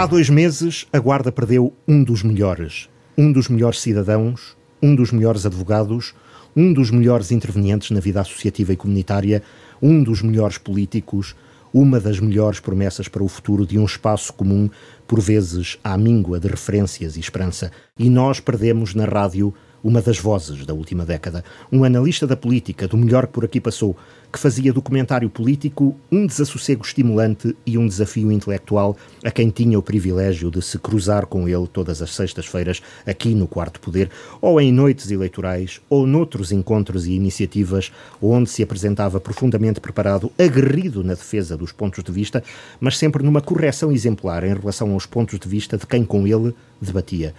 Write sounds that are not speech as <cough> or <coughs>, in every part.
Há dois meses, a Guarda perdeu um dos melhores. Um dos melhores cidadãos, um dos melhores advogados, um dos melhores intervenientes na vida associativa e comunitária, um dos melhores políticos, uma das melhores promessas para o futuro de um espaço comum, por vezes à míngua de referências e esperança. E nós perdemos na rádio uma das vozes da última década, um analista da política, do melhor que por aqui passou, que fazia do comentário político um desassossego estimulante e um desafio intelectual a quem tinha o privilégio de se cruzar com ele todas as sextas-feiras aqui no Quarto Poder, ou em noites eleitorais, ou noutros encontros e iniciativas onde se apresentava profundamente preparado, aguerrido na defesa dos pontos de vista, mas sempre numa correção exemplar em relação aos pontos de vista de quem com ele debatia.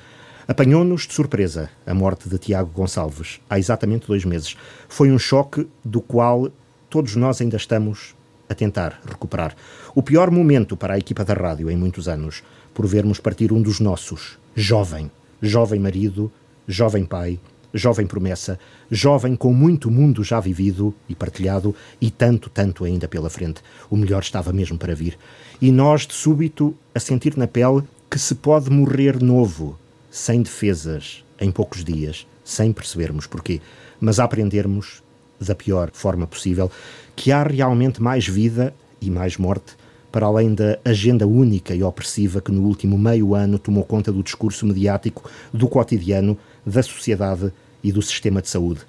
Apanhou-nos de surpresa a morte de Tiago Gonçalves, há exatamente dois meses. Foi um choque do qual todos nós ainda estamos a tentar recuperar. O pior momento para a equipa da rádio em muitos anos, por vermos partir um dos nossos, jovem, jovem marido, jovem pai, jovem promessa, jovem com muito mundo já vivido e partilhado e tanto, tanto ainda pela frente. O melhor estava mesmo para vir. E nós, de súbito, a sentir na pele que se pode morrer novo, sem defesas, em poucos dias, sem percebermos porquê, mas a aprendermos da pior forma possível que há realmente mais vida e mais morte para além da agenda única e opressiva que no último meio ano tomou conta do discurso mediático, do cotidiano, da sociedade e do sistema de saúde.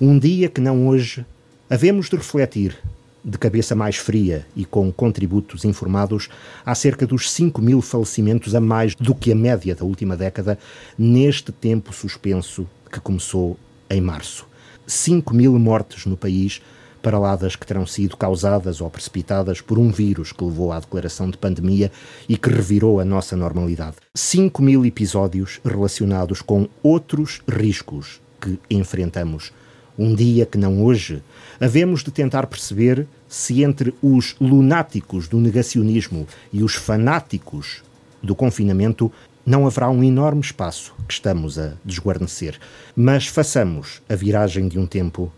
Um dia que não hoje, havemos de refletir de cabeça mais fria e com contributos informados, há cerca dos 5 mil falecimentos a mais do que a média da última década, neste tempo suspenso que começou em março. 5 mil mortes no país, para lá das que terão sido causadas ou precipitadas por um vírus que levou à declaração de pandemia e que revirou a nossa normalidade. 5 mil episódios relacionados com outros riscos que enfrentamos um dia que não hoje, havemos de tentar perceber se entre os lunáticos do negacionismo e os fanáticos do confinamento não haverá um enorme espaço que estamos a desguarnecer. Mas façamos a viragem de um tempo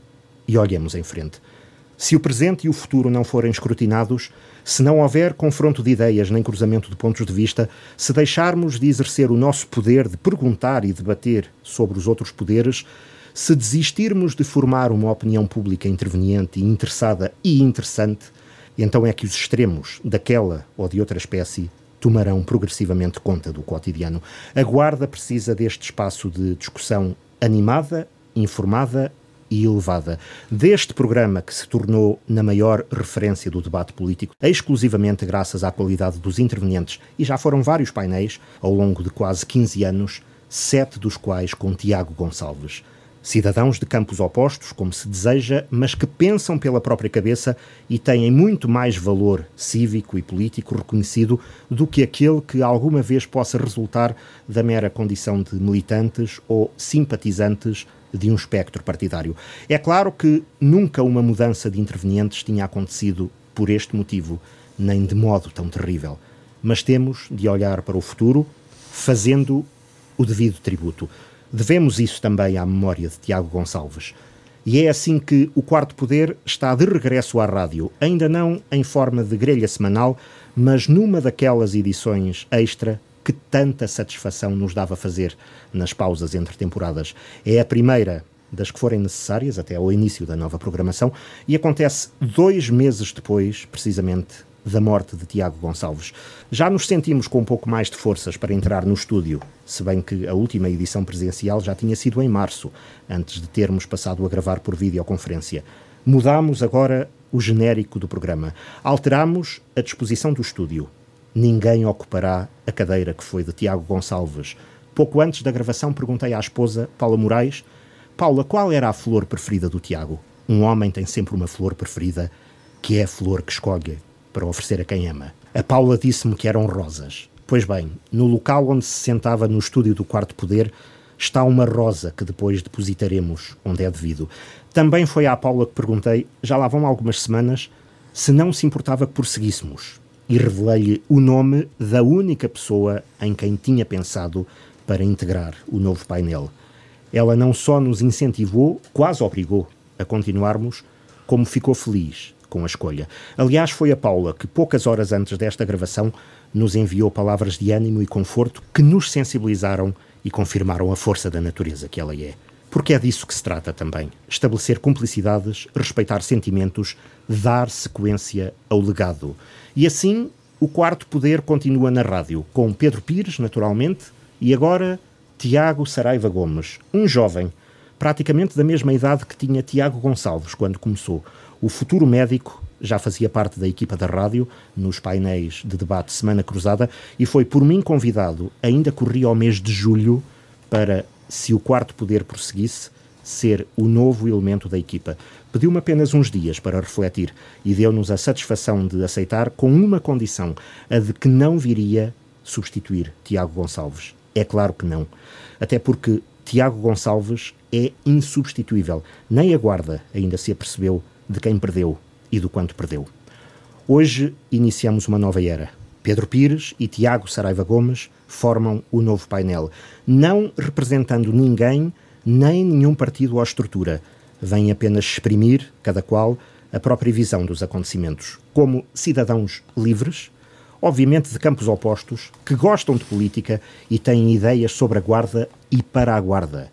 e olhemos em frente. Se o presente e o futuro não forem escrutinados, se não houver confronto de ideias nem cruzamento de pontos de vista, se deixarmos de exercer o nosso poder de perguntar e debater sobre os outros poderes, se desistirmos de formar uma opinião pública interveniente interessada e interessante, então é que os extremos daquela ou de outra espécie tomarão progressivamente conta do cotidiano. A Guarda precisa deste espaço de discussão animada, informada e elevada. Deste programa que se tornou na maior referência do debate político, exclusivamente graças à qualidade dos intervenientes, e já foram vários painéis ao longo de quase 15 anos, sete dos quais com Tiago Gonçalves. Cidadãos de campos opostos, como se deseja, mas que pensam pela própria cabeça e têm muito mais valor cívico e político reconhecido do que aquele que alguma vez possa resultar da mera condição de militantes ou simpatizantes de um espectro partidário. É claro que nunca uma mudança de intervenientes tinha acontecido por este motivo, nem de modo tão terrível. Mas temos de olhar para o futuro fazendo o devido tributo. Devemos isso também à memória de Tiago Gonçalves. E é assim que o Quarto Poder está de regresso à rádio, ainda não em forma de grelha semanal, mas numa daquelas edições extra que tanta satisfação nos dava fazer nas pausas entre temporadas. É a primeira das que forem necessárias até ao início da nova programação e acontece dois meses depois, precisamente, da morte de Tiago Gonçalves. Já nos sentimos com um pouco mais de forças para entrar no estúdio, se bem que a última edição presencial já tinha sido em março, antes de termos passado a gravar por videoconferência. Mudamos agora o genérico do programa. Alteramos a disposição do estúdio. Ninguém ocupará a cadeira que foi de Tiago Gonçalves. Pouco antes da gravação, perguntei à esposa, Paula Moraes, Paula, qual era a flor preferida do Tiago? Um homem tem sempre uma flor preferida, que é a flor que escolhe para oferecer a quem ama. A Paula disse-me que eram rosas. Pois bem, no local onde se sentava no estúdio do Quarto Poder está uma rosa que depois depositaremos onde é devido. Também foi à Paula que perguntei, já lá vão algumas semanas, se não se importava que prosseguíssemos. E revelei-lhe o nome da única pessoa em quem tinha pensado para integrar o novo painel. Ela não só nos incentivou, quase obrigou a continuarmos, como ficou feliz com a escolha. Aliás, foi a Paula que, poucas horas antes desta gravação, nos enviou palavras de ânimo e conforto que nos sensibilizaram e confirmaram a força da natureza que ela é. Porque é disso que se trata também: estabelecer cumplicidades, respeitar sentimentos, dar sequência ao legado. E assim, o quarto poder continua na rádio, com Pedro Pires, naturalmente, e agora Tiago Saraiva Gomes, um jovem, praticamente da mesma idade que tinha Tiago Gonçalves quando começou. O futuro médico já fazia parte da equipa da rádio nos painéis de debate Semana Cruzada e foi por mim convidado, ainda corria ao mês de julho, para, se o quarto poder prosseguisse, ser o novo elemento da equipa. Pediu-me apenas uns dias para refletir e deu-nos a satisfação de aceitar com uma condição, a de que não viria substituir Tiago Gonçalves. É claro que não. Até porque Tiago Gonçalves é insubstituível. Nem a guarda ainda se apercebeu de quem perdeu e do quanto perdeu. Hoje iniciamos uma nova era. Pedro Pires e Tiago Saraiva Gomes formam o novo painel, não representando ninguém nem nenhum partido ou estrutura. Vêm apenas exprimir, cada qual, a própria visão dos acontecimentos, como cidadãos livres, obviamente de campos opostos, que gostam de política e têm ideias sobre a Guarda e para a Guarda.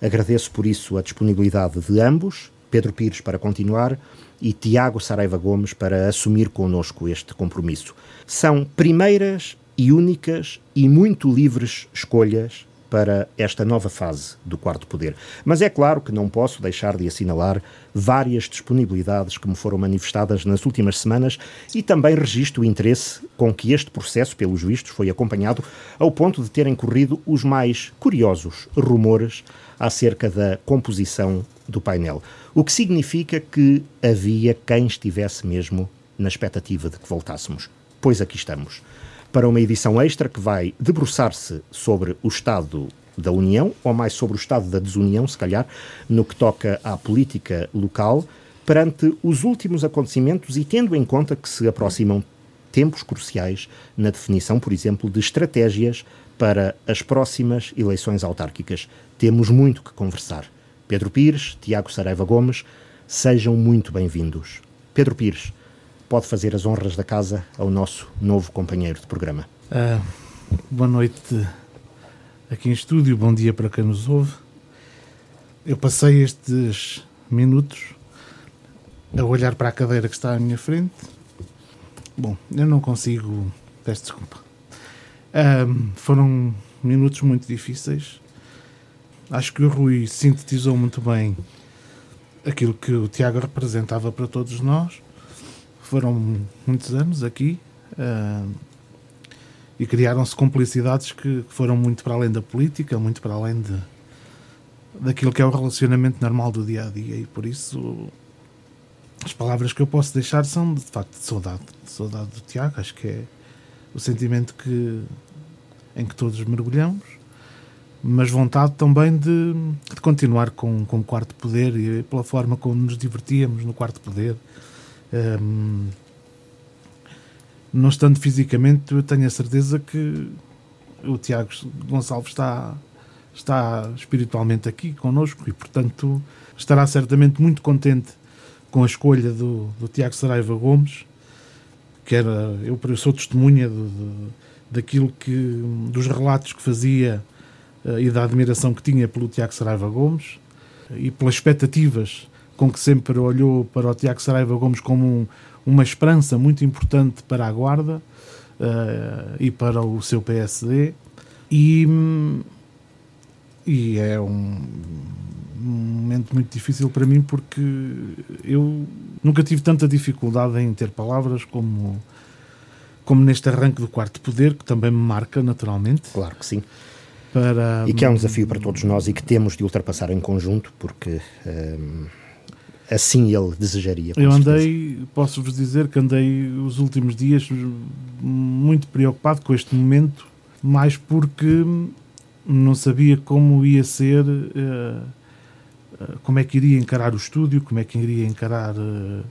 Agradeço por isso a disponibilidade de ambos, Pedro Pires para continuar e Tiago Saraiva Gomes para assumir connosco este compromisso. São primeiras e únicas e muito livres escolhas para esta nova fase do quarto poder. Mas é claro que não posso deixar de assinalar várias disponibilidades que me foram manifestadas nas últimas semanas e também registro o interesse com que este processo, pelos vistos, foi acompanhado ao ponto de terem corrido os mais curiosos rumores acerca da composição do painel. O que significa que havia quem estivesse mesmo na expectativa de que voltássemos. Pois aqui estamos para uma edição extra que vai debruçar-se sobre o Estado da União, ou mais sobre o estado da desunião, se calhar, no que toca à política local, perante os últimos acontecimentos e tendo em conta que se aproximam tempos cruciais na definição, por exemplo, de estratégias para as próximas eleições autárquicas. Temos muito que conversar. Pedro Pires, Tiago Saraiva Gomes, sejam muito bem-vindos. Pedro Pires, pode fazer as honras da casa ao nosso novo companheiro de programa. Uh, boa noite aqui em estúdio, bom dia para quem nos ouve. Eu passei estes minutos a olhar para a cadeira que está à minha frente. Bom, eu não consigo. Peço desculpa. Um, foram minutos muito difíceis. Acho que o Rui sintetizou muito bem aquilo que o Tiago representava para todos nós. Foram muitos anos aqui e criaram-se complicidades que foram muito para além da política, muito para além de, daquilo que é o relacionamento normal do dia a dia. E por isso as palavras que eu posso deixar são de facto de saudade, de saudade do Tiago, acho que é o sentimento que, em que todos mergulhamos, mas vontade também de, de continuar com, com o quarto poder e pela forma como nos divertíamos no quarto poder. Um, não estando fisicamente, eu tenho a certeza que o Tiago Gonçalves está, está espiritualmente aqui connosco e, portanto, estará certamente muito contente com a escolha do, do Tiago Saraiva Gomes, que era, eu, eu sou testemunha de, de, daquilo que, dos relatos que fazia uh, e da admiração que tinha pelo Tiago Saraiva Gomes e pelas expectativas com que sempre olhou para o Tiago Saraiva Gomes como um, uma esperança muito importante para a Guarda uh, e para o seu PSD. E, e é um momento muito difícil para mim porque eu nunca tive tanta dificuldade em ter palavras como, como neste arranque do quarto poder, que também me marca naturalmente. Claro que sim. Para, e que é um desafio para todos nós e que temos de ultrapassar em conjunto, porque um, assim ele desejaria. Eu andei, posso-vos dizer que andei os últimos dias muito preocupado com este momento, mais porque não sabia como ia ser, uh, como é que iria encarar o estúdio, como é que iria encarar uh,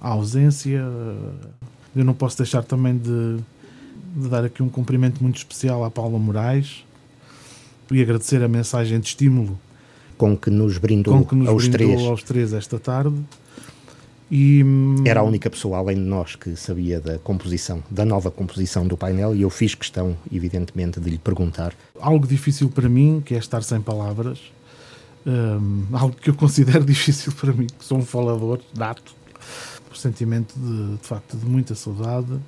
a ausência. eu não posso deixar também de, de dar aqui um cumprimento muito especial à Paula Moraes e agradecer a mensagem de estímulo com que nos brindou, que nos aos, brindou três. aos três esta tarde. E, hum, Era a única pessoa, além de nós, que sabia da composição, da nova composição do painel, e eu fiz questão, evidentemente, de lhe perguntar. Algo difícil para mim, que é estar sem palavras, um, algo que eu considero <laughs> difícil para mim, que sou um falador nato, o sentimento de, de facto de muita saudade,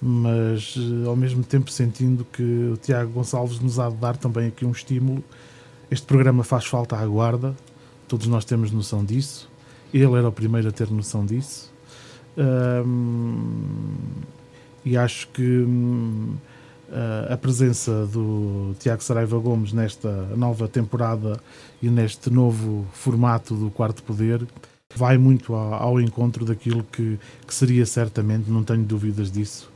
mas eh, ao mesmo tempo sentindo que o Tiago Gonçalves nos há de dar também aqui um estímulo. Este programa faz falta à guarda, todos nós temos noção disso. Ele era o primeiro a ter noção disso. Um, e acho que um, a presença do Tiago Saraiva Gomes nesta nova temporada e neste novo formato do Quarto Poder vai muito ao, encontro daquilo que, que, seria certamente, não tenho dúvidas disso,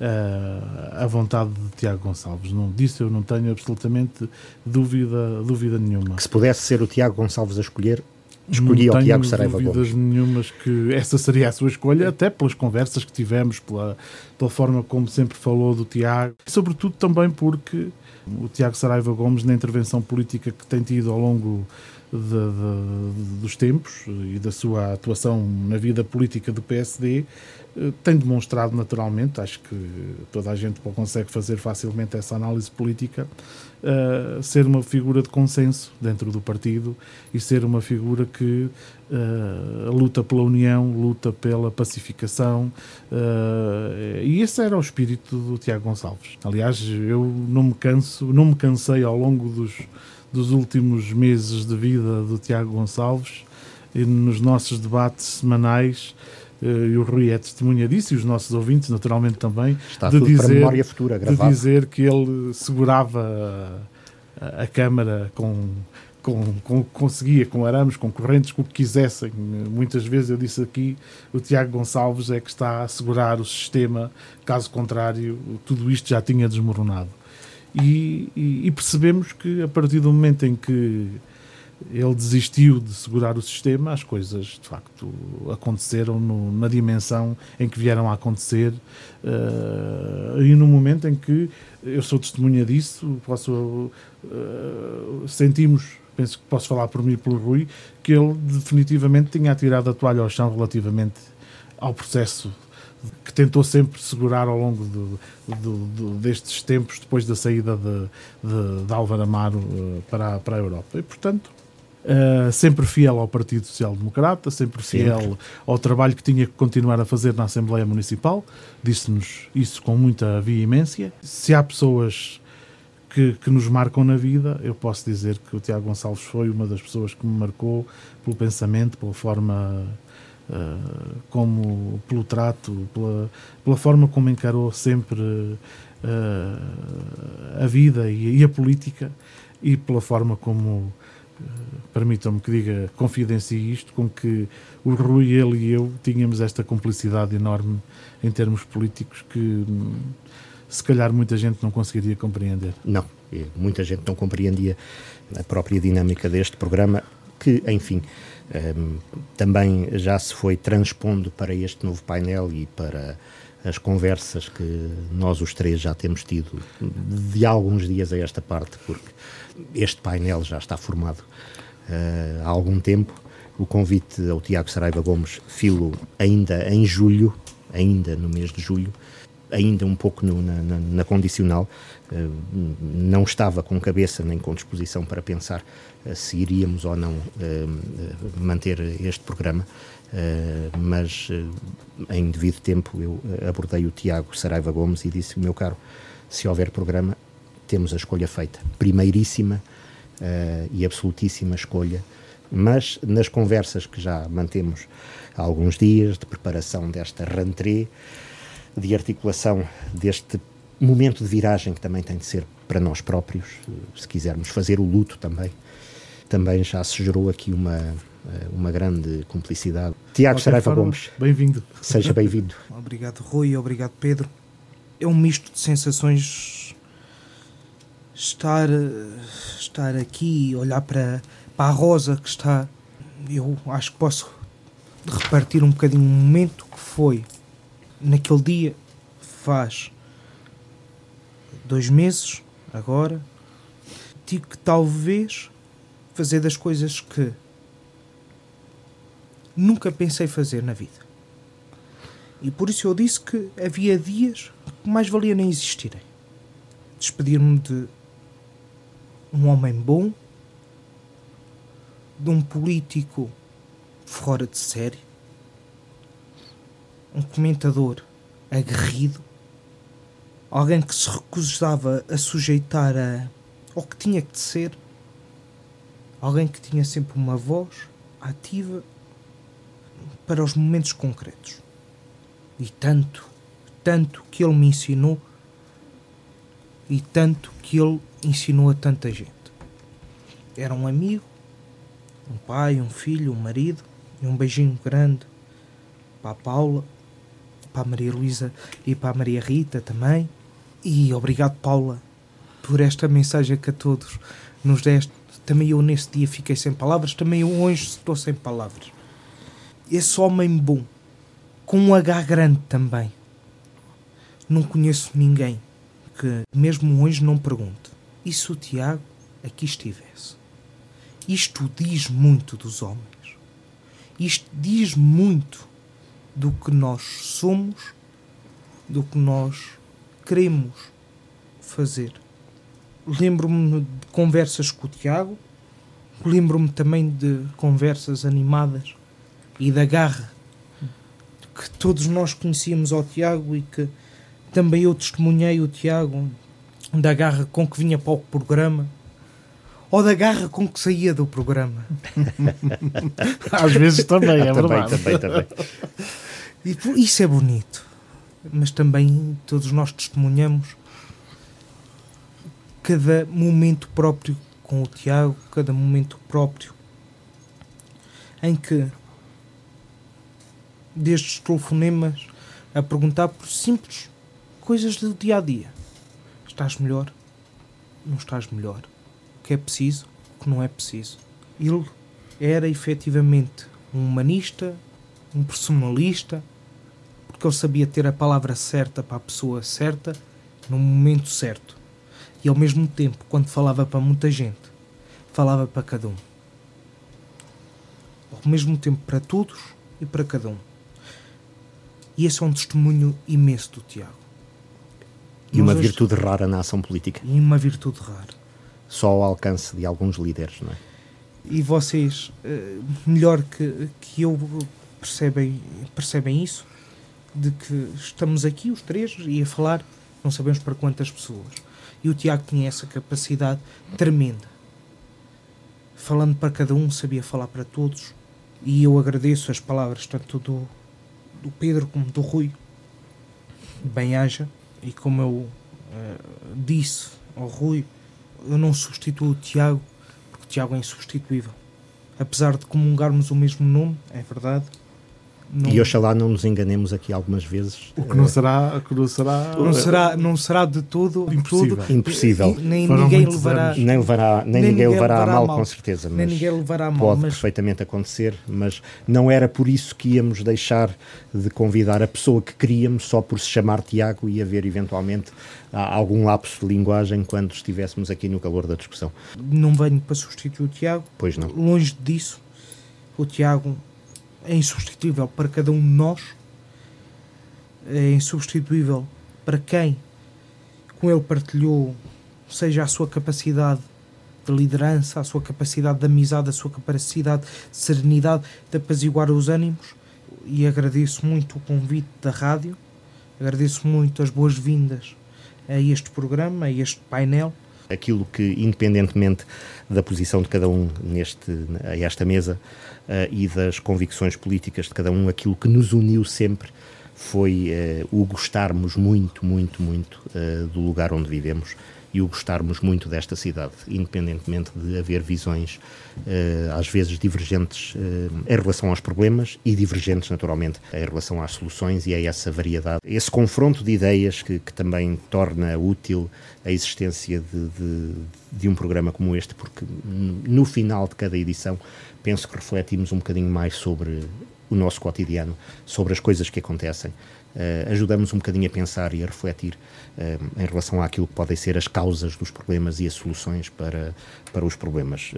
uh, a vontade de Tiago Gonçalves. Não, disso eu não tenho absolutamente dúvida, dúvida nenhuma. Que se pudesse ser o Tiago Gonçalves a escolher, escolhia o Tiago Saraiva Gomes. Não tenho dúvidas nenhumas que essa seria a sua escolha, até pelas conversas que tivemos, pela, pela forma como sempre falou do Tiago, e sobretudo também porque o Tiago Saraiva Gomes, na intervenção política que tem tido ao longo de, de, dos tempos e da sua atuação na vida política do PSD, eh, tem demonstrado naturalmente, acho que toda a gente consegue fazer facilmente essa análise política, uh, ser uma figura de consenso dentro do partido e ser uma figura que uh, luta pela união, luta pela pacificação, uh, e esse era o espírito do Tiago Gonçalves. Aliás, eu não me canso, não me cansei ao longo dos dos últimos meses de vida do Tiago Gonçalves e nos nossos debates semanais e o Rui é testemunha disso e os nossos ouvintes naturalmente também Está de dizer, futura de dizer que ele segurava a, a câmara com, com, com conseguia com arames, com correntes, com o que quisessem. Muitas vezes eu disse aqui, o Tiago Gonçalves é que está a segurar o sistema, caso contrário, tudo isto já tinha desmoronado. E, e, e, percebemos que a partir do momento em que ele desistiu de segurar o sistema, as coisas de facto aconteceram no, na dimensão em que vieram a acontecer uh, e no momento em que eu sou testemunha disso, posso uh, sentimos, penso que posso falar por mim e pelo Rui, que ele definitivamente tinha atirado a toalha ao chão relativamente ao processo que tentou sempre segurar ao longo do, do, do, destes tempos, depois da saída de, de, de Álvaro Amaro uh, para, para a Europa. E, portanto, uh, sempre fiel ao Partido Social Democrata, sempre fiel sempre. ao trabalho que tinha que continuar a fazer na Assembleia Municipal, disse-nos isso com muita veemência. Se há pessoas que, que, nos marcam na vida, eu posso dizer que o Tiago Gonçalves foi uma das pessoas que me marcou pelo pensamento, pela forma uh, como pelo trato, pela, pela forma como encarou sempre uh, a vida e, e, a política e pela forma como, permitam-me que diga, confidencie isto, com que o Rui, ele e eu tínhamos esta cumplicidade enorme em termos políticos que hum, se calhar muita gente não conseguiria compreender. Não, muita gente não compreendia a própria dinâmica deste programa, que, enfim, um, também já se foi transpondo para este novo painel e para as conversas que nós os três já temos tido de alguns dias a esta parte, porque este painel já está formado uh, há algum tempo. O convite ao Tiago Saraiva Gomes filo ainda em julho, ainda no mês de julho, ainda um pouco no, na, na, na, condicional, uh, não estava com cabeça nem com disposição para pensar uh, se iríamos ou não uh, manter este programa, mas em devido tempo eu abordei o Tiago Saraiva Gomes e disse: meu caro, se houver programa, temos a escolha feita. Primeiríssima e absolutíssima escolha, mas nas conversas que já mantemos há alguns dias de preparação desta rentrée, de articulação deste momento de viragem que também tem de ser para nós próprios, se quisermos fazer o luto também. Também já se gerou aqui uma, uma grande cumplicidade. Tiago Saraiva Gomes. Bem-vindo. Seja bem-vindo. <laughs> obrigado, Rui. Obrigado, Pedro. É um misto de sensações estar, estar aqui olhar para, para a rosa que está. Eu acho que posso repartir um bocadinho o momento que foi naquele dia faz dois meses, agora, digo que talvez fazer das coisas que nunca pensei fazer na vida. E por isso eu disse que havia dias que mais valia nem existirem. Despedir-me de um homem bom, de um político fora de série, um comentador aguerrido, alguém que se recusava a sujeitar a, ao que tinha que ser, alguém que tinha sempre uma voz ativa para os momentos concretos. E tanto, tanto que ele me ensinou e tanto que ele ensinou a tanta gente. Era um amigo, um pai, um filho, um marido e um beijinho grande para a Paula, para a Maria Luísa e para a Maria Rita também. E obrigado, Paula, por esta mensagem que a todos nos deste. Também eu nesse dia fiquei sem palavras, também eu hoje estou sem palavras. Esse homem bom, com um H grande também. Não conheço ninguém que, mesmo hoje, não pergunte: e se o Tiago aqui estivesse? Isto diz muito dos homens. Isto diz muito do que nós somos, do que nós queremos fazer. Lembro-me de conversas com o Tiago, lembro-me também de conversas animadas e da garra que todos nós conhecíamos ao Tiago e que também eu testemunhei o Tiago da garra com que vinha para o programa ou da garra com que saía do programa. <laughs> Às vezes também, é também, verdade. também, também. E por- isso é bonito. Mas também todos nós testemunhamos cada momento próprio com o Tiago, cada momento próprio em que, destes telefonemas, a perguntar por simples coisas do dia a dia: estás melhor? Não estás melhor? O que é preciso? O que não é preciso? Ele era efetivamente um humanista, um personalista, porque ele sabia ter a palavra certa para a pessoa certa, no momento certo. E ao mesmo tempo, quando falava para muita gente, falava para cada um. Ao mesmo tempo para todos e para cada um. E esse é um testemunho imenso do Tiago. E uma hoje- virtude rara na ação política, E uma virtude rara. só ao alcance de alguns líderes, não é? E vocês, eh, melhor que, que eu, percebem, percebem isso? De que estamos aqui, os três, e a falar, não sabemos para quantas pessoas. E o Tiago tinha essa capacidade tremenda. Falando para cada um, sabia falar para todos. E eu agradeço as palavras tanto do, do Pedro como do Rui. Bem-haja. E como eu eh, disse ao Rui, eu não substituo o Tiago porque o Tiago é insubstituível. Apesar de comungarmos o mesmo nome, é verdade. Não, E oxalá não nos enganemos aqui algumas vezes. O que não será, o que não será, não, será, não será de todo Impossível. todo- Impossível. e Nem Foram ninguém levará. Nem, levará, nem, Nem ninguém levará, levará a mal, mal. com certeza, nem mas ninguém levará a mal. pode Mas perfeitamente acontecer, mas não era por isso que íamos deixar de convidar a pessoa que queríamos só por se chamar Tiago e haver eventualmente ah, algum lapso de linguagem quando estivéssemos aqui no calor da discussão. não venho para substituir o Tiago. Pois não. Longe disso, o Tiago é insubstituível para cada um de nós, é insubstituível para quem com ele partilhou, seja a sua capacidade de liderança, a sua capacidade de amizade, a sua capacidade de serenidade, de apaziguar os ânimos. E agradeço muito o convite da rádio, agradeço muito as boas-vindas a este programa, a este painel. Aquilo que, independentemente da posição de cada um neste, a esta mesa eh, e das convicções políticas de cada um, aquilo que nos uniu sempre foi eh, o gostarmos muito, muito, muito eh, do lugar onde vivemos e o gostarmos muito desta cidade, independentemente de haver visões eh, às vezes divergentes eh, em relação aos problemas e divergentes, naturalmente, em relação às soluções e a essa variedade, esse confronto de ideias que, que também torna útil a existência de, de, de um programa como este, porque no final de cada edição penso que refletimos um bocadinho mais sobre o nosso cotidiano, sobre as coisas que acontecem uh, ajudamos um bocadinho a pensar e a refletir em relação àquilo que podem ser as causas dos problemas e as soluções para, para os problemas.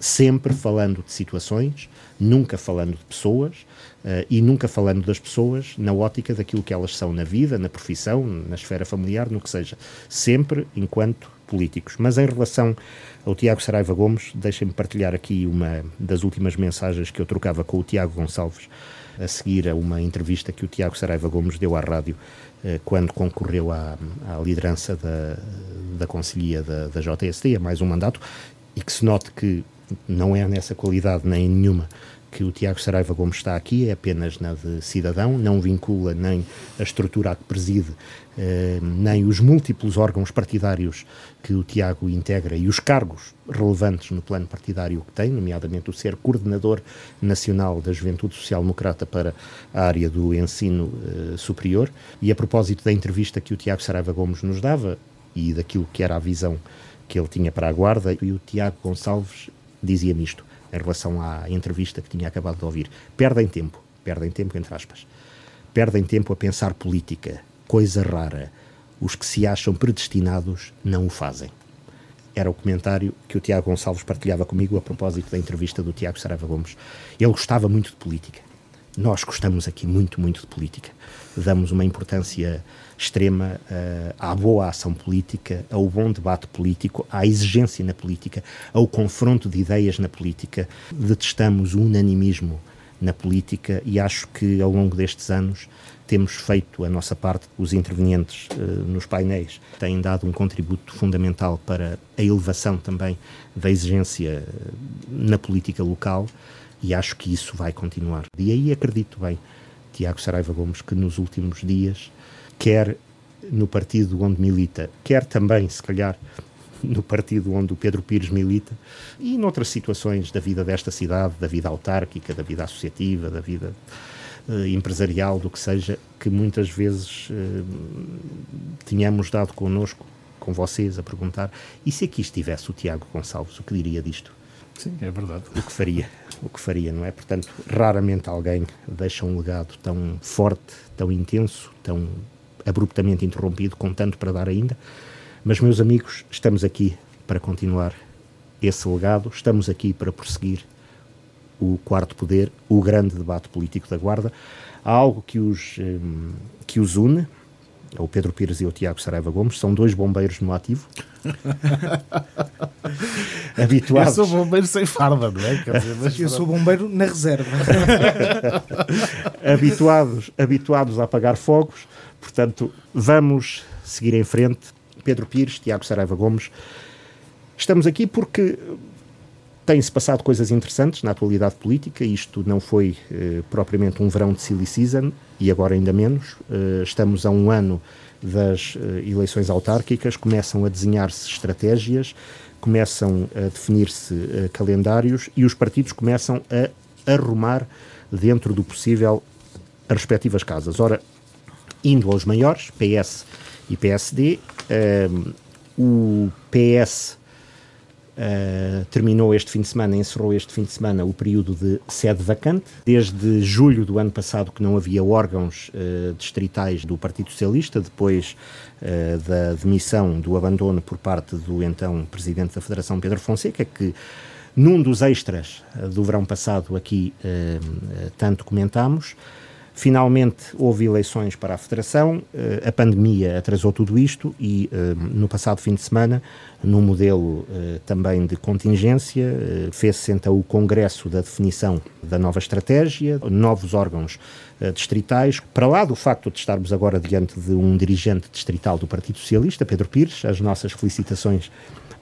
sempre falando de situações, nunca falando de pessoas, Uh, e nunca falando das pessoas na ótica daquilo que elas são na vida, na profissão, na esfera familiar, no que seja. Sempre enquanto políticos. Mas em relação ao Tiago Saraiva Gomes, deixem-me partilhar aqui uma das últimas mensagens que eu trocava com o Tiago Gonçalves a seguir a uma entrevista que o Tiago Saraiva Gomes deu à rádio uh, quando concorreu à, à liderança da, da Conselhia da, da JSD, a mais um mandato, e que se note que não é nessa qualidade nem nenhuma que o Tiago Saraiva Gomes está aqui é apenas na de cidadão, não vincula nem a estrutura a que preside, eh, nem os múltiplos órgãos partidários que o Tiago integra e os cargos relevantes no plano partidário que tem, nomeadamente o ser coordenador nacional da Juventude Social Democrata para a área do ensino eh, superior. E a propósito da entrevista que o Tiago Saraiva Gomes nos dava e daquilo que era a visão que ele tinha para a Guarda, e o Tiago Gonçalves dizia-me isto em relação à entrevista que tinha acabado de ouvir. Perdem tempo, perdem tempo, entre aspas. Perdem tempo a pensar política, coisa rara. Os que se acham predestinados não o fazem. Era o comentário que o Tiago Gonçalves partilhava comigo a propósito da entrevista do Tiago Sarava Gomes. Ele gostava muito de política. Nós gostamos aqui muito, muito de política. Damos uma importância extrema uh, à boa ação política, ao bom debate político, à exigência na política, ao confronto de ideias na política. Detestamos o unanimismo na política e acho que ao longo destes anos temos feito a nossa parte. Os intervenientes uh, nos painéis têm dado um contributo fundamental para a elevação também da exigência uh, na política local e acho que isso vai continuar. E aí acredito bem, Tiago Saraiva Gomes, que nos últimos dias quer no partido onde milita, quer também, se calhar, no partido onde o Pedro Pires milita e noutras situações da vida desta cidade, da vida autárquica, da vida associativa, da vida uh, empresarial, do que seja, que muitas vezes uh, tínhamos dado connosco, com vocês, a perguntar: e se aqui estivesse o Tiago Gonçalves, o que diria disto? Sim, é verdade. O que faria? O que faria, não é? Portanto, raramente alguém deixa um legado tão forte, tão intenso, tão abruptamente interrompido, com tanto para dar ainda. Mas, meus amigos, estamos aqui para continuar esse legado, estamos aqui para prosseguir o quarto poder, o grande debate político da Guarda. Há algo que os, hum, que os une, o Pedro Pires e o Tiago Saraiva Gomes, são dois bombeiros no ativo. <laughs> habituados. Eu sou bombeiro sem farda, não é? Dizer, mas... Eu sou bombeiro na reserva. <laughs> habituados, habituados a apagar fogos, Portanto, vamos seguir em frente. Pedro Pires, Tiago Saraiva Gomes. Estamos aqui porque têm-se passado coisas interessantes na atualidade política. Isto não foi eh, propriamente um verão de silly season e agora ainda menos. Eh, estamos a um ano das eh, eleições autárquicas, começam a desenhar-se estratégias, começam a definir-se calendários e os partidos começam a arrumar dentro do possível as respectivas casas. Ora, indo aos maiores, PS e PSD. O PS ah, terminou este fim de semana, encerrou este fim de semana o período de sede vacante. Desde julho do ano passado que não havia órgãos uh, distritais do Partido Socialista, depois uh, da demissão, do abandono por parte do então Presidente da Federação, Pedro Fonseca, que num dos extras do verão passado aqui tanto comentámos, Finalmente houve eleições para a Federação, eh, a pandemia atrasou tudo isto e eh, no passado fim de semana, num modelo eh, também de contingência, fez-se então o congresso da definição da nova estratégia, novos órgãos distritais, para lá do facto de estarmos agora diante de um dirigente distrital do Partido Socialista, Pedro Pires, as nossas felicitações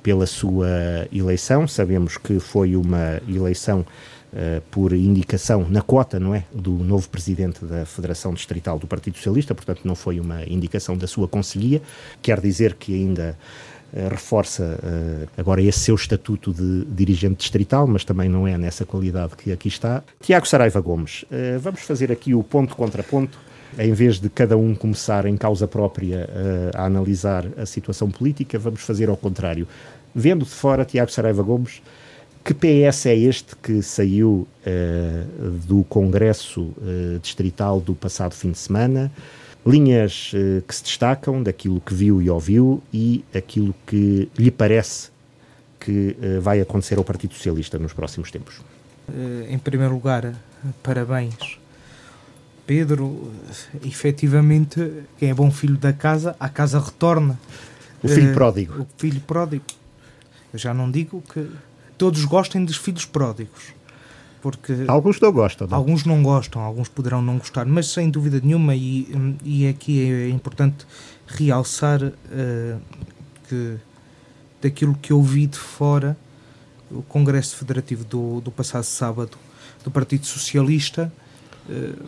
pela sua eleição, sabemos que foi uma eleição Uh, por indicação na cota, não é, do novo presidente da Federação Distrital do Partido Socialista, portanto não foi uma indicação da sua conselhia, quer dizer que ainda uh, reforça uh, agora esse seu estatuto de dirigente distrital, mas também não é nessa qualidade que aqui está. Tiago Saraiva Gomes, vamos fazer aqui o ponto contra ponto, em vez de cada um começar em causa própria a analisar a situação política, vamos fazer ao contrário. Vendo de fora, Tiago Saraiva Gomes, que PS é este que saiu uh, do Congresso uh, Distrital do passado fim de semana? Linhas uh, que se destacam daquilo que viu e ouviu e aquilo que lhe parece que vai acontecer ao Partido Socialista nos próximos tempos. Em primeiro lugar, parabéns. Pedro, efetivamente, quem é bom filho da casa, a casa retorna. O filho pródigo. O filho pródigo. Eu já não digo que todos gostem dos filhos pródigos. Porque alguns não gostam. Não? Alguns não gostam, alguns poderão não gostar, mas sem dúvida nenhuma, e, e aqui é importante realçar uh, que daquilo que eu vi de fora, o Congresso Federativo do, do passado sábado do Partido Socialista, uh,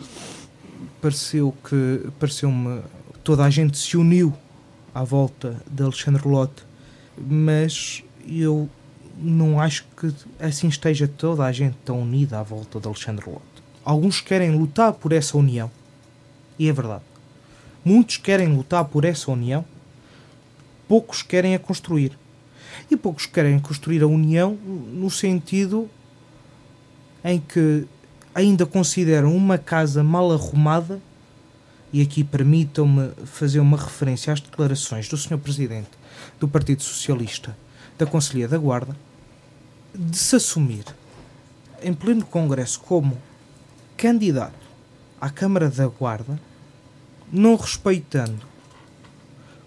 pareceu que pareceu-me toda a gente se uniu à volta de Alexandre Lotte, mas eu não acho que assim esteja toda a gente tão unida à volta de Alexandre Lotte. Alguns querem lutar por essa união, e é verdade. Muitos querem lutar por essa união, poucos querem a construir. E poucos querem construir a união no sentido em que ainda consideram uma casa mal arrumada, e aqui permitam-me fazer uma referência às declarações do Sr. Presidente do Partido Socialista da Conselhia da Guarda, de se assumir em pleno Congresso como candidato à Câmara da Guarda, não respeitando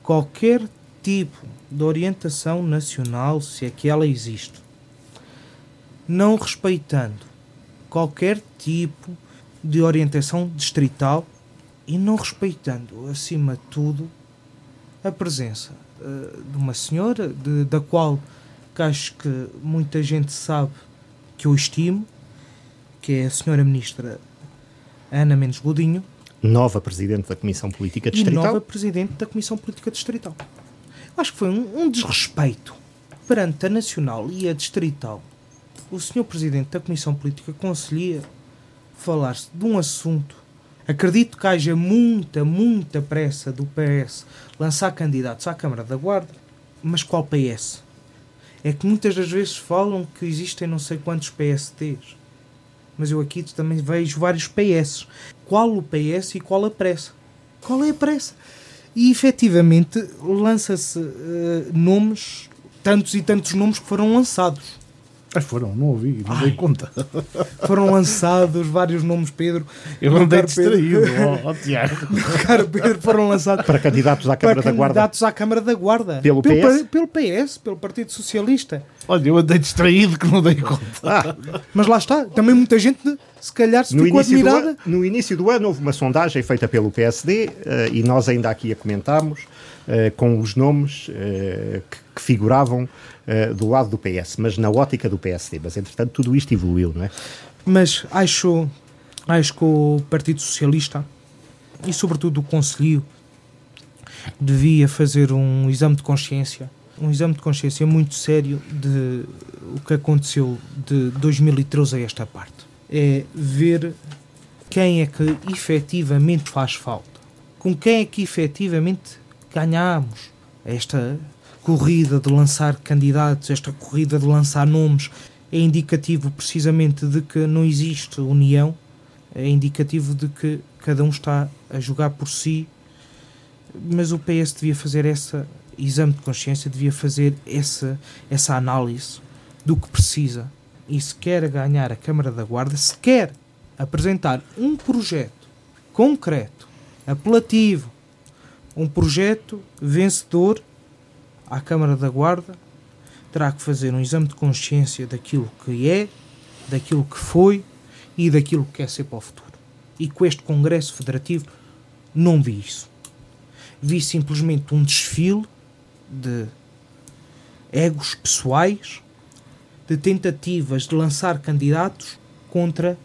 qualquer tipo de orientação nacional, se é que ela existe, não respeitando qualquer tipo de orientação distrital e não respeitando, acima de tudo, a presença uh, de uma senhora de, da qual que acho que muita gente sabe que eu estimo, que é a senhora ministra Ana Mendes Godinho. Nova Presidente da Comissão Política Distrital. Nova Presidente da Comissão Política Distrital. Acho que foi um, um desrespeito perante a Nacional e a Distrital. O senhor Presidente da Comissão Política Conselhia falar-se de um assunto. Acredito que haja muita, muita pressa do PS lançar candidatos à Câmara da Guarda, mas qual PS? É que muitas das vezes falam que existem não sei quantos PSTs. Mas eu aqui também vejo vários PS. Qual o PS e qual a pressa? Qual é a pressa? E efetivamente lança-se uh, nomes, tantos e tantos nomes que foram lançados mas foram, não ouvi, não Ai. dei conta. Foram lançados vários nomes, Pedro. Eu andei distraído, ó, oh, Tiago. <laughs> Caro Pedro, foram lançados para candidatos à Câmara para da Guarda. candidatos à Câmara da Guarda. Pelo, pelo PS? Pelo PS, pelo Partido Socialista. Olha, eu andei distraído que não dei conta. Ah. Mas lá está, também muita gente se calhar se no ficou admirada. Ano, no início do ano houve uma sondagem feita pelo PSD uh, eh, e nós ainda aqui a comentámos uh, com os nomes uh, que, que, figuravam uh, do lado do PS, mas na ótica do PSD. Mas, entretanto, tudo isto evoluiu, não é? Mas acho, acho que o Partido Socialista e, sobretudo, o Conselho devia fazer um exame de consciência, um exame de consciência muito sério de o que aconteceu de 2013 a esta parte. É ver quem é que efetivamente faz falta, com quem é que efetivamente ganhamos esta corrida de lançar candidatos, esta corrida de lançar nomes, é indicativo precisamente de que não existe união, é indicativo de que cada um está a jogar por si. Mas o PS devia fazer esse exame de consciência, devia fazer essa, essa análise do que precisa. E se quer ganhar a Câmara da Guarda, se quer apresentar um projeto concreto, apelativo, um projeto vencedor à Câmara da Guarda, terá que fazer um exame de consciência daquilo que é, daquilo que foi e daquilo que quer ser para o futuro. E com este Congresso Federativo não vi isso. Vi simplesmente um desfile de egos pessoais, de tentativas de lançar candidatos contra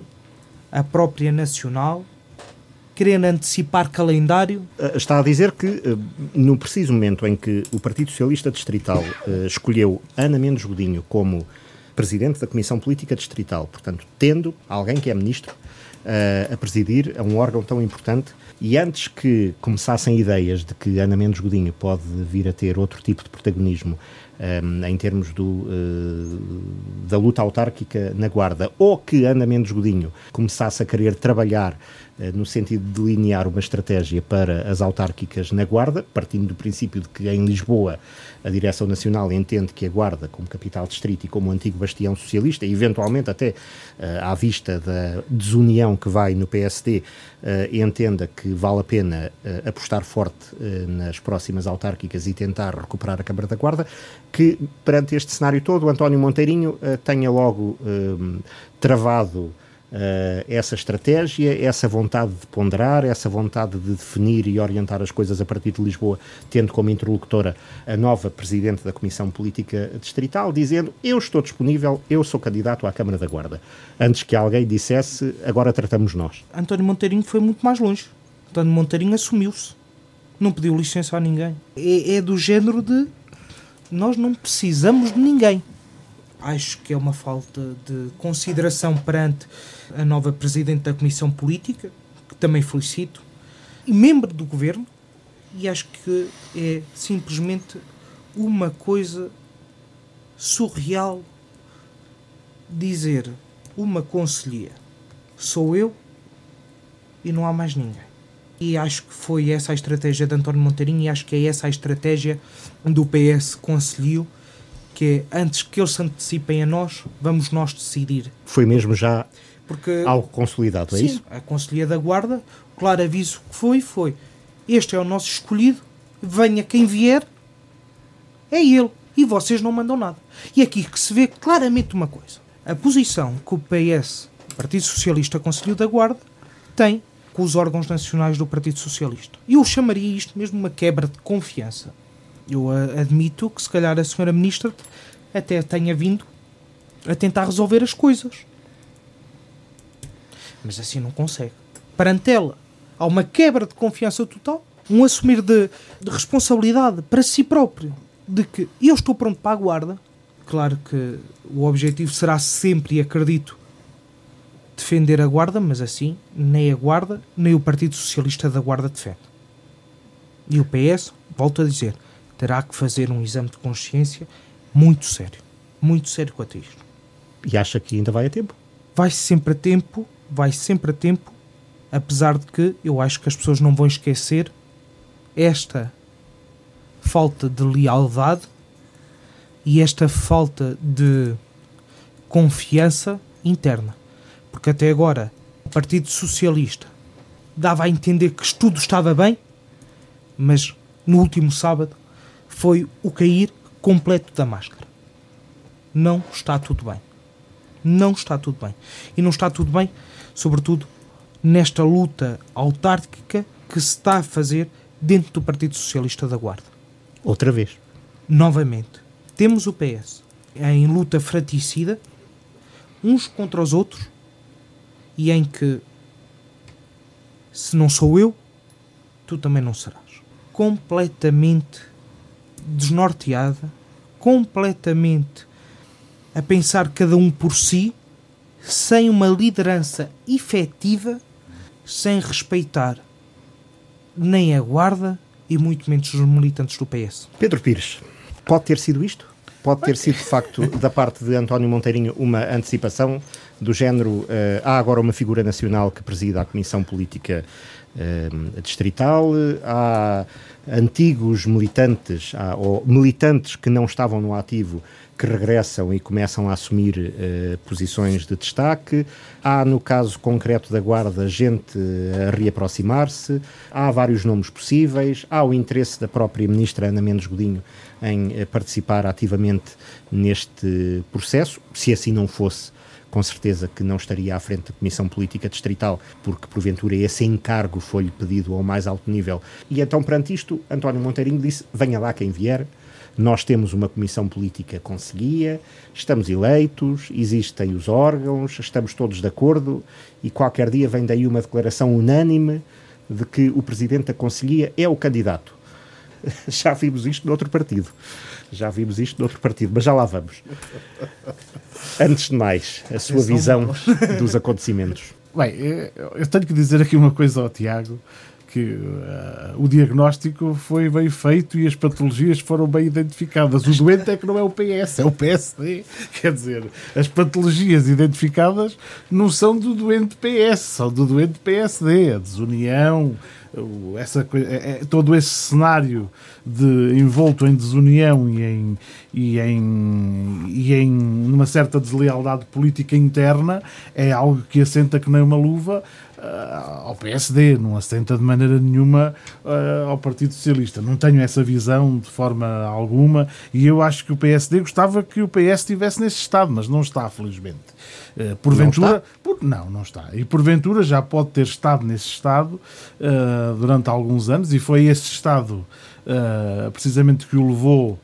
a própria Nacional querendo antecipar calendário? Eh, está a dizer que, eh, no preciso momento em que o Partido Socialista Distrital eh, escolheu Ana Mendes Godinho como presidente da Comissão Política Distrital, portanto, tendo alguém que é ministro a presidir a um órgão tão importante, e antes que começassem ideias de que Ana Mendes Godinho pode vir a ter outro tipo de protagonismo um, em termos do, uh, da luta autárquica na Guarda, ou que Ana Mendes Godinho começasse a querer trabalhar no sentido de delinear uma estratégia para as autárquicas na Guarda, partindo do princípio de que em Lisboa a Direção Nacional entende que a Guarda, como capital distrito e como antigo bastião socialista, e eventualmente até uh, à vista da desunião que vai no PSD, uh, entenda que vale a pena uh, apostar forte nas próximas autárquicas e tentar recuperar a Câmara da Guarda, que perante este cenário todo, António Monteirinho tenha logo travado Uh, essa estratégia, essa vontade de ponderar, essa vontade de definir e orientar as coisas a partir de Lisboa, tendo como interlocutora a nova Presidente da Comissão Política Distrital, dizendo: Eu estou disponível, eu sou candidato à Câmara da Guarda. Antes que alguém dissesse: Agora tratamos nós. António Monteirinho foi muito mais longe. António Monteirinho assumiu-se. Não pediu licença a ninguém. É, é do género de: Nós não precisamos de ninguém acho que é uma falta de consideração perante a nova Presidente da Comissão Política, que também felicito, e membro do Governo, e acho que é simplesmente uma coisa surreal dizer uma conselheira sou eu e não há mais ninguém. E acho que foi essa a estratégia de António Monteirinho e acho que é essa a estratégia do PS Conselho que é antes que eles se antecipem a nós, vamos nós decidir. Foi mesmo já Porque, algo consolidado, é sim, isso? A Conselhia da Guarda, o claro aviso que foi, foi este é o nosso escolhido, venha quem vier, é ele. E vocês não mandam nada. E é aqui que se vê claramente uma coisa. A posição que o PS, Partido Socialista Conselho da Guarda, tem com os órgãos nacionais do Partido Socialista. E eu chamaria isto mesmo uma quebra de confiança. Eu admito que se calhar a senhora ministra até tenha vindo a tentar resolver as coisas. Mas assim não consegue. Perante ela, há uma quebra de confiança total, um assumir de, de responsabilidade para si próprio, de que eu estou pronto para a guarda. Claro que o objetivo será sempre, e acredito, defender a guarda, mas assim, nem a guarda, nem o Partido Socialista da Guarda defende. E o PS, volto a dizer, terá que fazer um exame de consciência muito sério. Muito sério quanto a isto. E acha que ainda vai a tempo? Vai sempre a tempo, vai sempre a tempo, apesar de que eu acho que as pessoas não vão esquecer esta falta de lealdade e esta falta de confiança interna. Porque até agora o Partido Socialista dava a entender que tudo estava bem, mas no último sábado foi o cair completo da máscara. Não está tudo bem. Não está tudo bem. E não está tudo bem, sobretudo, nesta luta autárquica que se está a fazer dentro do Partido Socialista da Guarda. Outra vez. Novamente. Temos o PS em luta fraticida, uns contra os outros, e em que se não sou eu, tu também não serás. Completamente desnorteada, completamente a pensar cada um por si, sem uma liderança efetiva, sem respeitar nem a guarda e muito menos os militantes do PS. Pedro Pires, pode ter sido isto? Pode ter sido, de facto, da parte de António Monteirinho, uma antecipação do género. Uh, há agora uma figura nacional que presida a Comissão Política uh, Distrital, há antigos militantes há, ou militantes que não estavam no ativo que regressam e começam a assumir uh, posições de destaque. Há, no caso concreto da Guarda, gente a reaproximar-se. Há vários nomes possíveis. Há o interesse da própria Ministra Ana Mendes Godinho em uh, participar ativamente neste processo. Se assim não fosse, com certeza que não estaria à frente da Comissão Política Distrital, porque porventura esse encargo foi-lhe pedido ao mais alto nível. E então, perante isto, António Monteirinho disse: venha lá quem vier. Nós temos uma comissão política conseguia, estamos eleitos, existem os órgãos, estamos todos de acordo e qualquer dia vem daí uma declaração unânime de que o presidente da Conselhia é o candidato. <laughs> Já vimos isto noutro partido. Já vimos isto noutro partido, mas já lá vamos. Antes de mais, a sua visão dos acontecimentos. Bem, eu tenho que dizer aqui uma coisa ao Tiago, que uh, o diagnóstico foi bem feito e as patologias foram bem identificadas. O doente é que não é o PS, é o PSD. Quer dizer, as patologias identificadas não são do doente PS, são do doente PSD, a desunião, essa, é, é, todo esse cenário de envolto em desunião e em, e em, e em uma certa deslealdade política interna é algo que assenta que nem uma luva uh, ao PSD, não assenta de maneira nenhuma uh, ao Partido Socialista. Não tenho essa visão de forma alguma e eu acho que o PSD gostava que o PS estivesse nesse estado, mas não está, felizmente. Uh, porventura, não? Por, não, não está. E porventura já pode ter estado nesse estado durante alguns anos e foi esse estado precisamente que o levou,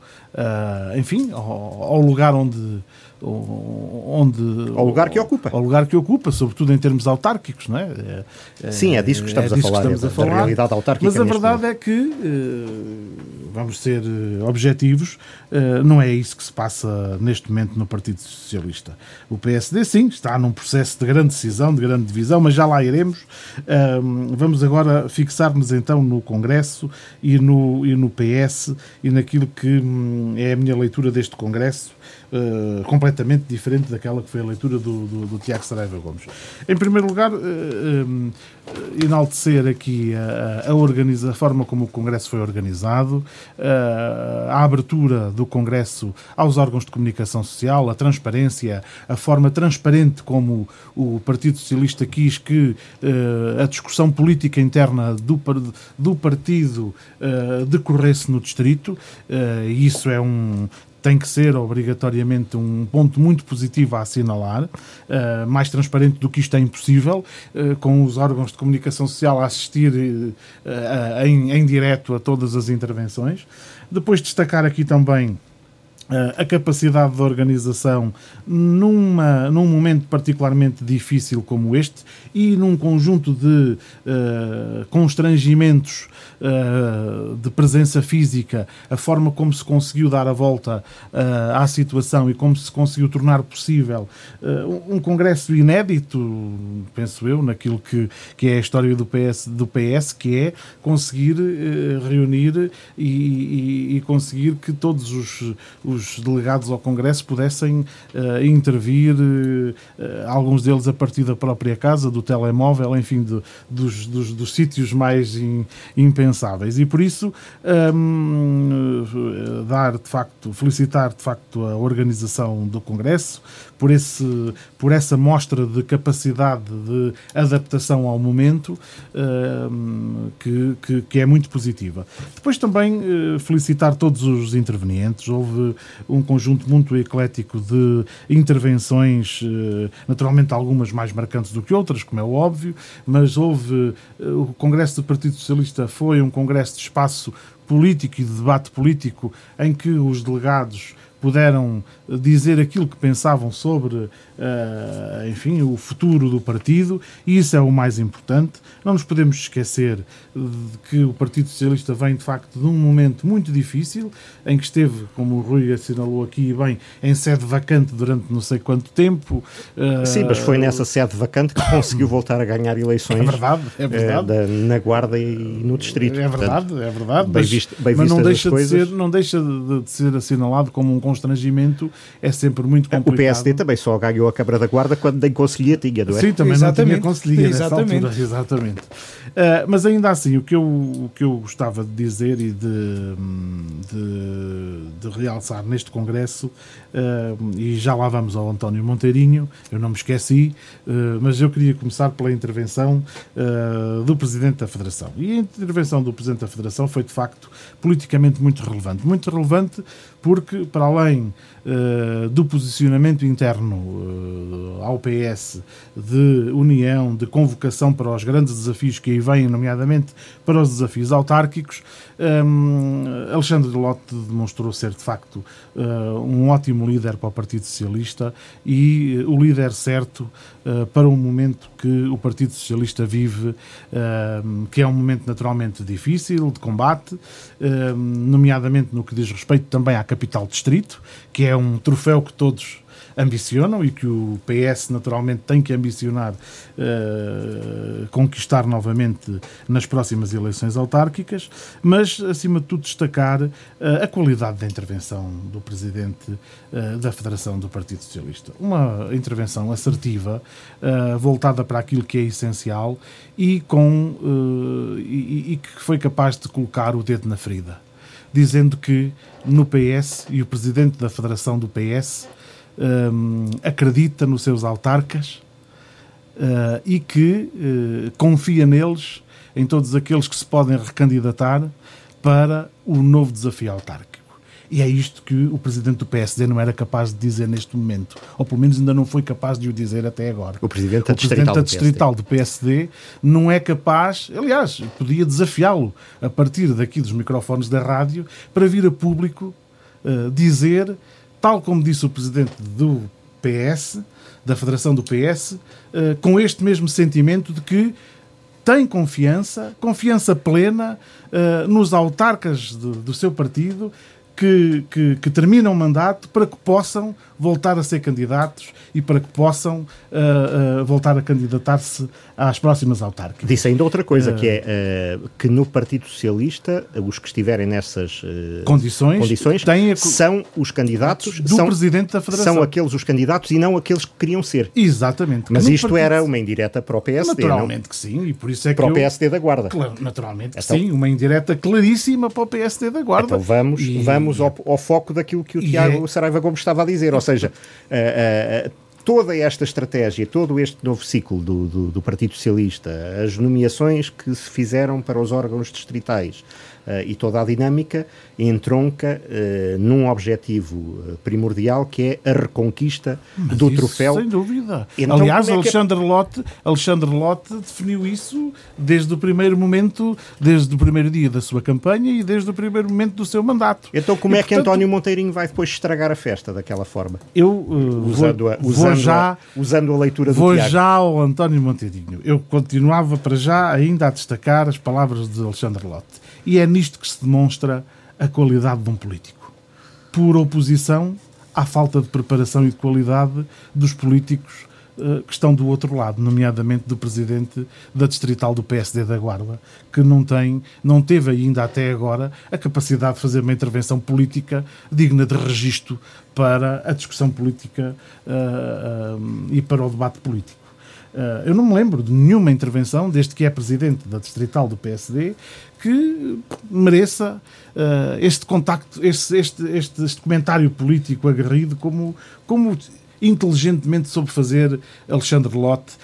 enfim, ao, ao lugar onde onde ao lugar que ocupa. ao lugar que ocupa sobretudo em termos autárquicos não é? é Sim é disso que estamos, é a, falar, que estamos é, a falar. da realidade autárquica mas a verdade é que eh, vamos ser eh, objetivos eh, não é isso que se passa neste momento no Partido Socialista. O PSD sim está num processo de grande decisão de grande divisão mas já lá iremos. Vamos agora fixar-nos então no Congresso e no, e no PS e naquilo que hum, é a minha leitura deste Congresso uh, completamente diferente daquela que foi a leitura do, do, do Tiago Saraiva Gomes. Em primeiro lugar, uh, um, enaltecer aqui a, a, organiza, a forma como o Congresso foi organizado, uh, a abertura do Congresso aos órgãos de comunicação social, a transparência, a forma transparente como o Partido Socialista quis que a discussão política interna do, do partido decorresse no distrito. isso é um, tem que ser obrigatoriamente um ponto muito positivo a assinalar, uh, mais transparente do que isto é impossível, uh, com os órgãos de comunicação social a assistir uh, em, em direto a todas as intervenções. Depois destacar aqui também a capacidade de organização numa, num momento particularmente difícil como este e num conjunto de uh, constrangimentos uh, de presença física, a forma como se conseguiu dar a volta uh, à situação e como se conseguiu tornar possível um congresso inédito, penso eu, naquilo que, que é a história do PS, do PS que é conseguir reunir e, e, e, conseguir que todos os, os os delegados ao Congresso pudessem uh, intervir, uh, alguns deles a partir da própria casa, do telemóvel, enfim, de, dos, dos, dos sítios mais impensáveis. E por isso, um, ehm, dar de facto, felicitar de facto a organização do Congresso por, esse, por essa mostra de capacidade de adaptação ao momento uh, que, que, que, é muito positiva. Depois também uh, felicitar todos os intervenientes. Houve um conjunto muito eclético de intervenções, uh, naturalmente algumas mais marcantes do que outras, como é óbvio, mas houve o Congresso do Partido Socialista foi um congresso de espaço político e de debate político em que os delegados puderam dizer aquilo que pensavam sobre, uh, enfim, o futuro do partido, e isso é o mais importante. Não nos podemos esquecer de que o Partido Socialista vem, de facto, de um momento muito difícil, em que esteve, como o Rui assinalou aqui bem, em sede vacante durante não sei quanto tempo. Uh, Sim, mas foi nessa sede vacante que conseguiu <coughs> voltar a ganhar eleições. É verdade, é eh, verdade. Uh, na Guarda e no Distrito. É verdade, Portanto, é verdade. Bem mas, visto, bem mas não, deixa de ser, não deixa de, de ser assinalado como um constrangimento é sempre muito complicado. O PSD também só ganhou a Câmara da Guarda quando nem conselhia tinha, não é? Sim, também Exatamente. não tinha conselhia Exatamente. Altura. <laughs> Exatamente. Uh, mas ainda assim, o que, eu, o que eu gostava de dizer e de, de, de realçar neste Congresso, uh, e já lá vamos ao António Monteirinho, eu não me esqueci, uh, mas eu queria começar pela intervenção do Presidente da Federação. E a intervenção do Presidente da Federação foi, de facto, politicamente muito relevante. Muito relevante porque, para além uh, do posicionamento interno uh, ao PS de união, de convocação para os grandes desafios que aí vêm, nomeadamente para os desafios autárquicos, um, ehm, Alexandre Lotte demonstrou ser, de facto, uh, um ótimo líder para o Partido Socialista e o líder certo para o momento que o Partido Socialista vive, ehm, que é um momento naturalmente difícil, de combate, ehm, nomeadamente no que diz respeito também à capital distrito, que é um troféu que todos ambicionam e que o PS naturalmente tem que ambicionar uh, conquistar novamente nas próximas eleições autárquicas, mas acima de tudo destacar uh, a qualidade da intervenção do Presidente uh, da Federação do Partido Socialista. Uma intervenção assertiva, voltada para aquilo que é essencial e, com, e, e que foi capaz de colocar o dedo na ferida dizendo que no PS e o presidente da Federação do PS um, acredita nos seus autarcas uh, e que uh, confia neles, em todos aqueles que se podem recandidatar para o novo desafio autárquico. E é isto que o presidente do PSD não era capaz de dizer neste momento, ou pelo menos ainda não foi capaz de o dizer até agora. O presidente, o presidente da distrital do PSD não é capaz, aliás, podia desafiá-lo a partir daqui dos microfones da rádio para vir a público uh, dizer, tal como disse o presidente do PS, da Federação do PS, uh, eh, com este mesmo sentimento de que tem confiança, confiança plena uh, nos autarcas do, do seu partido, que, que, que, terminam o mandato para que possam voltar a ser candidatos e para que possam uh, uh, voltar a candidatar-se às próximas autárquicas. Disse ainda outra coisa, que é que no Partido Socialista, os que estiverem nessas condições, condições a... são os candidatos do são, Presidente da Federação. São aqueles os candidatos e não aqueles que queriam ser. Exatamente. Mas isto partido... era uma indireta para o PSD, Naturalmente não? que sim, e por isso é que Para eu... o PSD da Guarda. Claro, naturalmente que então... sim, uma indireta claríssima para o PSD da Guarda. Então vamos, e... vamos vamos ao, ao foco daquilo que o Tiago é... Saraiva Gomes estava a dizer, ou seja, uh, uh, toda esta estratégia, todo este novo ciclo do, do, do, Partido Socialista, as nomeações que se fizeram para os órgãos distritais e toda a dinâmica entronca uh, num objetivo eh, primordial que é a reconquista Mas do isso, troféu. Sem dúvida. Então, Aliás, é Alexandre, é... Lotte, Alexandre Lotte definiu isso desde o primeiro momento, desde o primeiro dia da sua campanha e desde o primeiro momento do seu mandato. Então, como e, é que portanto, António Monteirinho vai depois estragar a festa daquela forma? Eu uh, usando, vou, a, usando, já, a, usando a leitura do Vou Tiago. já ao António Monteirinho. Eu continuava para já ainda a destacar as palavras de Alexandre Lotte. E é nisto que se demonstra a qualidade de um político. Por oposição à falta de preparação e de qualidade dos políticos uh, que estão do outro lado, nomeadamente do presidente da distrital do PSD da Guarda, que não tem, não teve ainda até agora a capacidade de fazer uma intervenção política digna de registro para a discussão política uh, uh, e para o debate político. Uh, eu não me lembro de nenhuma intervenção, desde que é presidente da distrital do PSD, que mereça uh, este contacto, este, este, este, este, comentário político aguerrido, como, como inteligentemente soube fazer Alexandre Lotte,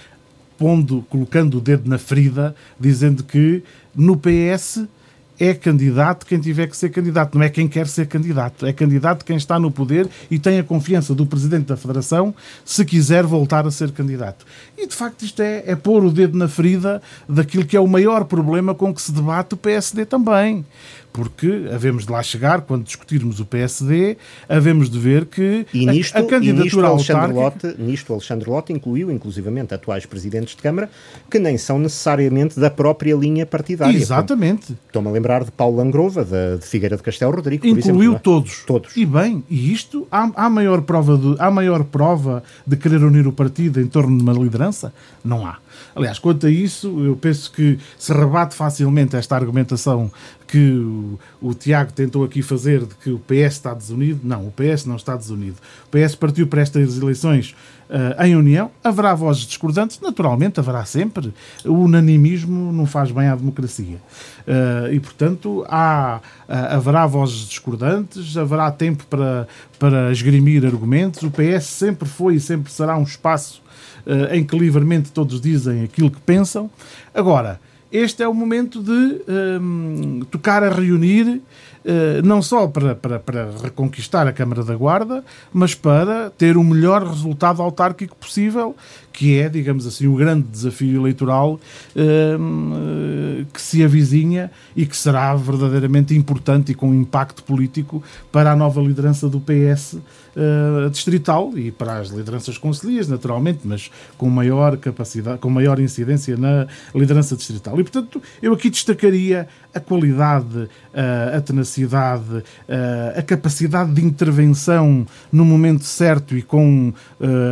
pondo, colocando o dedo na ferida, dizendo que no PS é candidato quem tiver que ser candidato, não é quem quer ser candidato, é candidato quem está no poder e tem a confiança do Presidente da Federação se quiser voltar a ser candidato. E de facto isto é, é pôr o dedo na ferida daquilo que é o maior problema com que se debate o PSD também porque havemos de lá chegar, quando discutirmos o PSD, havemos de ver que e nisto, a, a candidatura e nisto Alexandre autárquica... Lotte, nisto Alexandre Lotte incluiu, inclusivamente, atuais presidentes de Câmara, que nem são necessariamente da própria linha partidária. Exatamente. Estou-me a lembrar de Paulo Langrova, de, de Figueira de Castelo Rodrigo, Incluiu exemplo, é? todos. Todos. E bem, e isto, há, há, maior prova de, há maior prova de querer unir o partido em torno de uma liderança? Não há. Aliás, quanto a isso, eu penso que se rebate facilmente esta argumentação que o, o, Tiago tentou aqui fazer de que o PS está desunido. Não, o PS não está desunido. O PS partiu para estas eleições uh, em união. Haverá vozes discordantes, naturalmente, haverá sempre. O unanimismo não faz bem à democracia. Uh, e, portanto, há, uh, haverá vozes discordantes, haverá tempo para, para esgrimir argumentos. O PS sempre foi e sempre será um espaço em que livremente todos dizem aquilo que pensam. Agora, este é o momento de um, tocar a reunir eh, não só para, para, para reconquistar a Câmara da Guarda, mas para ter o melhor resultado autárquico possível, que é, digamos assim, o grande desafio eleitoral uh, que se avizinha e que será verdadeiramente importante e com impacto político para a nova liderança do PS eh, distrital e para as lideranças conselheiras, naturalmente, mas com maior capacidade, com maior incidência na liderança distrital. E, portanto, eu aqui destacaria a qualidade, a tenacidade, a capacidade de intervenção no momento certo e com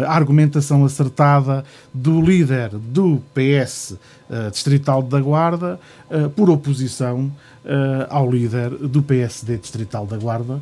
a argumentação acertada do líder do PS Distrital da Guarda, por oposição ao líder do PSD Distrital da Guarda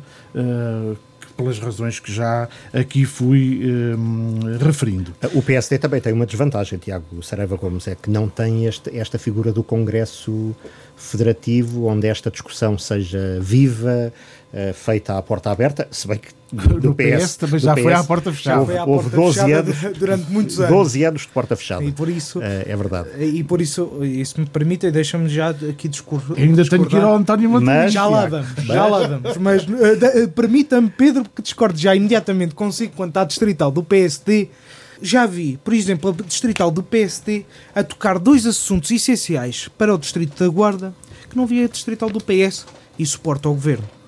pelas razões que já aqui fui um, referindo. O PSD também tem uma desvantagem, Tiago Saraiva Gomes, é que não tem este, esta figura do Congresso Federativo, onde esta discussão seja viva, uh, feita à porta aberta, se bem que <laughs> do, PS, PS, também já PS, foi à porta fechada. Houve, houve 12 anos, <laughs> durante muitos <laughs> anos. 12 anos de porta fechada. E por isso, uh, é verdade. E por isso, isso me permite, deixa-me já aqui discurso. Ainda tenho que ir ao António Matheus. Já lá vamos, já lá vamos. Mas uh, permita-me, Pedro, que discorde já imediatamente consigo quanto à distrital do PSD. Já vi, por exemplo, a distrital do PSD a tocar dois assuntos essenciais para o distrito da Guarda que não via a distrital do PS e suporta ao governo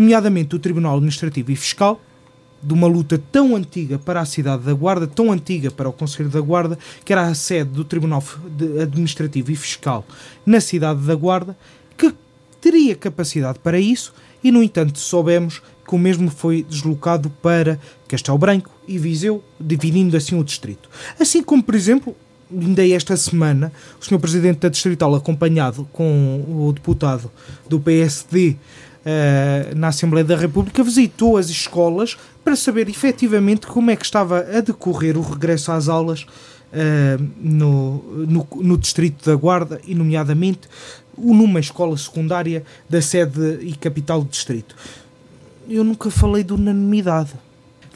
nomeadamente do Tribunal Administrativo e Fiscal, de uma luta tão antiga para a cidade da Guarda, tão antiga para o Conselho da Guarda, que era a sede do Tribunal Administrativo e Fiscal na cidade da Guarda, que teria capacidade para isso e, no entanto, soubemos que o mesmo foi deslocado para Castelo Branco e Viseu, dividindo assim o distrito. Assim como, por exemplo, ainda esta semana, o Sr. Presidente da Distrital, acompanhado com o deputado do PSD, uh, na Assembleia da República, visitou as escolas para saber efetivamente como é que estava a decorrer o regresso às aulas uh, no, no, no Distrito da Guarda e, nomeadamente, numa escola secundária da sede e capital do Distrito. Eu nunca falei de unanimidade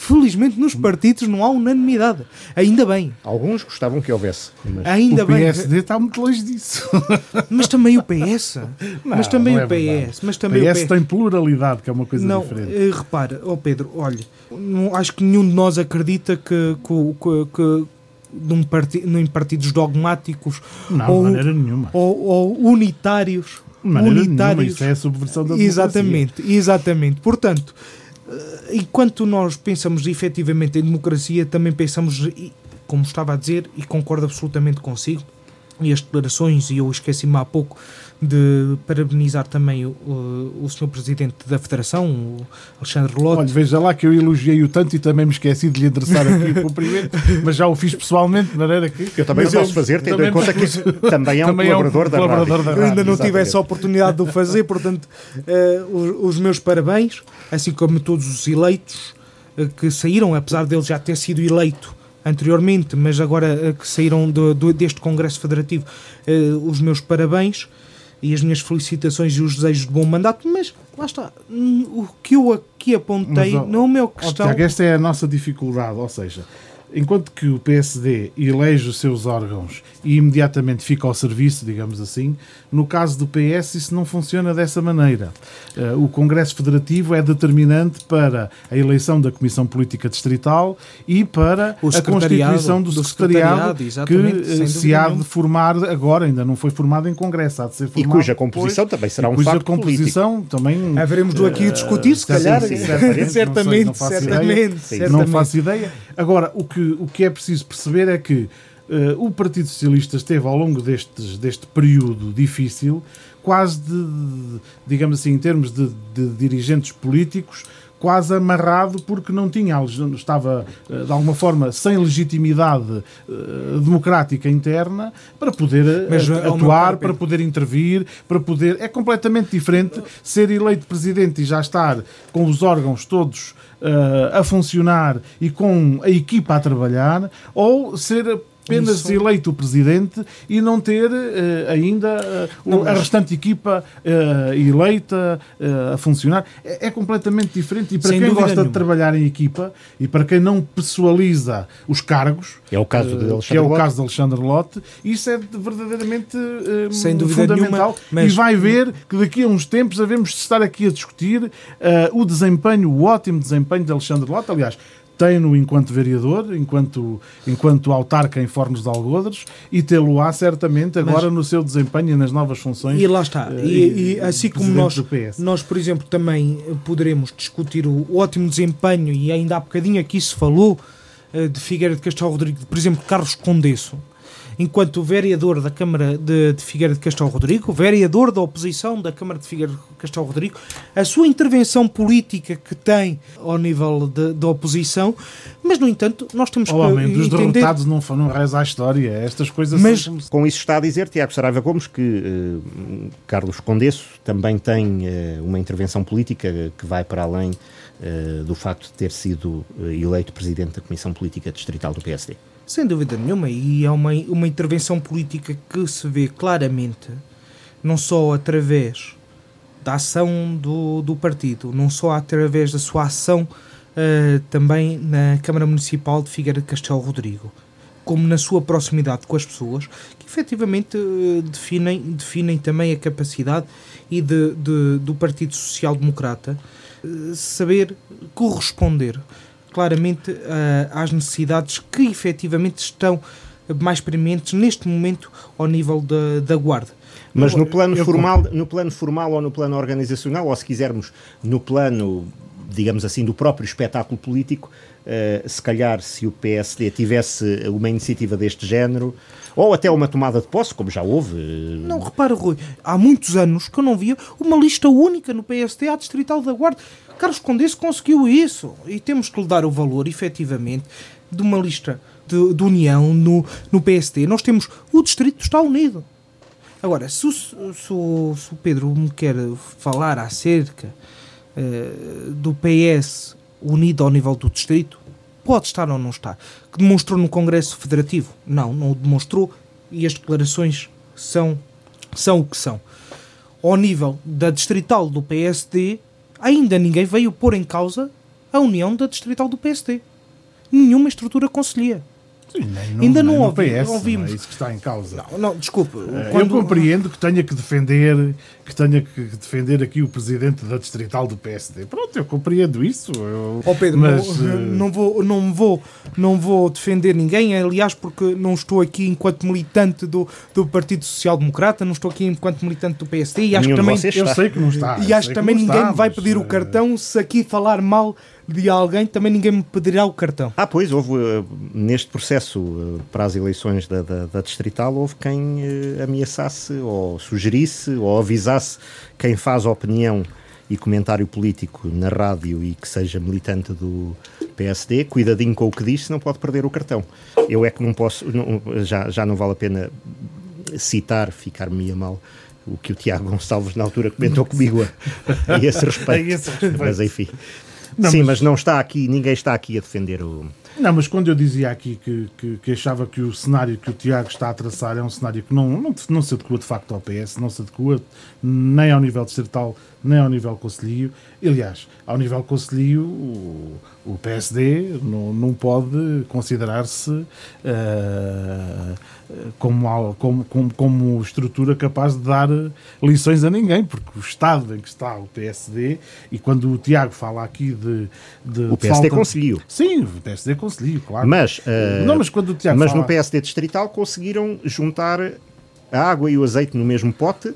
Felizmente nos partidos não há unanimidade. Ainda bem. Alguns gostavam que houvesse. Mas... Ainda o PSD bem. está muito longe disso. <laughs> Mas também o PS. Não, mas também o é PS. Mas também o PS, PS tem pluralidade, que é uma coisa não, diferente. Uh, repara, oh Pedro, olha, não, acho que nenhum de nós acredita que, que, que, que num parti, em partidos dogmáticos não, ou, de maneira nenhuma. Ou, ou unitários. Maneira unitários. Nenhuma, isso é a subversão da democracia. Exatamente, exatamente. Portanto, enquanto nós pensamos efetivamente em democracia, também pensamos, como estava a dizer, e concordo absolutamente consigo, e as declarações, e eu esqueci-me há pouco de parabenizar também o, o, o Sr. Presidente da Federação, o Alexandre Lotte. Olha, veja lá que eu elogiei-o tanto e também me esqueci de lhe endereçar aqui o cumprimento, <laughs> mas já o fiz pessoalmente, de maneira que... Eu também posso fazer, tendo em conta que <laughs> também é um também colaborador, é um da, colaborador rádio. da rádio. Eu ainda não tive essa oportunidade de o fazer, portanto, uh, os, os, meus parabéns, assim como todos os eleitos uh, que saíram, apesar dele já ter sido eleito anteriormente, mas agora uh, que saíram do, do, deste Congresso Federativo, os meus parabéns e as minhas felicitações e os desejos de bom mandato, mas lá está, o que eu aqui apontei mas, não é o meu questão. Tiago, esta é a nossa dificuldade, ou seja, enquanto que o PSD elege os seus órgãos e imediatamente fica ao serviço, digamos assim, no caso do PS isso não funciona dessa maneira. Uh, o Congresso Federativo é determinante para a eleição da Comissão Política Distrital e para a constituição do, do secretariado, secretariado que eh, se há de formar agora, ainda não foi formado em Congresso, há de ser formado E cuja composição depois, também será um facto composição político. também... Haveremos do aqui a discutir, se calhar. Sim, sim, <laughs> certamente, certamente, não, sei, não certamente, certamente. Não faço ideia. Agora, o que, o que é preciso perceber é que o Partido Socialista esteve ao longo destes, deste período difícil, quase de, digamos assim, em termos de, de dirigentes políticos, quase amarrado porque não tinha, estava eh, de alguma forma sem legitimidade uh, democrática interna para poder Mas, atuar, para poder intervir, para poder. É completamente diferente ser eleito presidente e já estar com os órgãos todos a funcionar e com a equipa a trabalhar, ou ser apenas Isso. eleito o presidente e não ter uh, ainda uh, não, a restante equipa uh, eleita a funcionar. É, é, completamente diferente. E para quem gosta nenhuma. de trabalhar em equipa e para quem não pessoaliza os cargos, é o caso de que é o caso de Alexandre Lotte, isso é verdadeiramente Sem fundamental. Nenhuma, mas... E vai ver que daqui a uns tempos havemos de estar aqui a discutir o desempenho, o ótimo desempenho de Alexandre Lotte. Aliás, tem-no enquanto vereador, enquanto, enquanto autarca em Fornos de Algodres e tê-lo-á certamente agora Mas, no seu desempenho e nas novas funções. E lá está. Uh, e, e, assim como nós, nós, por exemplo, também poderemos discutir o ótimo desempenho, e ainda há bocadinho aqui se falou uh, de Figueira de Castelo Rodrigues, por exemplo, Carlos Condesso. Enquanto vereador da Câmara de, de Figueira de Castelo Rodrigo, vereador da oposição da Câmara de Figueira de Castelo Rodrigo, a sua intervenção política que tem ao nível da oposição, mas no entanto nós temos oh, que homem, dos entender... derrotados não, não reza a história, estas coisas mas são... com isso está a dizer Tiago Saraiva Gomes que uh, Carlos Condesso também tem uh, uma intervenção política que vai para além uh, do facto de ter sido eleito presidente da Comissão Política Distrital do PSD. Sem dúvida nenhuma, e é uma, uma intervenção política que se vê claramente, não só através da ação do, do partido, não só através da sua ação uh, também na Câmara Municipal de Figueira de Castelo Rodrigo, como na sua proximidade com as pessoas, que efetivamente uh, definem, definem também a capacidade e de, de do Partido Social Democrata uh, saber corresponder claramente uh, às necessidades que efetivamente estão mais prementes neste momento ao nível da, da Guarda. Mas no plano, formal, no plano formal ou no plano organizacional, ou se quisermos no plano, digamos assim, do próprio espetáculo político, uh, se calhar se o PSD tivesse uma iniciativa deste género, ou até uma tomada de posse, como já houve. Uh... Não, repara, Rui, há muitos anos que eu não via uma lista única no PSD à Distrital da Guarda. Carlos Condesse conseguiu isso e temos que lhe dar o valor, efetivamente, de uma lista de, de união no, no PSD. Nós temos o Distrito está unido. Agora, se o, se, se o Pedro me quer falar acerca uh, do PS unido ao nível do Distrito, pode estar ou não está. Que demonstrou no Congresso Federativo? Não, não o demonstrou e as declarações são, são o que são. Ao nível da distrital do PSD, ainda ninguém veio pôr em causa a união da distrital do PSD. Nenhuma estrutura conselhia. Ainda não, ouvi, PS, ouvimos. Não é isso que está em causa. Não, não desculpe. Eh, quando... Eu compreendo que tenha que defender que tenha que defender aqui o presidente da distrital do PSD. Pronto, eu compreendo isso. Eu... Oh Pedro, mas, não, uh... não, vou, não, vou, não vou defender ninguém, aliás, porque não estou aqui enquanto militante do, do Partido Social Democrata, não estou aqui enquanto militante do PSD e acho que também. Eu sei que não está. E acho que também ninguém está, me vai pedir o cartão se aqui falar mal de alguém, também ninguém me pedirá o cartão. Ah, pois, houve uh, neste processo uh, para as eleições da, da, da Distrital, houve quem uh, ameaçasse ou sugerisse ou avisasse quem faz opinião e comentário político na rádio e que seja militante do PSD, cuidadinho com o que diz, não pode perder o cartão. Eu é que não posso, não, já, já não vale a pena citar, ficar-me a mal o que o Tiago Gonçalves na altura comentou comigo a, a esse <laughs> respeito. Mas enfim. Não, Sim, mas... mas... não está aqui, ninguém está aqui a defender o. Não, mas quando eu dizia aqui que, que, que, achava que o cenário que o Tiago está a traçar é um cenário que não, não, não se adequa de facto ao PS, não se adequa nem ao nível distrital, nem ao nível conselhio. Aliás, ao nível conselhio, o, o PSD não, não pode considerar-se uh, como, como, como, como, estrutura capaz de dar lições a ninguém, porque o estado em que está o PSD, e quando o Tiago fala aqui de. de o PSD falta... conseguiu. Sim, o PSD conseguiu, claro. Mas, uh, não, mas, quando o Tiago mas fala... no PSD distrital conseguiram juntar a água e o azeite no mesmo pote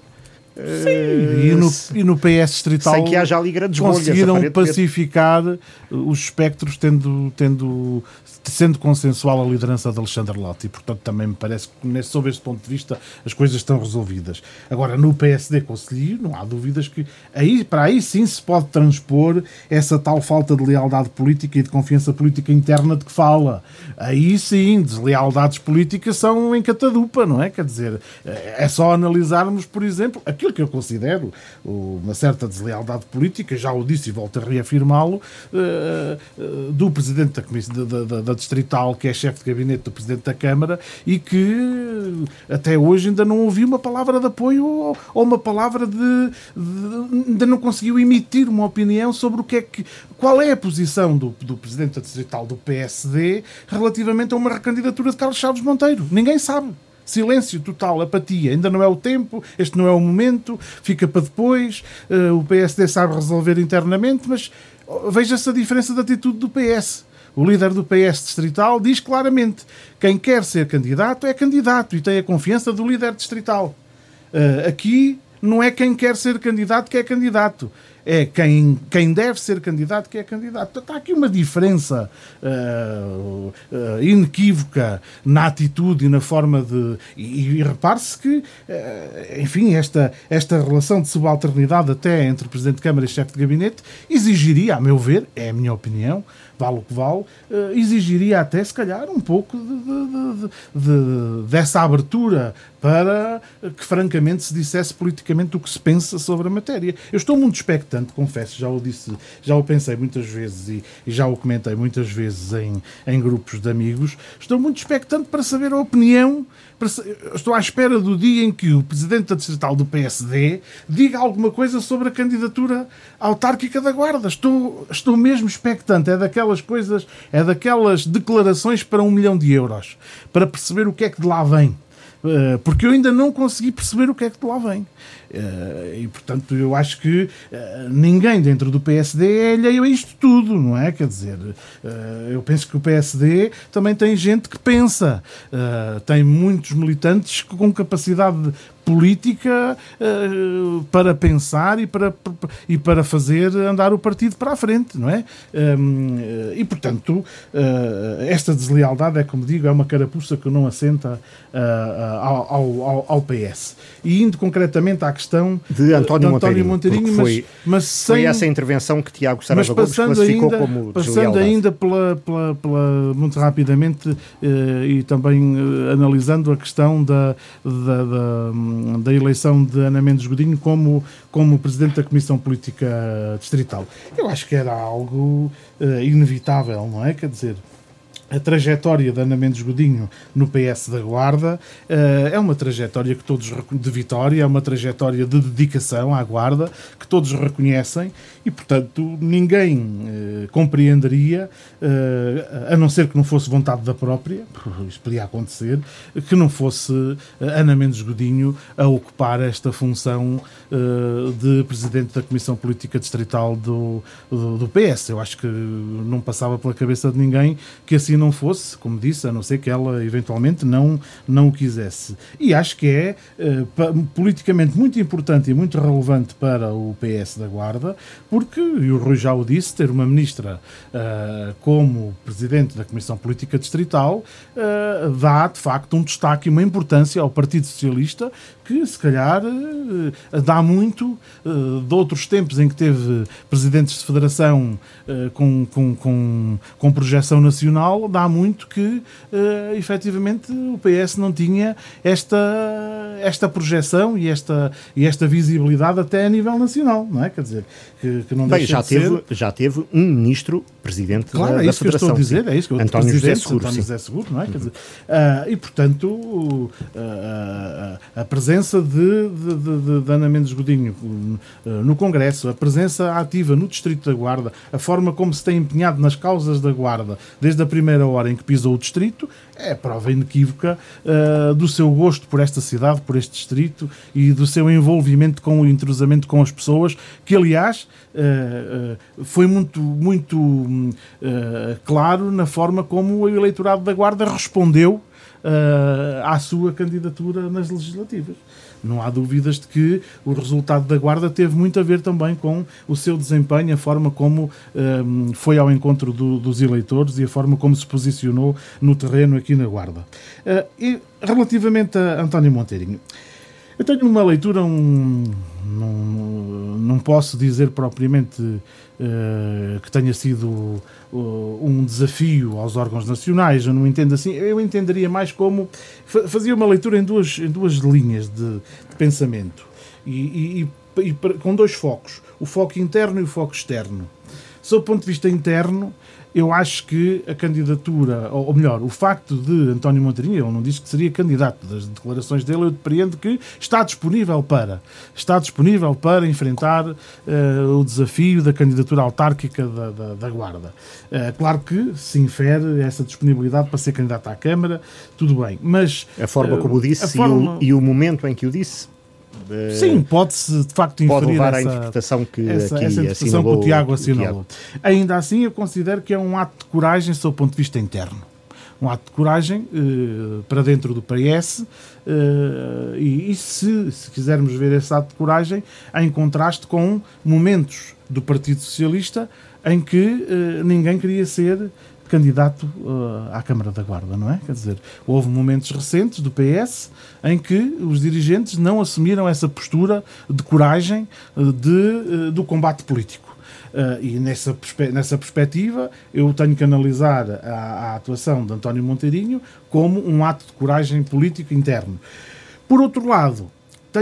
Sim, e no, e no PS Distrital sem que haja ali grandes conseguiram pacificar os espectros tendo, tendo sendo consensual a liderança de Alexandre Lott e, portanto, também me parece que, sob este ponto de vista, as coisas estão resolvidas. Agora, no PSD Conselho, não há dúvidas que aí, para aí sim se pode transpor essa tal falta de lealdade política e de confiança política interna de que fala. Aí sim, deslealdades políticas são em catadupa, não é? Quer dizer, é só analisarmos, por exemplo, aquilo que eu considero uma certa deslealdade política, já o disse e volto a reafirmá-lo, eh, eh, do Presidente da Comissão da, da, da distrital, que é chefe de gabinete do Presidente da Câmara e que até hoje ainda não ouviu uma palavra de apoio ou, ou uma palavra de, de, ainda não conseguiu emitir uma opinião sobre o que é que qual é a posição do, do Presidente da Distrital do PSD relativamente a uma recandidatura de Carlos Chaves Monteiro. Ninguém sabe silêncio total, apatia. Ainda não é o tempo, este não é o momento, fica para depois. Uh, o PSD sabe resolver internamente, mas veja-se a diferença de atitude do PS. O líder do PS distrital diz claramente: quem quer ser candidato é candidato e tem a confiança do líder distrital. Uh, aqui não é quem quer ser candidato que é candidato. É quem, quem deve ser candidato que é candidato. Está aqui uma diferença uh, uh, inequívoca na atitude e na forma de. E, e repare-se que, uh, enfim, esta, esta relação de subalternidade até entre Presidente de Câmara e chefe de gabinete exigiria, a meu ver, é a minha opinião, vale o que vale, exigiria até, se calhar, um pouco de, de, de, dessa abertura para que, francamente, se dissesse politicamente o que se pensa sobre a matéria. Eu estou muito expectante, confesso, já o disse, já o pensei muitas vezes e, e já o comentei muitas vezes em, em grupos de amigos. Estou muito expectante para saber a opinião. Estou à espera do dia em que o presidente da distrital do PSD diga alguma coisa sobre a candidatura autárquica da Guarda. Estou, estou mesmo expectante. É daquelas coisas, é daquelas declarações para um milhão de euros, para perceber o que é que de lá vem. Eh, porque eu ainda não consegui perceber o que é que de lá vem. Eh, e, portanto, eu acho que eh, ninguém dentro do PSD é alheio a isto tudo, não é? Quer dizer, eu penso que o PSD também tem gente que pensa, tem muitos militantes com capacidade política uh, para pensar e para, e para fazer andar o partido para a frente, não é? Um, e, portanto, uh, esta deslealdade é, como digo, é uma carapuça que não assenta uh, ao, ao, ao, PS. E indo concretamente à questão de António, de António Monteirinho, foi, mas, mas sem, foi essa intervenção que Tiago Saraiva Gomes classificou ainda, como Passando ainda pela, pela, pela, muito rapidamente e também analisando a questão da, da, da da eleição de Ana Mendes Godinho como, como Presidente da Comissão Política Distrital. Eu acho que era algo uh, inevitável, não é? Quer dizer, a trajetória de Ana Mendes Godinho no PS da Guarda uh, é uma trajetória que todos de vitória, é uma trajetória de dedicação à Guarda que todos reconhecem e, portanto, ninguém uh, compreenderia, uh, a não ser que não fosse vontade da própria, <laughs> isso podia acontecer, que não fosse Ana Mendes Godinho a ocupar esta função de Presidente da Comissão Política Distrital do, do PS. Eu acho que não passava pela cabeça de ninguém que assim não fosse, como disse, a não ser que ela eventualmente não, não o quisesse. E acho que é uh, politicamente muito importante e muito relevante para o PS da Guarda, porque, e o Rui já o disse, ter uma ministra uh, como presidente da Comissão Política Distrital uh, dá, de facto, um destaque e uma importância ao Partido Socialista que, se calhar, dá muito de outros tempos em que teve presidentes de federação com, com, com, com projeção nacional, dá muito que uh, efetivamente o PS não tinha esta, esta projeção e esta, e esta visibilidade até a nível nacional, não é? Quer dizer, que, que não Bem, já de teve, ser... já teve um ministro presidente claro, da, é isso da Federação. que eu estou a dizer, é isso que eu António José Seguro, António José Seguro, não é? Quer dizer, uh, e portanto uh, a presença de, de, de, de, Ana Mendes Godinho no Congresso, a presença ativa no Distrito da Guarda, a forma como se tem empenhado nas causas da Guarda desde a primeira hora em que pisou o distrito, é prova inequívoca uh, do seu gosto por esta cidade, por este distrito e do seu envolvimento com o entrosamento com as pessoas, que aliás uh, uh, foi muito, muito claro na forma como o eleitorado da Guarda respondeu à sua candidatura nas legislativas não há dúvidas de que o resultado da Guarda teve muito a ver também com o seu desempenho, a forma como um, foi ao encontro do, dos eleitores e a forma como se posicionou no terreno aqui na Guarda. Uh, e relativamente a António Monteirinho, eu tenho uma leitura, um, não, posso dizer propriamente uh, que tenha sido uh, um desafio aos órgãos nacionais, eu não entendo assim, eu entenderia mais como fazia uma leitura em duas, em duas linhas de, de pensamento e, e, e, com dois focos, o foco interno e o foco externo. Sob o ponto de vista interno, eu acho que a candidatura, ou, melhor, o facto de António Monteirinho, ele não disse que seria candidato, das declarações dele eu depreendo que está disponível para, está disponível para enfrentar uh, o desafio da candidatura autárquica da, da, da Guarda. Uh, claro que se infere essa disponibilidade para ser candidato à Câmara, tudo bem, mas... A forma uh, como disse forma... e, o, e o momento em que o disse Sim, pode-se de facto inferir pode levar essa, à interpretação que essa, aqui essa interpretação que o Tiago assinalou. Ainda assim, eu considero que é um ato de coragem sob o ponto de vista interno. Um ato de coragem uh, para dentro do PS uh, e, e se, se, quisermos ver esse ato de coragem em contraste com momentos do Partido Socialista em que ninguém queria ser candidato uh, à Câmara da Guarda, não é? Quer dizer, houve momentos recentes do PS em que os dirigentes não assumiram essa postura de coragem uh, de, uh, do combate político. E nessa, perspe nessa perspectiva, eu tenho que analisar a, a, atuação de António Monteirinho como um ato de coragem político interno. Por outro lado,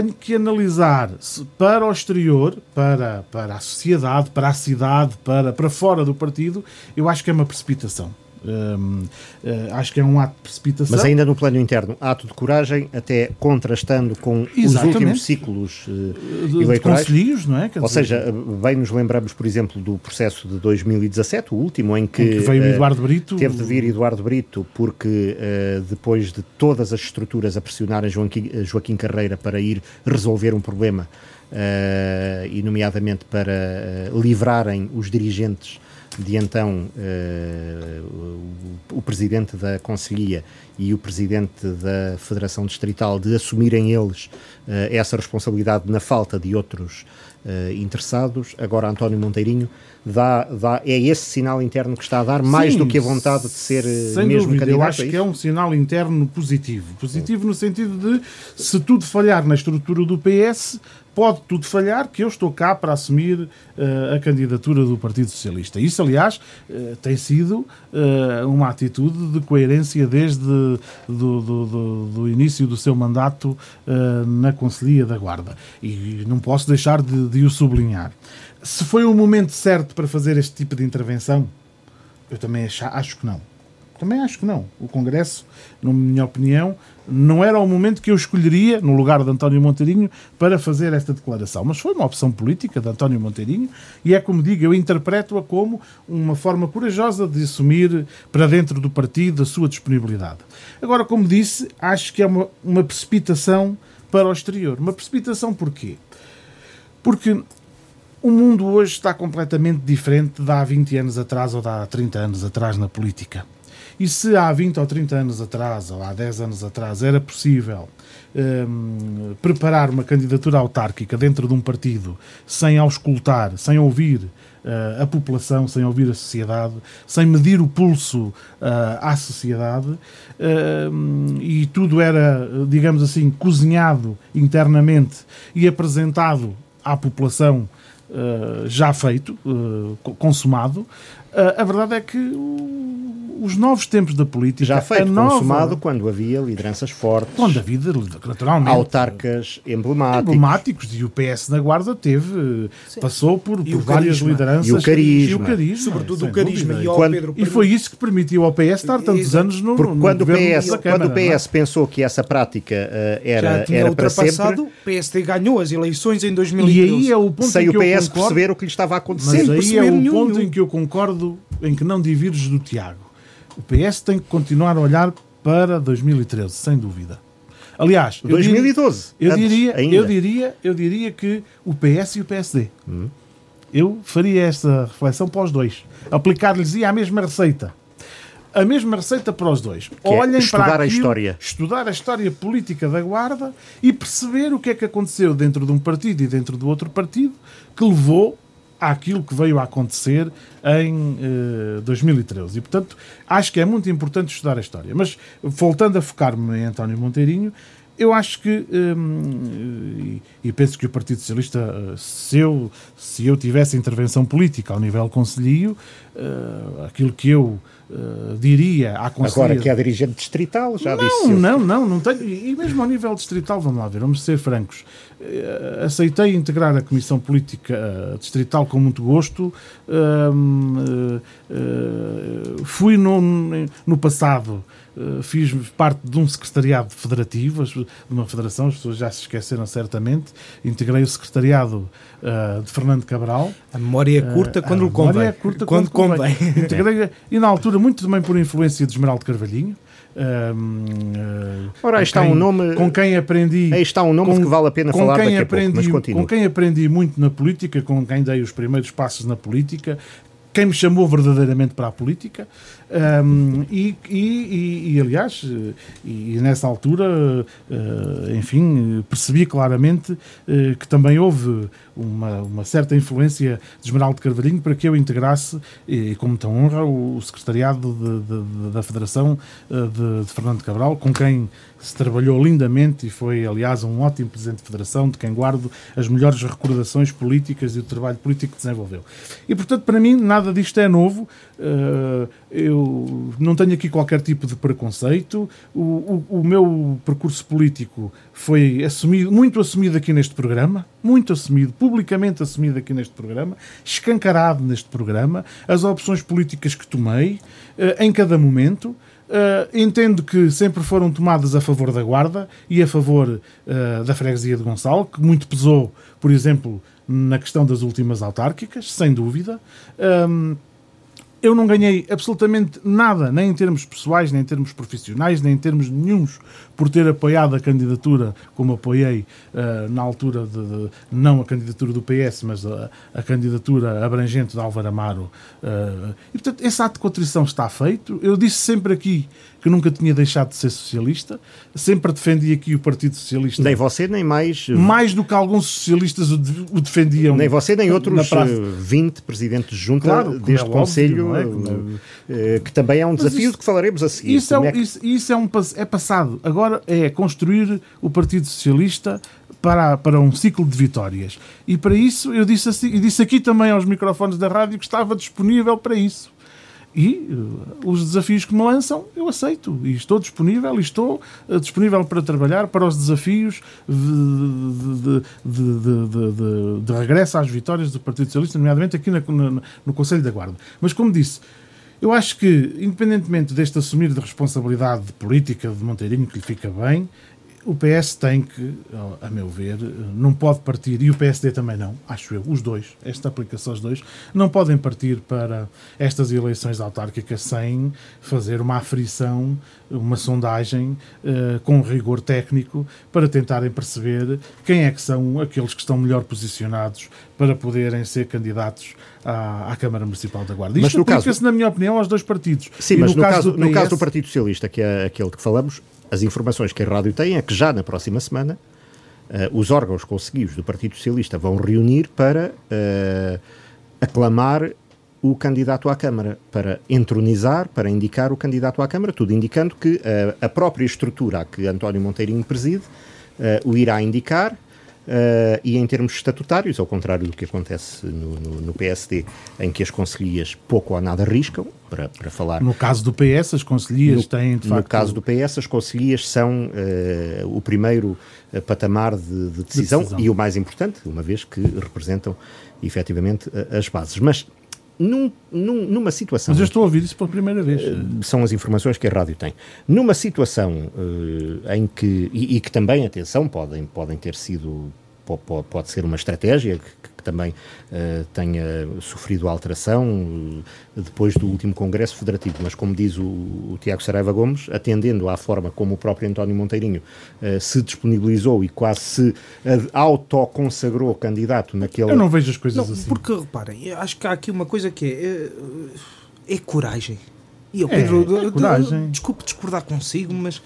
tenho que analisar para o exterior, para, para a sociedade, para a cidade, para, para fora do partido, eu acho que é uma precipitação. Hum, uh, acho que é um ato de precipitação. Mas ainda no plano interno, ato de coragem, até contrastando com Exatamente. os últimos ciclos uh, de, eleitorais. De não é? Quer Ou dizer... seja, bem nos lembramos, por exemplo, do processo de 2017, o último, em que, em que veio uh, Eduardo Brito. Teve de vir Eduardo Brito, porque depois de todas as estruturas a pressionarem Joaquim, Joaquim Carreira para ir resolver um problema, e nomeadamente para livrarem os dirigentes de então uh, o, o, presidente da Conselhia e o presidente da Federação Distrital de assumirem eles uh, essa responsabilidade na falta de outros uh, interessados. Agora António Monteirinho dá, dá, é esse sinal interno que está a dar, mais Sim, do que a vontade de ser sem mesmo dúvida, candidato. Eu acho que é um sinal interno positivo. Positivo no sentido de se tudo falhar na estrutura do PS, pode tudo falhar, que eu estou cá para assumir uh, a candidatura do Partido Socialista. Isso, aliás, uh, tem sido uh, uma atitude de coerência desde do, do, do, do início do seu mandato na Conselhia da Guarda. E não posso deixar de, de o sublinhar. Se foi o momento certo para fazer este tipo de intervenção, eu também acho que não. Também acho que não. O Congresso, na minha opinião, não era o momento que eu escolheria, no lugar de António Monteirinho, para fazer esta declaração. Mas foi uma opção política de António Monteirinho e é como digo, eu interpreto-a como uma forma corajosa de assumir para dentro do partido a sua disponibilidade. Agora, como disse, acho que é uma, uma precipitação para o exterior. Uma precipitação porquê? Porque o mundo hoje está completamente diferente de há 20 anos atrás ou de há 30 anos atrás na política. E se há 20 ou 30 anos atrás, ou há 10 anos atrás, era possível um, preparar uma candidatura autárquica dentro de um partido sem auscultar, sem ouvir uh, a população, sem ouvir a sociedade, sem medir o pulso uh, à sociedade, uh, e tudo era, digamos assim, cozinhado internamente e apresentado à população já feito, consumado, a verdade é que os novos tempos da política. Já feito, nova, consumado quando havia lideranças fortes. Quando havia, naturalmente. Autarcas emblemáticos. Emblemáticos. E o PS na Guarda teve, Sim. passou por, por várias lideranças. E o carisma. E o carisma Sobretudo o carisma. E, quando, Pedro, e foi isso que permitiu ao PS estar tantos Exato. anos no, Porque no quando, o PS, quando o PS é? pensou que essa prática uh, era, era para sempre... o PSD ganhou as eleições em 2013. E aí é o ponto sem em que o PS concordo, perceber o que lhe estava a acontecer. Mas aí é o ponto em que eu concordo, em que não divirges do Tiago o PS tem que continuar a olhar para 2013, sem dúvida. Aliás, 2012. Eu diria, eu diria, eu diria, eu diria que o PS e o PSD. Hum. Eu faria esta reflexão para os dois. Aplicar-lhes a mesma receita. A mesma receita para os dois. Que é Olhem é estudar para aquilo, a história. Estudar a história política da Guarda e perceber o que é que aconteceu dentro de um partido e dentro do outro partido que levou àquilo que veio a acontecer em uh, eh, 2013. E, portanto, acho que é muito importante estudar a história. Mas, voltando a focar-me em António Monteirinho, eu acho que, um, e, penso que o Partido Socialista, eh, se eu, se eu tivesse intervenção política ao nível conselhio, uh, aquilo que eu uh, diria à Conselhia... Agora que é dirigente distrital, já não, disse. Não, não, não, não tenho, e mesmo ao nível distrital, vamos lá ver, vamos ser francos, uh, aceitei integrar a Comissão Política Distrital com muito gosto, hum, fui no, no passado eh, fiz parte de um secretariado federativo, de uma federação, as pessoas já se esqueceram certamente. Integrei o secretariado uh, de Fernando Cabral. A memória é curta uh, quando lhe convém. A memória é curta quando, quando convém. convém. <laughs> Integrei, e na altura, muito também por influência de Esmeraldo Carvalhinho. uh, Ora, aí está quem, um nome. Com quem aprendi. Aí está um nome com, que vale a pena falar quem daqui aprendi, pouco, Com quem aprendi muito na política, com quem dei os primeiros passos na política, quem me chamou verdadeiramente para a política um, e, e, e, aliás, e, nessa altura, uh, enfim, percebi claramente uh, que também houve uma, uma certa influência de Esmeraldo Carvalhinho para que eu integrasse, e com muita honra, o, secretariado de, de, da Federação de, de Fernando Cabral, com quem se trabalhou lindamente e foi, aliás, um ótimo presidente de federação, de quem guardo as melhores recordações políticas e o trabalho político que desenvolveu. E, portanto, para mim, nada disto é novo. Uh, eu não tenho aqui qualquer tipo de preconceito. O, o, o, meu percurso político foi assumido, muito assumido aqui neste programa, muito assumido, publicamente assumido aqui neste programa, escancarado neste programa, as opções políticas que tomei uh, em cada momento. Uh, entendo que sempre foram tomadas a favor da Guarda e a favor da freguesia de Gonçalo, que muito pesou, por exemplo, na questão das últimas autárquicas, sem dúvida. Um, eu não ganhei absolutamente nada, nem em termos pessoais, nem em termos profissionais, nem em termos nenhums, por ter apoiado a candidatura, como apoiei uh, na altura de, de, não a candidatura do PS, mas a, a candidatura abrangente de Álvaro Amaro. Uh, e, portanto, esse ato de contrição está feito. Eu disse sempre aqui que nunca tinha deixado de ser socialista, sempre defendi aqui o Partido Socialista. Nem você, nem mais. Mais do que alguns socialistas o, o defendiam. Nem você, nem outros 20 presidentes de junta claro, deste é Conselho, é? é? que também é um desafio isso, de que falaremos a seguir. Isso, é, é que... isso, isso é, um, é passado. Agora é construir o Partido Socialista para, para um ciclo de vitórias. E para isso eu disse, assim, disse aqui também aos microfones da rádio que estava disponível para isso. E uh, os desafios que me lançam, eu aceito. E estou disponível, e estou uh, disponível para trabalhar para os desafios de, de, de, de, regresso às vitórias do Partido Socialista, nomeadamente aqui na, no, no Conselho da Guarda. Mas, como disse, eu acho que, independentemente deste assumir de responsabilidade política de Monteirinho, que lhe fica bem, o PS tem que, a meu ver, não pode partir, e o PSD também não, acho eu, os dois, esta aplicação os dois, não podem partir para estas eleições autárquicas sem fazer uma aferição, uma sondagem uh, com rigor técnico para tentarem perceber quem é que são aqueles que estão melhor posicionados para poderem ser candidatos à, à Câmara Municipal da Guarda. Isto aplica-se, na minha opinião, aos dois partidos. Sim, e mas no, caso, caso do PS... no caso do Partido Socialista, que é aquele que falamos, as informações que a rádio tem é que já na próxima semana uh, os órgãos conseguidos do Partido Socialista vão reunir para uh, aclamar o candidato à Câmara, para entronizar, para indicar o candidato à Câmara, tudo indicando que uh, a própria estrutura a que António Monteirinho preside o irá indicar Uh, e em termos estatutários, ao contrário do que acontece no, no, no, PSD, em que as conselhias pouco ou nada arriscam, para, para falar. No caso do PS, as conselhias no, têm de facto. No caso do PS, as conselhias são uh, o primeiro uh, patamar de, de, decisão, de, decisão, e o mais importante, uma vez que representam efetivamente as bases. Mas num, num, numa situação. Mas eu estou a ouvir isso pela primeira vez. São as informações que a rádio tem. Numa situação uh, em que. E, e, que também, atenção, podem, podem ter sido. Pode, pode ser uma estratégia que, que também uh, tenha sofrido alteração uh, depois do último Congresso Federativo. Mas, como diz o, o, Tiago Saraiva Gomes, atendendo à forma como o próprio António Monteirinho uh, se disponibilizou e quase se autoconsagrou candidato naquele. Eu não vejo as coisas não, assim. Porque, reparem, acho que há aqui uma coisa que é. É, é coragem. E eu, Pedro, é, é coragem. desculpe discordar consigo, mas.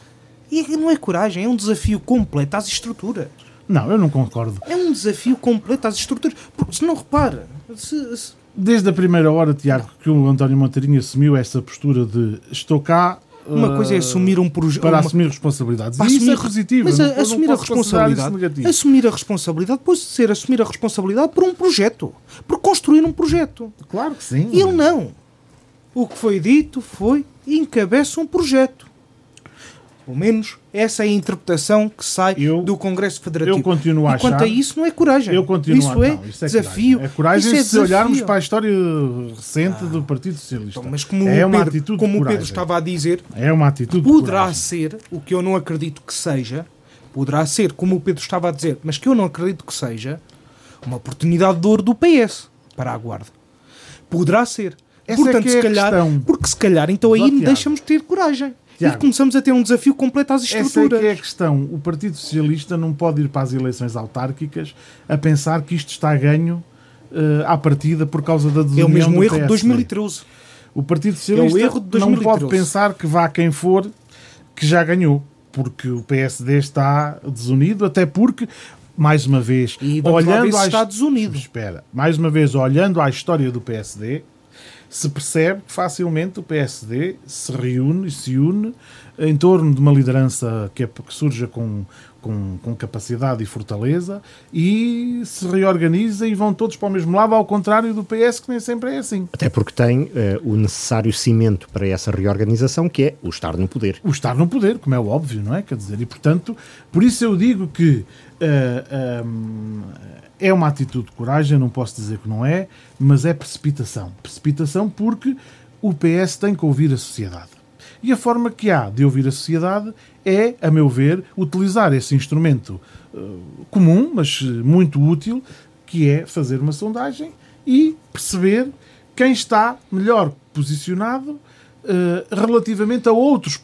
não é coragem, é um desafio completo às estruturas. Não, eu não concordo. É um desafio completo às estruturas. Porque se não repara, se, se... desde a primeira hora, Tiago, que o António Monteirinho assumiu essa postura de estou cá. Uma uh, coisa é assumir um projeto. Para uma... assumir responsabilidades. Para assumir... isso é positivo. Mas a, assumir a responsabilidade. Assumir a responsabilidade pode ser assumir a responsabilidade por um projeto. Por construir um projeto. Claro que sim. Ele não. O que foi dito foi encabeça um projeto. Pelo menos essa é a interpretação que sai eu, do Congresso Federativo. Eu continuo a achar. Quanto a isso, não é coragem. Eu continuo isso, a, é, não, isso é desafio. Coragem. É coragem se desafio. olharmos para a história recente ah, do Partido Socialista. Então, mas como, é o, Pedro, como o Pedro estava a dizer, é uma atitude poderá ser, o que eu não acredito que seja, poderá ser, como o Pedro estava a dizer, mas que eu não acredito que seja, uma oportunidade de ouro do PS para a Guarda. Poderá ser. Essa Portanto, é se é calhar, porque se calhar, então aí deixamos de ter coragem. Tiago, e começamos a ter um desafio completo às estruturas. Essa é que é a questão. O Partido Socialista não pode ir para as eleições autárquicas a pensar que isto está ganho uh, à partida por causa da desunião É o mesmo erro de 2013. O Partido Socialista é o erro de 2013. não pode pensar que vá quem for que já ganhou, porque o PSD está desunido, até porque mais uma vez, E olhando às- Estados Unidos. Espera, mais uma vez, olhando à história do PSD, se percebe que facilmente o PSD se reúne e se une em torno de uma liderança que, é, que surja com, com, com capacidade e fortaleza e se reorganiza e vão todos para o mesmo lado, ao contrário do PS, que nem sempre é assim. Até porque tem eh, o necessário cimento para essa reorganização, que é o estar no poder. o estar no poder, como é óbvio, não é? Quer dizer, e portanto, por isso eu digo que ah, hum, é uma atitude de coragem, não posso dizer que não é, mas é precipitação. Precipitação porque o PS tem que ouvir a sociedade. E a forma que há de ouvir a sociedade é, a meu ver, utilizar esse instrumento ah, comum, mas eh, muito útil, que é fazer uma sondagem e perceber quem está melhor posicionado eh, relativamente a outros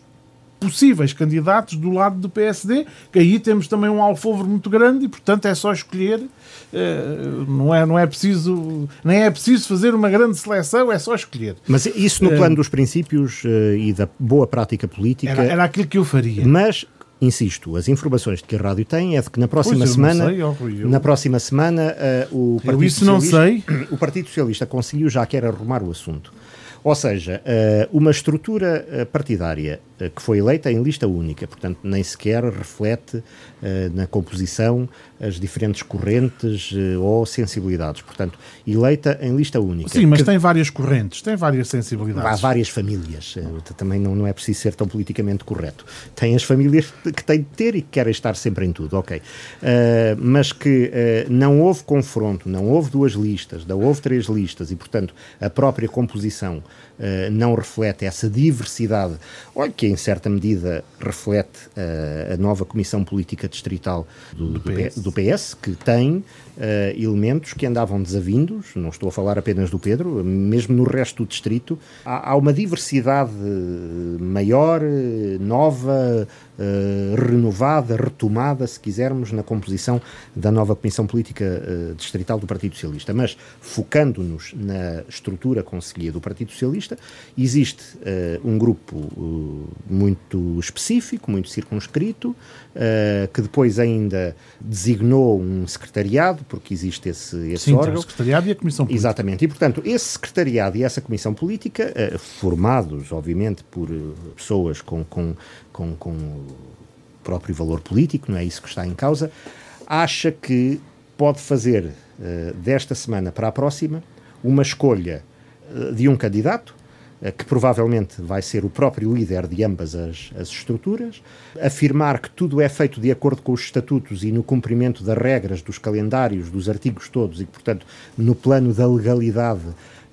possíveis candidatos do lado do PSD, que aí temos também um alfobre muito grande e, portanto, é só escolher. eh, não, é, não é preciso, nem é preciso fazer uma grande seleção, é só escolher. Mas isso no plano dos princípios eh, e da boa prática política. Era, era aquilo que eu faria. Mas, insisto, as informações que a rádio tem é de que na próxima Pois, eu semana. sei, Rui, eu- Na próxima semana, eh, o Partido isso não Socialista, <coughs> o Partido Socialista conseguiu já quer arrumar o assunto. Ou seja, eh, uma estrutura eh, partidária eh, que foi eleita em lista única, portanto, nem sequer reflete na composição as diferentes correntes eh, ou sensibilidades. Portanto, eleita em lista única. Sim, mas Que- tem várias correntes, tem várias Há sensibilidades. várias famílias, eh, também não, não é preciso ser tão politicamente correto. Tem as famílias <laughs> que têm de ter e que querem estar sempre em tudo, ok. Eh, mas que eh, não houve confronto, não houve duas listas, não houve três listas e, portanto, a própria composição eh, não reflete essa diversidade, olha, que em certa medida reflete eh, a nova Comissão Política Distrital do, do. PS, do PS, que tem eh, elementos que andavam desavindos, não estou a falar apenas do Pedro, mesmo no resto do distrito, há, há uma diversidade eh, maior, eh, nova, eh, renovada, retomada, se quisermos, na composição da nova Comissão Política eh, Distrital do Partido Socialista. Mas, focando-nos na estrutura conselhia do Partido Socialista, existe um grupo muito específico, muito circunscrito, eh, que depois ainda designou um secretariado, porque existe esse, esse Sim, tem o órgão. Secretariado e a Comissão Política. Exatamente. E, portanto, esse secretariado e essa comissão política, eh, formados, obviamente, por eh, pessoas com, com, com, com o próprio valor político, não é isso que está em causa, acha que pode fazer eh, desta semana para a próxima uma escolha de um candidato, que provavelmente vai ser o próprio líder de ambas as, as estruturas, afirmar que tudo é feito de acordo com os estatutos e no cumprimento das regras, dos calendários, dos artigos todos, e que, portanto, no plano da legalidade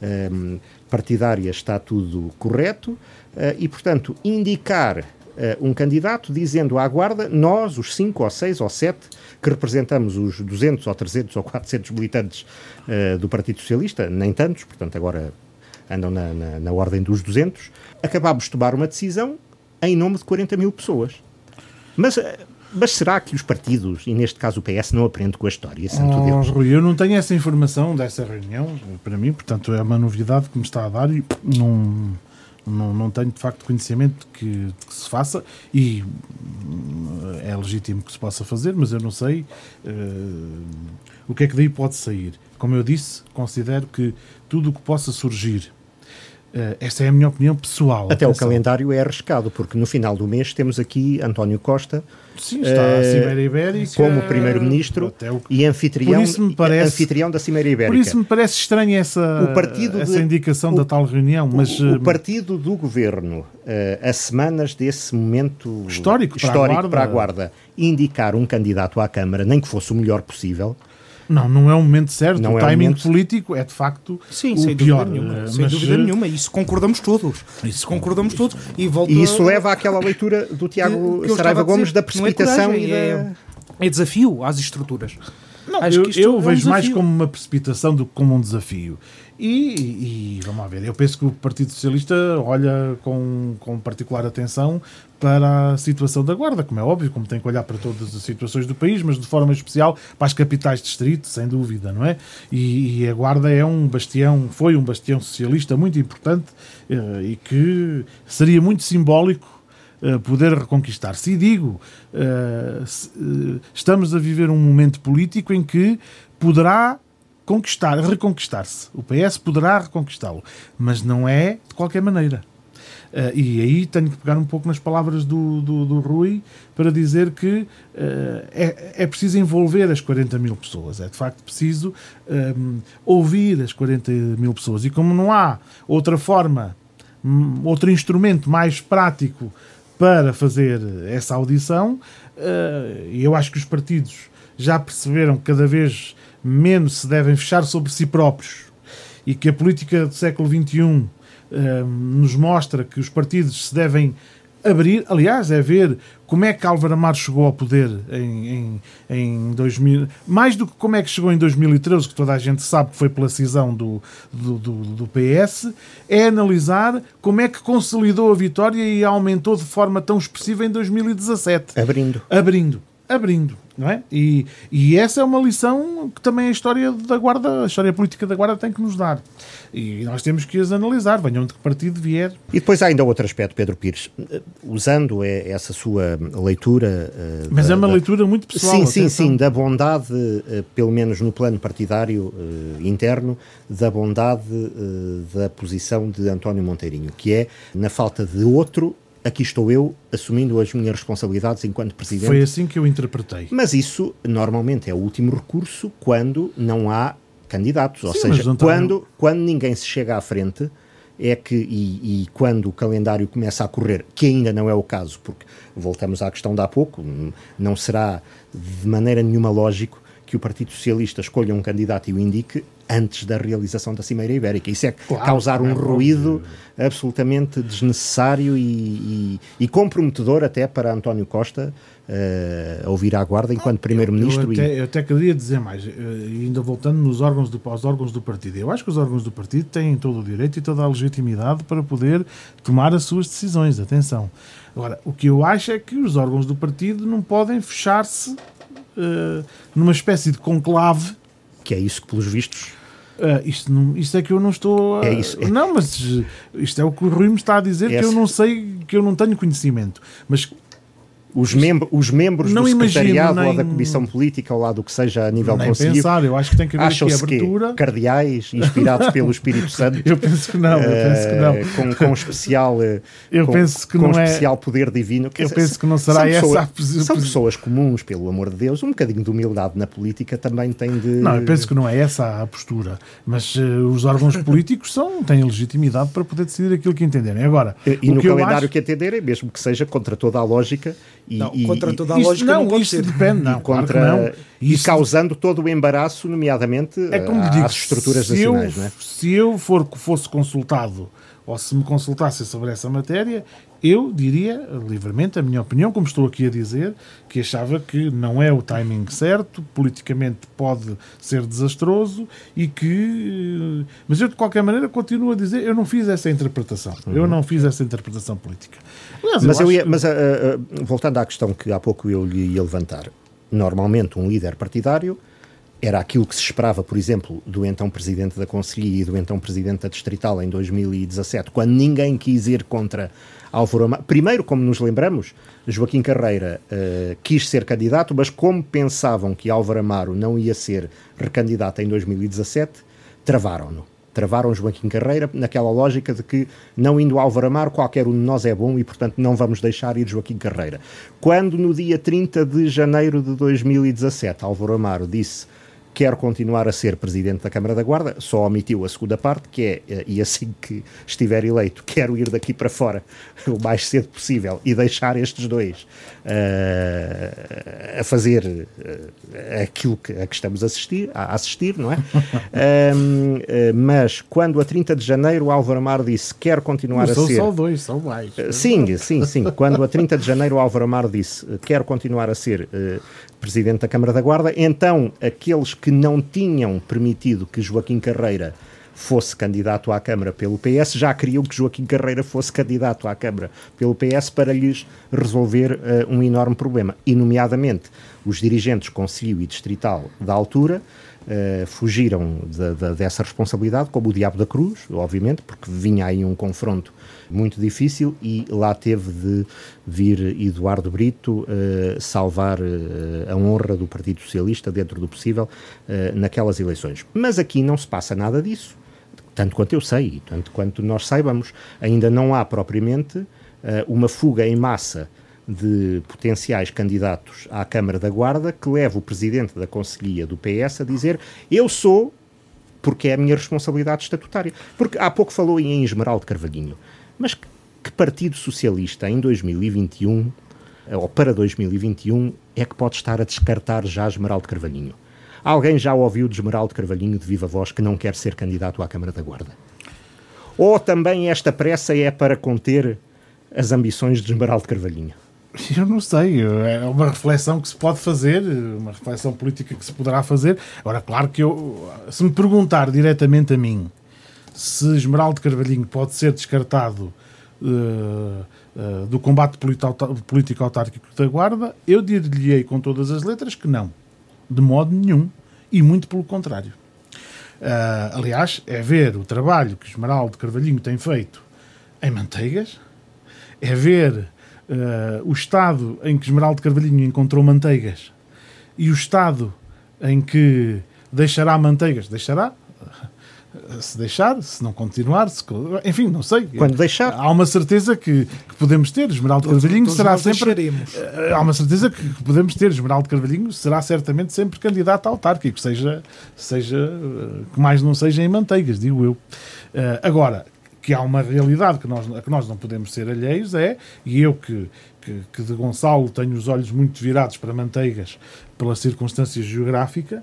ehm, partidária está tudo correto, eh, e, portanto, indicar eh, um candidato dizendo à Guarda, nós, os 5 ou 6 ou 7, que representamos os 200 ou 300 ou 400 militantes eh, do Partido Socialista, nem tantos, portanto agora andam na, na, na ordem dos 200, acabámos de tomar uma decisão em nome de 40 mil pessoas. Mas, eh, mas será que os partidos, e neste caso o PS, não aprende com a história? Santo Oh, Deus. Rui, eu não tenho essa informação dessa reunião, para mim, portanto é uma novidade que me está a dar e não, não, não tenho de facto conhecimento de que, que se faça e hum, é legítimo que se possa fazer, mas eu não sei eh, o que é que daí pode sair. Como eu disse, considero que tudo o que possa surgir, eh, esta é a minha opinião pessoal. Até o atenção. calendário é arriscado, porque no final do mês temos aqui António Costa Sim, está a eh, Cimeira Ibérica. como primeiro-ministro o- e anfitrião, parece- anfitrião da Cimeira Ibérica. Por isso me parece estranha essa, O essa de- indicação o- da tal reunião, mas o, eh, o partido do governo, eh, a semanas desse momento Histórico para a histórico para a Guarda, indicar um candidato à Câmara, nem que fosse o melhor possível, não, não é o momento certo. Não o é timing momento- político é de facto Sim, o sem pior. dúvida nenhuma. eh, Sem mas, dúvida eh, nenhuma. Isso concordamos todos. Isso concordamos todos. E, volto e isso a- leva àquela leitura do que- Tiago que eu Saraiva Gomes dizer. da Não é precipitação coragem, e da... é, é desafio às estruturas. Não, Acho eu, que isto eu é um vejo mais como uma precipitação do que como um desafio. E, e vamos lá ver, eu penso que o Partido Socialista olha com, com particular atenção para a situação da Guarda, como é óbvio, como tem que olhar para todas as situações do país, mas de forma especial para as capitais de distrito, sem dúvida, não é? E, e a Guarda é um bastião, foi um bastião socialista muito importante eh, e que seria muito simbólico uh, poder reconquistar-se. E digo, uh, se, uh, estamos a viver um momento político em que poderá conquistar, reconquistar-se. O PS poderá reconquistá-lo, mas não é de qualquer maneira. Uh, e aí tenho que pegar um pouco nas palavras do, do, do Rui para dizer que uh, é, é preciso envolver as 40 mil pessoas. É de facto preciso um, ehm, ouvir as 40 mil pessoas. E como não há outra forma, um, outro instrumento mais prático para fazer essa audição, uh, eu acho que os partidos já perceberam que cada vez menos se devem fechar sobre si próprios e que a política do século XXI Ehm, nos mostra que os partidos se devem abrir. Aliás, é ver como é que Álvaro Amaro chegou ao poder em, em, em 2000. Mais do que como é que chegou em 2013, que toda a gente sabe que foi pela cisão do, do, do, do PS, é analisar como é que consolidou a vitória e aumentou de forma tão expressiva em 2017. Abrindo. Abrindo. Abrindo não é? E, e essa é uma lição que também a história da Guarda, a história política da Guarda tem que nos dar. E nós temos que as analisar, venham de que partido vier. E depois há ainda outro aspecto, Pedro Pires, usando essa sua leitura. Eh, Mas da, é uma da, leitura muito pessoal. Sim, sim, sim, da bondade, eh, pelo menos no plano partidário eh, interno, da bondade da posição de António Monteirinho, que é, na falta de outro, aqui estou eu assumindo as minhas responsabilidades enquanto presidente. Foi assim que eu interpretei. Mas isso normalmente é o último recurso quando não há candidatos, Sim, ou seja, quando, quando ninguém se chega à frente é que, e, e, quando o calendário começa a correr, que ainda não é o caso, porque voltamos à questão de há pouco, não será de maneira nenhuma lógico que o Partido Socialista escolha um candidato e o indique antes da realização da Cimeira Ibérica. Isso é claro, causar um é ruído absolutamente desnecessário e, e, e, comprometedor até para António Costa uh, ouvir à guarda enquanto Primeiro-Ministro. Eu, eu, eu, até queria dizer mais, uh, ainda voltando nos órgãos do, aos órgãos do partido. Eu acho que os órgãos do partido têm todo o direito e toda a legitimidade para poder tomar as suas decisões. Atenção. Agora, o que eu acho é que os órgãos do partido não podem fechar-se uh, numa espécie de conclave que é isso que, pelos vistos. Uh, isto, não, isto é que eu não estou. A... É isso. É. Não, mas isto é o que o Rui me está a dizer, que eu não sei, que eu não tenho conhecimento. Mas os, mem os membros não do secretariado nem... ou da comissão política ou lá do que seja a nível nem conselho pensar, eu acho que tem que haver aqui abertura que, cardeais inspirados pelo Espírito <laughs> Santo eu penso que não, eu penso que não. Uh, com, com especial uh, <laughs> eu com, penso que com não é- especial é... poder divino. Eu dizer, penso que não será essa pessoa, a... são pessoas comuns pelo amor de Deus. Um bocadinho de humildade na política também tem de não, eu penso que não é essa a postura mas uh, os órgãos políticos são, têm legitimidade para poder decidir aquilo que entenderem. Agora e, e no que calendário acho... que entenderem mesmo que seja contra toda a lógica e, não, e, contra toda a isto lógica não, não isto depende, não, contra, claro não. E causando todo o embaraço, nomeadamente é como às digo, estruturas nacionais. Eu, não é? Se eu for, fosse consultado ou se me consultassem sobre essa matéria, eu diria livremente a minha opinião, como estou aqui a dizer, que achava que não é o timing certo, politicamente pode ser desastroso e que. Mas eu, de qualquer maneira, continuo a dizer, eu não fiz essa interpretação. Uhum. Eu não fiz essa interpretação política. Aliás, mas eu, eu ia, mas uh, uh, voltando à questão que há pouco eu lhe ia levantar, normalmente um líder partidário era aquilo que se esperava, por exemplo, do então Presidente da Conselhia e do então Presidente da Distrital em 2017, quando ninguém quis ir contra Álvaro Amaro. Primeiro, como nos lembramos, Joaquim Carreira uh, quis ser candidato, mas como pensavam que Álvaro Amaro não ia ser recandidato em 2017, travaram-no. Travaram Joaquim Carreira naquela lógica de que, não indo Álvaro Amaro, qualquer um de nós é bom e, portanto, não vamos deixar ir Joaquim Carreira. Quando, no dia 30 de janeiro de 2017, Álvaro Amaro disse quer continuar a ser presidente da Câmara da Guarda, só omitiu a segunda parte, que é, eh, e assim que estiver eleito, <laughs> quero ir daqui para fora <laughs> o mais cedo possível e deixar estes dois uh, a fazer uh, aquilo que, a que estamos a assistir, a assistir não é? <laughs> um, uh, mas quando a 30 de janeiro Álvaro Amaro disse quer continuar a ser... São só dois, são mais. sim, sim, sim. Quando a 30 de janeiro Álvaro Amaro disse quer continuar a ser presidente da Câmara da Guarda, então aqueles que não tinham permitido que Joaquim Carreira fosse candidato à Câmara pelo PS, já queriam que Joaquim Carreira fosse candidato à Câmara pelo PS para lhes resolver uh, um enorme problema. E, nomeadamente, os dirigentes Conselho e Distrital da altura uh, fugiram de, de, dessa responsabilidade, como o Diabo da Cruz, obviamente, porque vinha aí um confronto muito difícil e lá teve de vir Eduardo Brito uh, salvar uh, a honra do Partido Socialista dentro do possível naquelas eleições. Mas aqui não se passa nada disso. Tanto quanto eu sei, tanto quanto nós saibamos, ainda não há propriamente uma fuga em massa de potenciais candidatos à Câmara da Guarda que leva o presidente da Conselhia do PS a dizer eu sou porque é a minha responsabilidade estatutária. Porque há pouco falou em Esmeraldo Carvalhinho. Mas que Partido Socialista em 2021 ou para 2021 é que pode estar a descartar já Esmeraldo Carvalhinho? Alguém já ouviu de Esmeraldo Carvalhinho de viva voz que não quer ser candidato à Câmara da Guarda? Ou também esta pressa é para conter as ambições de Esmeraldo Carvalhinho? Eu não sei, é uma reflexão que se pode fazer, uma reflexão política que se poderá fazer. Agora, claro que eu, se me perguntar diretamente a mim se Esmeraldo Carvalhinho pode ser descartado uh, uh, do combate político autárquico da Guarda, eu dir-lhe-ei com todas as letras que não, de modo nenhum, e muito pelo contrário. Uh, aliás, é ver o trabalho que Esmeraldo Carvalhinho tem feito em Manteigas, é ver o estado em que Esmeraldo Carvalhinho encontrou manteigas. E o estado em que deixará manteigas, deixará, se deixar, se não continuar, se, enfim, não sei. Quando deixar. Há uma certeza que, que podemos ter, Esmeraldo todos, Carvalhinho todos será sempre. Deixaremos. Eh, há uma certeza que, que podemos ter, Esmeraldo Carvalhinho será certamente sempre candidato a autárquico, seja, seja eh, que mais não seja em manteigas, digo eu. Uh, agora, que há uma realidade que nós, que nós não podemos ser alheios, é, e eu que, que, que, de Gonçalo tenho os olhos muito virados para manteigas pela circunstância geográfica,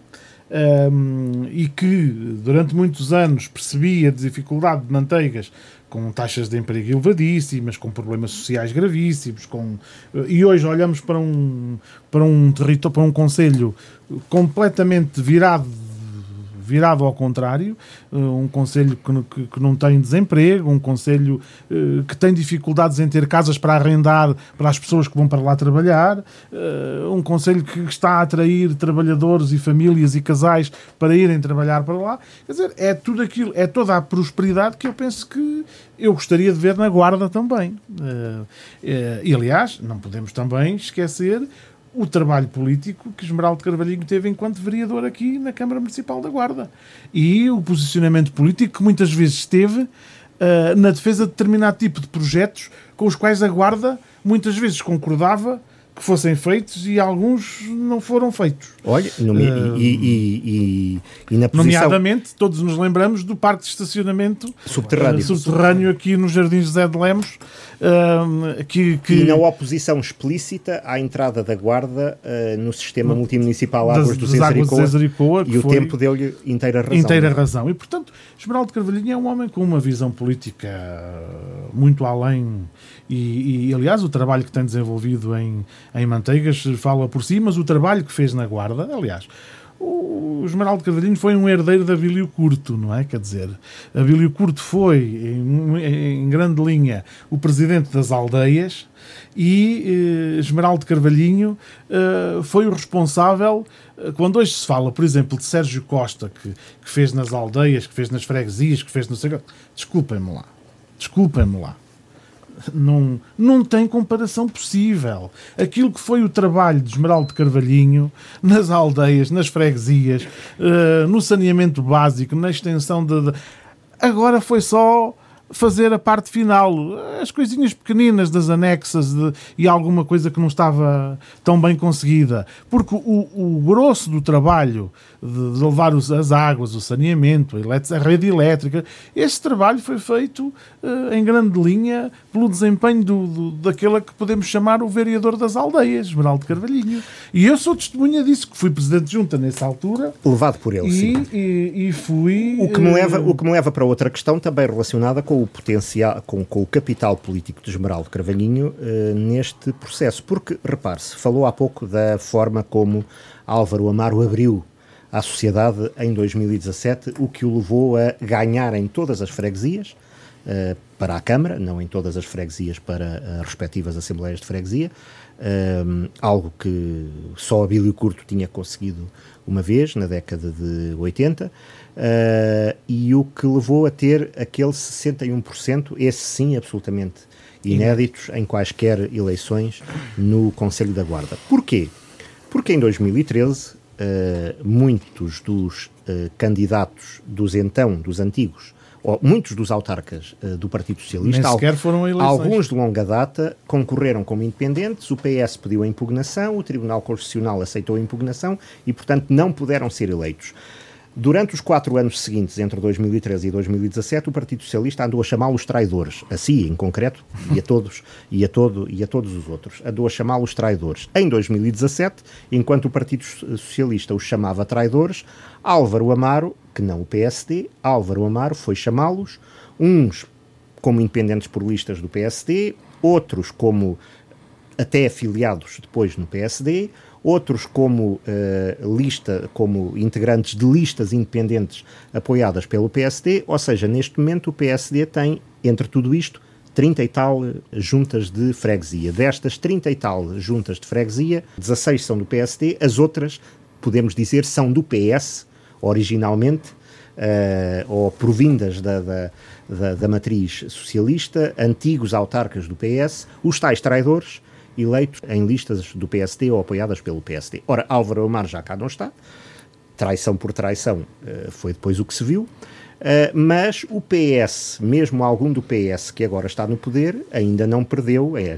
um, e que durante muitos anos percebi a dificuldade de manteigas com taxas de emprego elevadíssimas, com problemas sociais gravíssimos, com e hoje olhamos para um para um território, para um conselho completamente virado virado ao contrário, eh, um conselho que, que, não tem desemprego, um conselho eh, que tem dificuldades em ter casas para arrendar para as pessoas que vão para lá trabalhar, eh, um conselho que está a atrair trabalhadores e famílias e casais para irem trabalhar para lá. Quer dizer, é tudo aquilo, é toda a prosperidade que eu penso que eu gostaria de ver na Guarda também. E aliás, não podemos também esquecer o trabalho político que Esmeraldo Carvalhinho teve enquanto vereador aqui na Câmara Municipal da Guarda. E o posicionamento político que muitas vezes teve uh, na defesa de determinado tipo de projetos com os quais a Guarda muitas vezes concordava que fossem feitos e alguns não foram feitos. Olha, nome... uh, e, e, e, e, na posição... Nomeadamente, todos nos lembramos do parque de estacionamento subterrâneo, uh, subterrâneo aqui nos Jardins José de Lemos, uh, que, que... E na oposição explícita à entrada da Guarda no sistema multimunicipal Águas do Zezericoa, e o tempo deu-lhe inteira razão. Inteira razão. E, portanto, Esmeraldo Carvalhinho é um homem com uma visão política muito além e, e, aliás, o trabalho que tem desenvolvido em, em Manteigas fala por si, mas o trabalho que fez na Guarda, aliás, o Esmeraldo Carvalhinho foi um herdeiro da Abílio Curto, não é? Quer dizer, Abílio Curto foi, em, em grande linha, o presidente das aldeias e eh, Esmeraldo Carvalhinho eh, foi o responsável, eh, quando hoje se fala, por exemplo, de Sérgio Costa, que, que fez nas aldeias, que fez nas freguesias, que fez no... Desculpem-me lá. Desculpem-me lá não, não tem comparação possível. Aquilo que foi o trabalho de Esmeraldo Carvalhinho nas aldeias, nas freguesias, uh, no saneamento básico, na extensão de, de. Agora foi só fazer a parte final, as coisinhas pequeninas das anexas de, e alguma coisa que não estava tão bem conseguida. Porque o, o grosso do trabalho de, de levar os, as águas, o saneamento, a, a, rede elétrica. Esse trabalho foi feito uh, em grande linha pelo desempenho do, do, daquele que podemos chamar o vereador das aldeias, Esmeraldo Carvalhinho. E eu sou testemunha disso, que fui presidente de junta nessa altura. Levado por ele, e, sim. E, e, fui... O que, me leva, uh, o que me leva para outra questão também relacionada com o potencial, com, com o capital político de Esmeraldo Carvalhinho uh, neste processo. Porque, repare-se, falou há pouco da forma como Álvaro Amaro abriu à sociedade em 2017, o que o levou a ganhar em todas as freguesias, uh, para a Câmara, não em todas as freguesias para as respectivas Assembleias de Freguesia, um, algo que só Abílio Curto tinha conseguido uma vez, na década de 80, uh, e o que levou a ter aquele 61%, esse sim absolutamente inéditos, em quaisquer eleições no Conselho da Guarda. Porquê? Porque em 2013, uh, muitos dos uh, candidatos dos então, dos antigos, ou muitos dos autarcas uh, do Partido Socialista, Nem sequer foram eleições. alguns de longa data, concorreram como independentes, o PS pediu a impugnação, o Tribunal Constitucional aceitou a impugnação e, portanto, não puderam ser eleitos. Durante os quatro anos seguintes, entre 2013 e 2017, o Partido Socialista andou a chamá-los traidores, a si em concreto, e a todos, e a todo, e a todos os outros, andou a chamá-los traidores. Em 2017, enquanto o Partido Socialista os chamava traidores, Álvaro Amaro, que não o PSD, Álvaro Amaro foi chamá-los, uns como independentes por listas do PSD, outros como até afiliados depois no PSD, outros como uh, lista, como integrantes de listas independentes apoiadas pelo PSD, ou seja, neste momento o PSD tem, entre tudo isto, 30 e tal juntas de freguesia. Destas 30 e tal juntas de freguesia, 16 são do PSD, as outras, podemos dizer, são do PS, originalmente, uh, ou provindas da, da, da, da matriz socialista, antigos autarcas do PS, os tais traidores, eleitos em listas do PSD ou apoiadas pelo PSD. Ora, Álvaro Omar já cá não está, traição por traição eh, foi depois o que se viu, eh, mas o PS, mesmo algum do PS que agora está no poder, ainda não perdeu, é,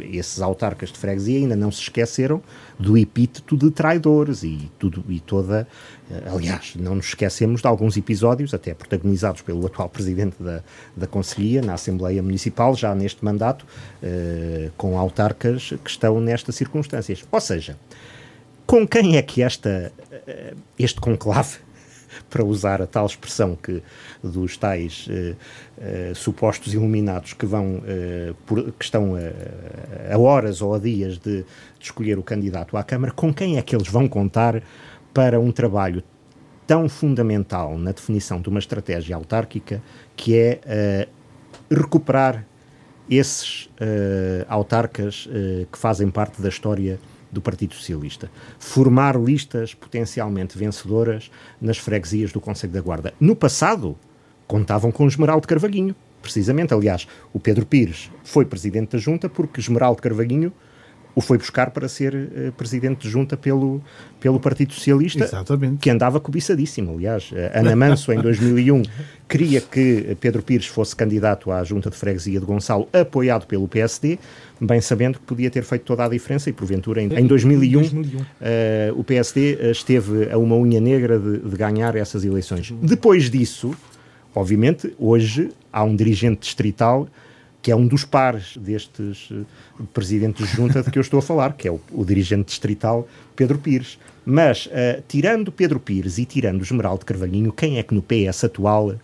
esses autarcas de freguesia ainda não se esqueceram do epíteto de traidores e, tudo, e toda. Eh, aliás, não nos esquecemos de alguns episódios, até protagonizados pelo atual <laughs> presidente da, da Conselhia, na Assembleia Municipal, já neste mandato, eh, com autarcas que estão nestas circunstâncias. Ou seja, com quem é que esta, este conclave para usar a tal expressão que dos tais uh, uh, supostos iluminados que vão uh, por, que estão a horas ou a dias de, de, escolher o candidato à Câmara, com quem é que eles vão contar para um trabalho tão fundamental na definição de uma estratégia autárquica que é recuperar esses autarcas que fazem parte da história do Partido Socialista. Formar listas potencialmente vencedoras nas freguesias do Conselho da Guarda. No passado, contavam com Esmeraldo Carvalhinho, precisamente. Aliás, o Pedro Pires foi presidente da junta porque Esmeraldo Carvalhinho o foi buscar para ser uh, presidente de junta pelo, pelo Partido Socialista, Exatamente. que andava cobiçadíssimo. Aliás, Ana Manso, em 2001, <laughs> queria que Pedro Pires fosse candidato à junta de freguesia de Gonçalo, apoiado pelo PSD, bem sabendo que podia ter feito toda a diferença e, porventura, em, em 2001, 2001. Uh, o PSD eh, esteve a uma unha negra de, de ganhar essas eleições. Depois disso, obviamente, hoje há um dirigente distrital que é um dos pares destes uh, presidentes de junta de que eu estou a falar, que é o, o dirigente distrital Pedro Pires. Mas, uh, tirando Pedro Pires e tirando o Esmeraldo Carvalhinho, quem é que no PS atual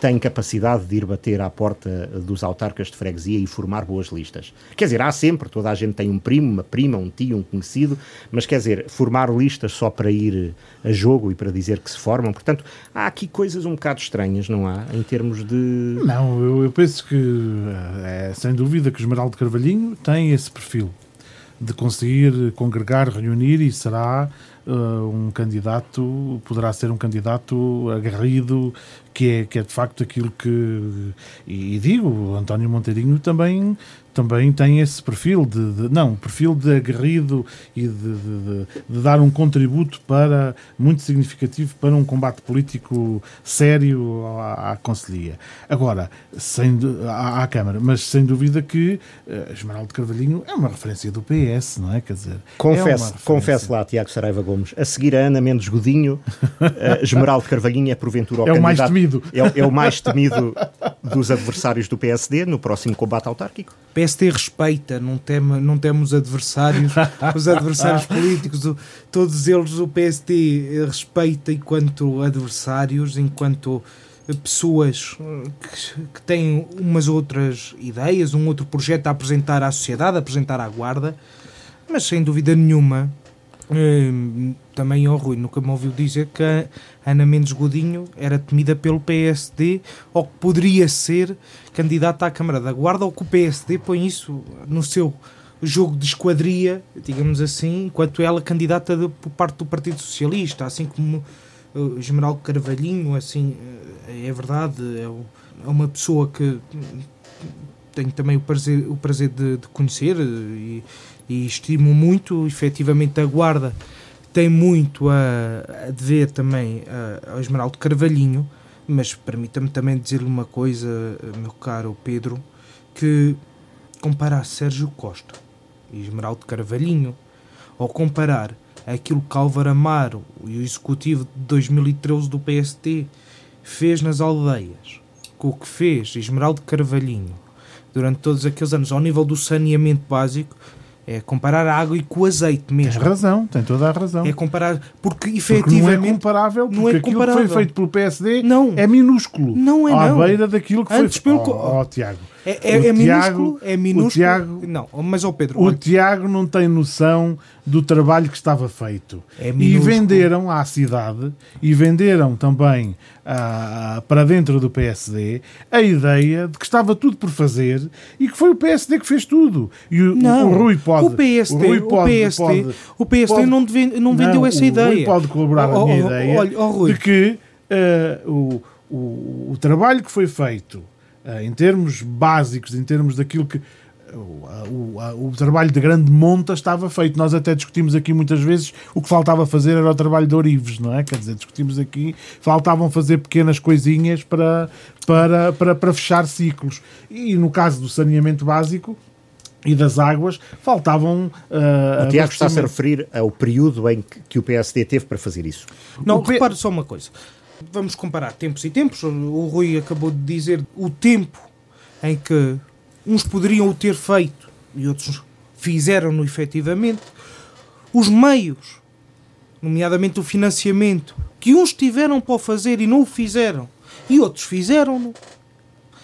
tem capacidade de ir bater à porta dos autarcas de freguesia e formar boas listas. Quer dizer, há sempre, toda a gente tem um primo, uma prima, um tio, um conhecido, mas quer dizer, formar listas só para ir a jogo e para dizer que se formam, portanto, há aqui coisas um bocado estranhas, não há, em termos de... Não, eu, eu penso que, é, sem dúvida, que o Esmeraldo Carvalhinho tem esse perfil de conseguir congregar, reunir e será um candidato, poderá ser um candidato agarrido, que é, que é de facto aquilo que. E, e digo, António Monteirinho também também tem esse perfil de, de não, perfil de aguerrido e de, de, de, dar um contributo para muito significativo para um combate político sério à, à Conselhia. Agora, sem, à, à, Câmara, mas sem dúvida que uh, Esmeraldo Carvalhinho é uma referência do PS, não é? Quer dizer, confesso, é confesso lá, Tiago Saraiva Gomes, a seguir a Ana Mendes Godinho, <laughs> uh, Esmeraldo Carvalhinho é porventura o é o mais temido. É, é o mais temido dos adversários do PSD no próximo combate autárquico. PSD respeita, não, não temos adversários, <laughs> os adversários políticos, o, todos eles o PSD respeita enquanto adversários, enquanto pessoas que, que, têm umas outras ideias, um outro projeto a apresentar à sociedade, a apresentar à guarda, mas sem dúvida nenhuma Hum, também, ó Rui, nunca me ouviu dizer que a Ana Mendes Godinho era temida pelo PSD ou que poderia ser candidata à Câmara da Guarda ou que o PSD põe isso no seu jogo de esquadria, digamos assim, enquanto ela candidata de, por parte do Partido Socialista, assim como o uh, General Carvalhinho, assim, uh, é verdade, é, é, uma pessoa que tenho também o prazer, o prazer de, de conhecer uh, e, e estimo muito, efetivamente a Guarda tem muito a, a dever também ao Esmeraldo Carvalhinho, mas permita-me também dizer-lhe uma coisa, meu caro Pedro, que comparar Sérgio Costa e Esmeraldo Carvalhinho, ou comparar aquilo que Álvaro Amaro e o executivo de 2013 do PST fez nas aldeias, com o que fez Esmeraldo Carvalhinho durante todos aqueles anos ao nível do saneamento básico, é comparar a água e com o azeite mesmo. Tem razão, tem toda a razão. É comparar, porque efetivamente. Porque não é comparável, porque não é aquilo que foi feito pelo PSD não. é minúsculo. Não é, à não. beira daquilo que Antes foi pelo. Oh, oh, Tiago. É, é, é Tiago, minúsculo, é minúsculo. Tiago, não, mas ao Pedro. O olha, Tiago não tem noção do trabalho que estava feito. É e venderam à cidade e venderam também ah, para dentro do PSD a ideia de que estava tudo por fazer e que foi o PSD que fez tudo. E o, não, o Rui pode. O PSD, o, Rui pode, o PSD, pode, o PSD pode, não, deve, não vendeu não, essa o ideia. Rui pode colaborar Oh, a minha oh, ideia olha, oh, de que ah, o, o, o trabalho que foi feito em termos básicos, em termos daquilo que o, o, o, trabalho de grande monta estava feito. Nós até discutimos aqui muitas vezes o que faltava fazer era o trabalho de Orives, não é? Quer dizer, discutimos aqui, faltavam fazer pequenas coisinhas para, para, para, para fechar ciclos. E no caso do saneamento básico, e das águas, faltavam. Uh, o Tiago está-se a referir ao período em que, que, o PSD teve para fazer isso. Não, o repare só uma coisa. Vamos comparar tempos e tempos. O Rui acabou de dizer o tempo em que uns poderiam o ter feito e outros fizeram-no efetivamente. Os meios, nomeadamente o financiamento, que uns tiveram para o fazer e não o fizeram, e outros fizeram-no,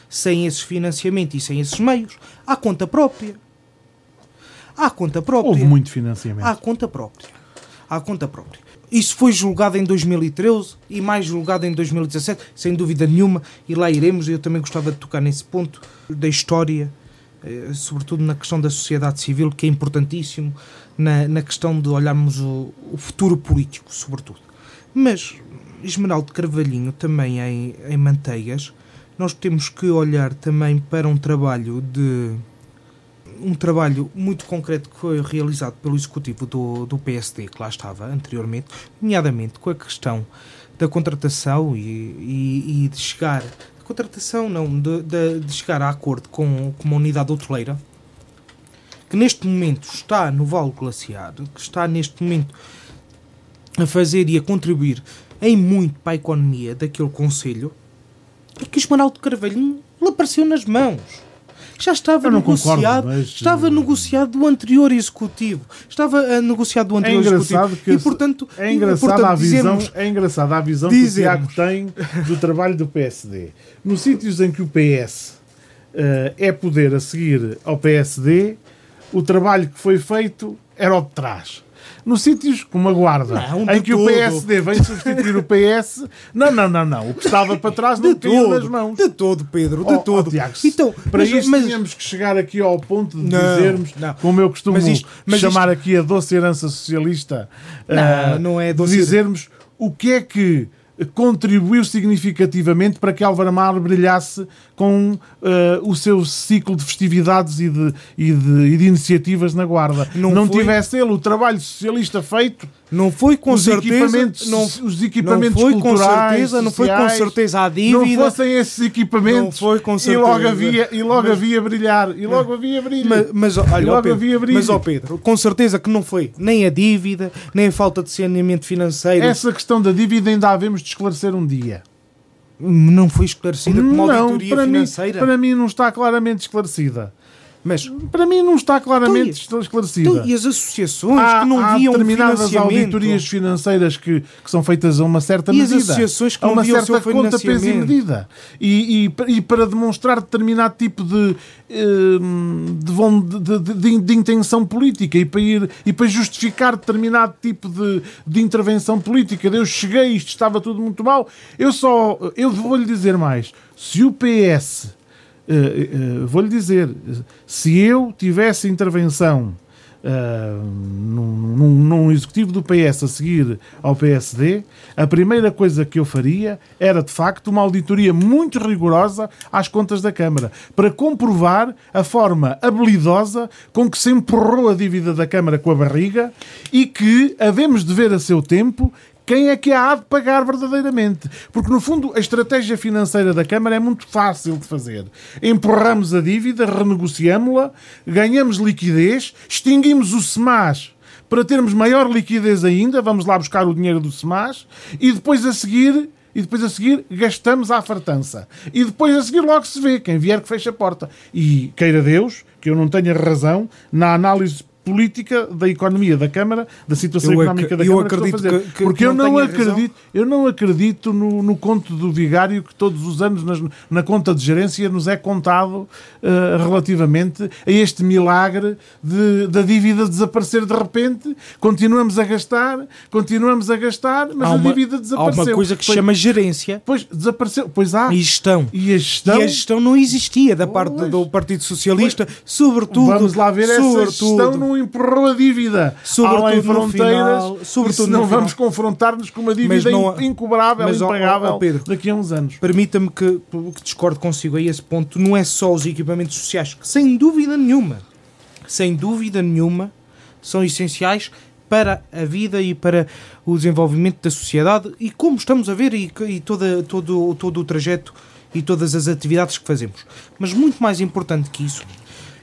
sem esse financiamento e sem esses meios, à conta própria. À conta própria. Houve muito financiamento. À conta própria. À conta própria. Isso foi julgado em 2013 e mais julgado em 2017, sem dúvida nenhuma, e lá iremos. Eu também gostava de tocar nesse ponto da história, sobretudo na questão da sociedade civil, que é importantíssimo, na, na questão de olharmos o, o futuro político, sobretudo. Mas, Esmeraldo Carvalhinho, também em, em Manteigas, nós temos que olhar também para um trabalho de um trabalho muito concreto que foi realizado pelo executivo do, do PSD, que lá estava anteriormente, nomeadamente com a questão da contratação e, e, e de chegar de contratação não, de, de, de, chegar a acordo com, com uma unidade hoteleira que neste momento está no Vale Glaciar, que está neste momento a fazer e a contribuir em muito para a economia daquele Conselho, e que o Esmeraldo Carvalhinho lhe apareceu nas mãos já estava negociado, concordo, mas... estava negociado do anterior executivo, estava uh, negociado do anterior é executivo que e portanto é engraçada a visão, é engraçada a visão dizemos, que o Tiago tem do trabalho do PSD. Nos sítios em que o PS uh, é poder a seguir ao PSD, o trabalho que foi feito era o de trás nos sítios como a Guarda, não, em que todo. o PSD vem substituir o PS. Não, não, não, não. O que estava para trás não caiu nas mãos. De todo, Pedro, de oh, todo. Oh, Tiago, então, para mas, isto mas... tínhamos que chegar aqui ao ponto de não, dizermos, não. como eu costumo mas isto, mas chamar isto... aqui a doce herança socialista, não, uh, não é doce... dizermos o que é que contribuiu significativamente para que Álvaro Amaro brilhasse com uh, o seu ciclo de festividades e de, e de, e de iniciativas na Guarda. Não, não foi... tivesse ele o trabalho socialista feito, não foi com os certeza, equipamentos, não, os equipamentos não foi com certeza, não foi com certeza a dívida. Não fossem esses equipamentos. Não foi com e certeza. logo havia e logo mas, havia brilhar e logo havia brilho. Mas, mas olha, e logo Pedro, havia brilho. mas ó Pedro, com certeza que não foi nem a dívida, nem a falta de saneamento financeiro. Essa questão da dívida ainda havemos de esclarecer um dia. Não foi esclarecida como não, auditoria para financeira? Mim, para mim não está claramente esclarecida. Mas para mim não está claramente Então, esclarecida. então, e as associações há, que não há viam determinadas auditorias financeiras que, que são feitas a uma certa E as medida. associações que a não uma viam certa conta, peso e medida. E, e, e para demonstrar determinado tipo de, hum, de, de- de- de intenção política e para, ir, e para justificar determinado tipo de, de intervenção política. Eu cheguei, isto estava tudo muito mal. Eu só, eu vou-lhe dizer mais. Se o PS Uh, uh, vou-lhe dizer, se eu tivesse intervenção uh, num, num- num executivo do PS a seguir ao PSD, a primeira coisa que eu faria era de facto uma auditoria muito rigorosa às contas da Câmara para comprovar a forma habilidosa com que se empurrou a dívida da Câmara com a barriga e que havemos de ver a seu tempo quem é que a há de pagar verdadeiramente? Porque, no fundo, a estratégia financeira da Câmara é muito fácil de fazer. Empurramos a dívida, renegociamos-la, ganhamos liquidez, extinguimos o SEMAS para termos maior liquidez ainda, vamos lá buscar o dinheiro do SEMAS, e depois a seguir... E depois a seguir gastamos à fartança. E depois a seguir logo se vê. Quem vier que fecha a porta. E queira Deus que eu não tenha razão na análise política da economia da Câmara, da situação Eu económica da eu Câmara acredito que que- que- Porque que eu não acredito, eu não acredito no, no conto do vigário que todos os anos nas- na conta de gerência nos é contado eh, relativamente a este milagre de, da dívida desaparecer de repente. Continuamos a gastar, continuamos a gastar, mas há a uma, dívida há desapareceu. uma coisa que se Pois- chama gerência Pois, desapareceu. Pois há. e gestão. E a gestão... E a gestão não existia da parte Pois. do Partido Socialista, sobretudo. Vamos lá ver, essa sobretudo, gestão não empurrou a dívida Sobretudo além fronteiras, final- sobretudo final. vamos confrontar-nos com uma dívida não- incobrável, mas, impagável ó, Pedro, daqui a uns anos. Permita-me que, que discordo consigo a esse ponto. Não é só os equipamentos sociais, que sem dúvida nenhuma, sem dúvida nenhuma, são essenciais para a vida e para o desenvolvimento da sociedade e como estamos a ver e, e toda, todo, todo o trajeto e todas as atividades que fazemos. Mas muito mais importante que isso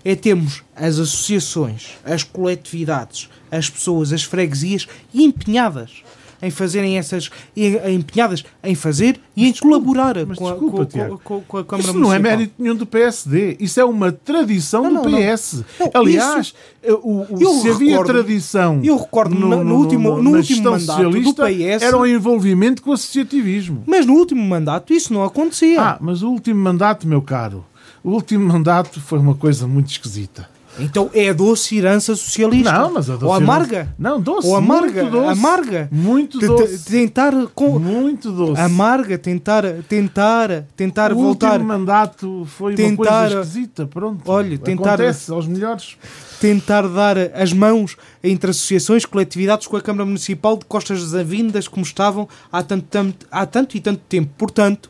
é termos as associações, as coletividades, as pessoas, as freguesias empenhadas em fazerem essas em- empenhadas em fazer e em colaborar mas com a, com, Tiago. com- com a Câmara Isso não é Municipal. mérito nenhum do PSD. Isso é uma tradição Não, do não. PS. Não, Aliás, o, o- Eu se havia recordo- tradição eu recordo no- no último- no último mandato do PS era o envolvimento com o associativismo. Mas no último mandato isso não acontecia. Ah, mas o último mandato, meu caro, o último mandato foi uma coisa muito esquisita. Então é a doce herança socialista. Não, mas a doce Ou herança- amarga. Não, doce. Ou amarga. muito doce. Amarga. Muito doce. Tentar com Muito doce. amarga, tentar tentar tentar o voltar último mandato foi Tentar- uma coisa esquisita, pronto. Olha, tentar- Acontece aos melhores. tentar dar as mãos entre associações, coletividades com a Câmara Municipal de costas desavindas como estavam há tanto, tanto- há tanto e tanto tempo. Portanto,